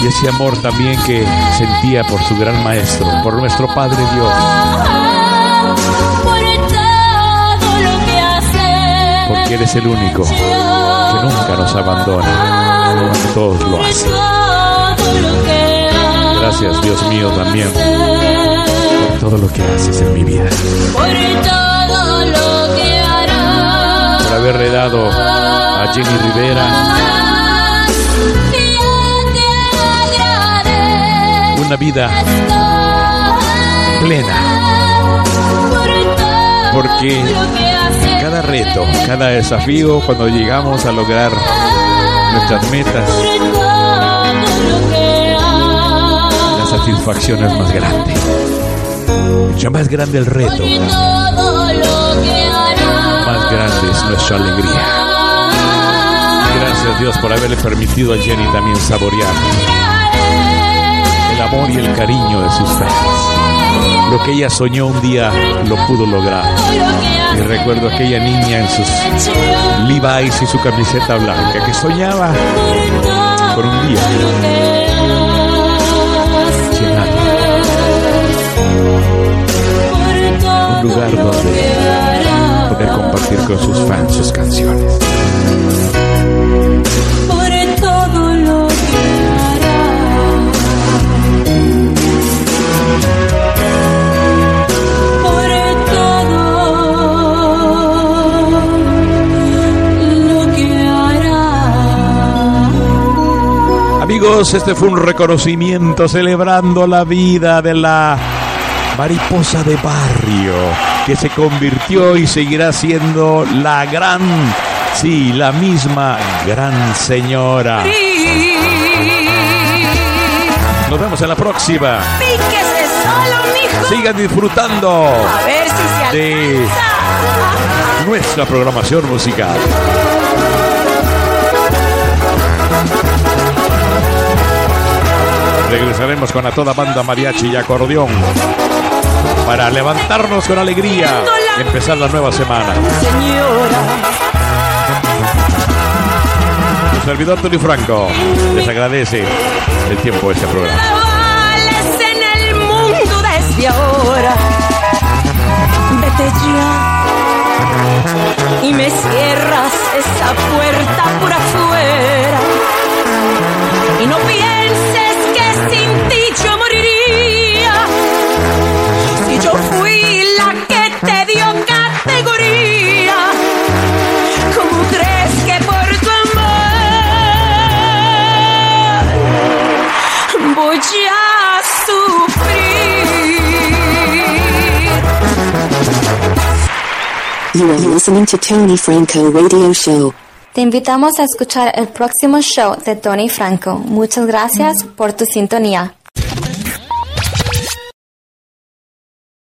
Y ese amor también que sentía por su gran maestro, por nuestro Padre Dios, porque Él es el único que nunca nos abandona cuando todos lo hacen. que Gracias Dios mío también por todo lo que haces en mi vida, que por haberle dado a Jenny Rivera una vida plena, porque cada reto, cada desafío, cuando llegamos a lograr nuestras metas, la satisfacción es más grande. Mucho más grande el reto, más grande es nuestra alegría. Gracias Dios por haberle permitido a Jenny también saborear el amor y el cariño de sus fans. Lo que ella soñó un día lo pudo lograr. Y recuerdo aquella niña en sus Levi's y su camiseta blanca que soñaba por un día un lugar donde poder compartir con sus fans sus canciones. Amigos, este fue un reconocimiento celebrando la vida de la mariposa de barrio que se convirtió y seguirá siendo la gran, sí, la misma gran señora. Nos vemos en la próxima. Solo. Sigan disfrutando A ver si se de nuestra programación musical. Regresaremos con a toda banda mariachi y acordeón para levantarnos con alegría y empezar la nueva semana. Su servidor Tony Franco les agradece el tiempo de este programa. En el mundo desde ahora. Vete ya y me cierras esa puerta por afuera. Y no pienses sin ti yo moriría. Si yo fui la que te dio categoría. ¿Cómo crees que por tu amor voy a sufrir? You are listening to Tony Franco Radio Show. Te invitamos a escuchar el próximo show de Tony Franco. Muchas gracias por tu sintonía.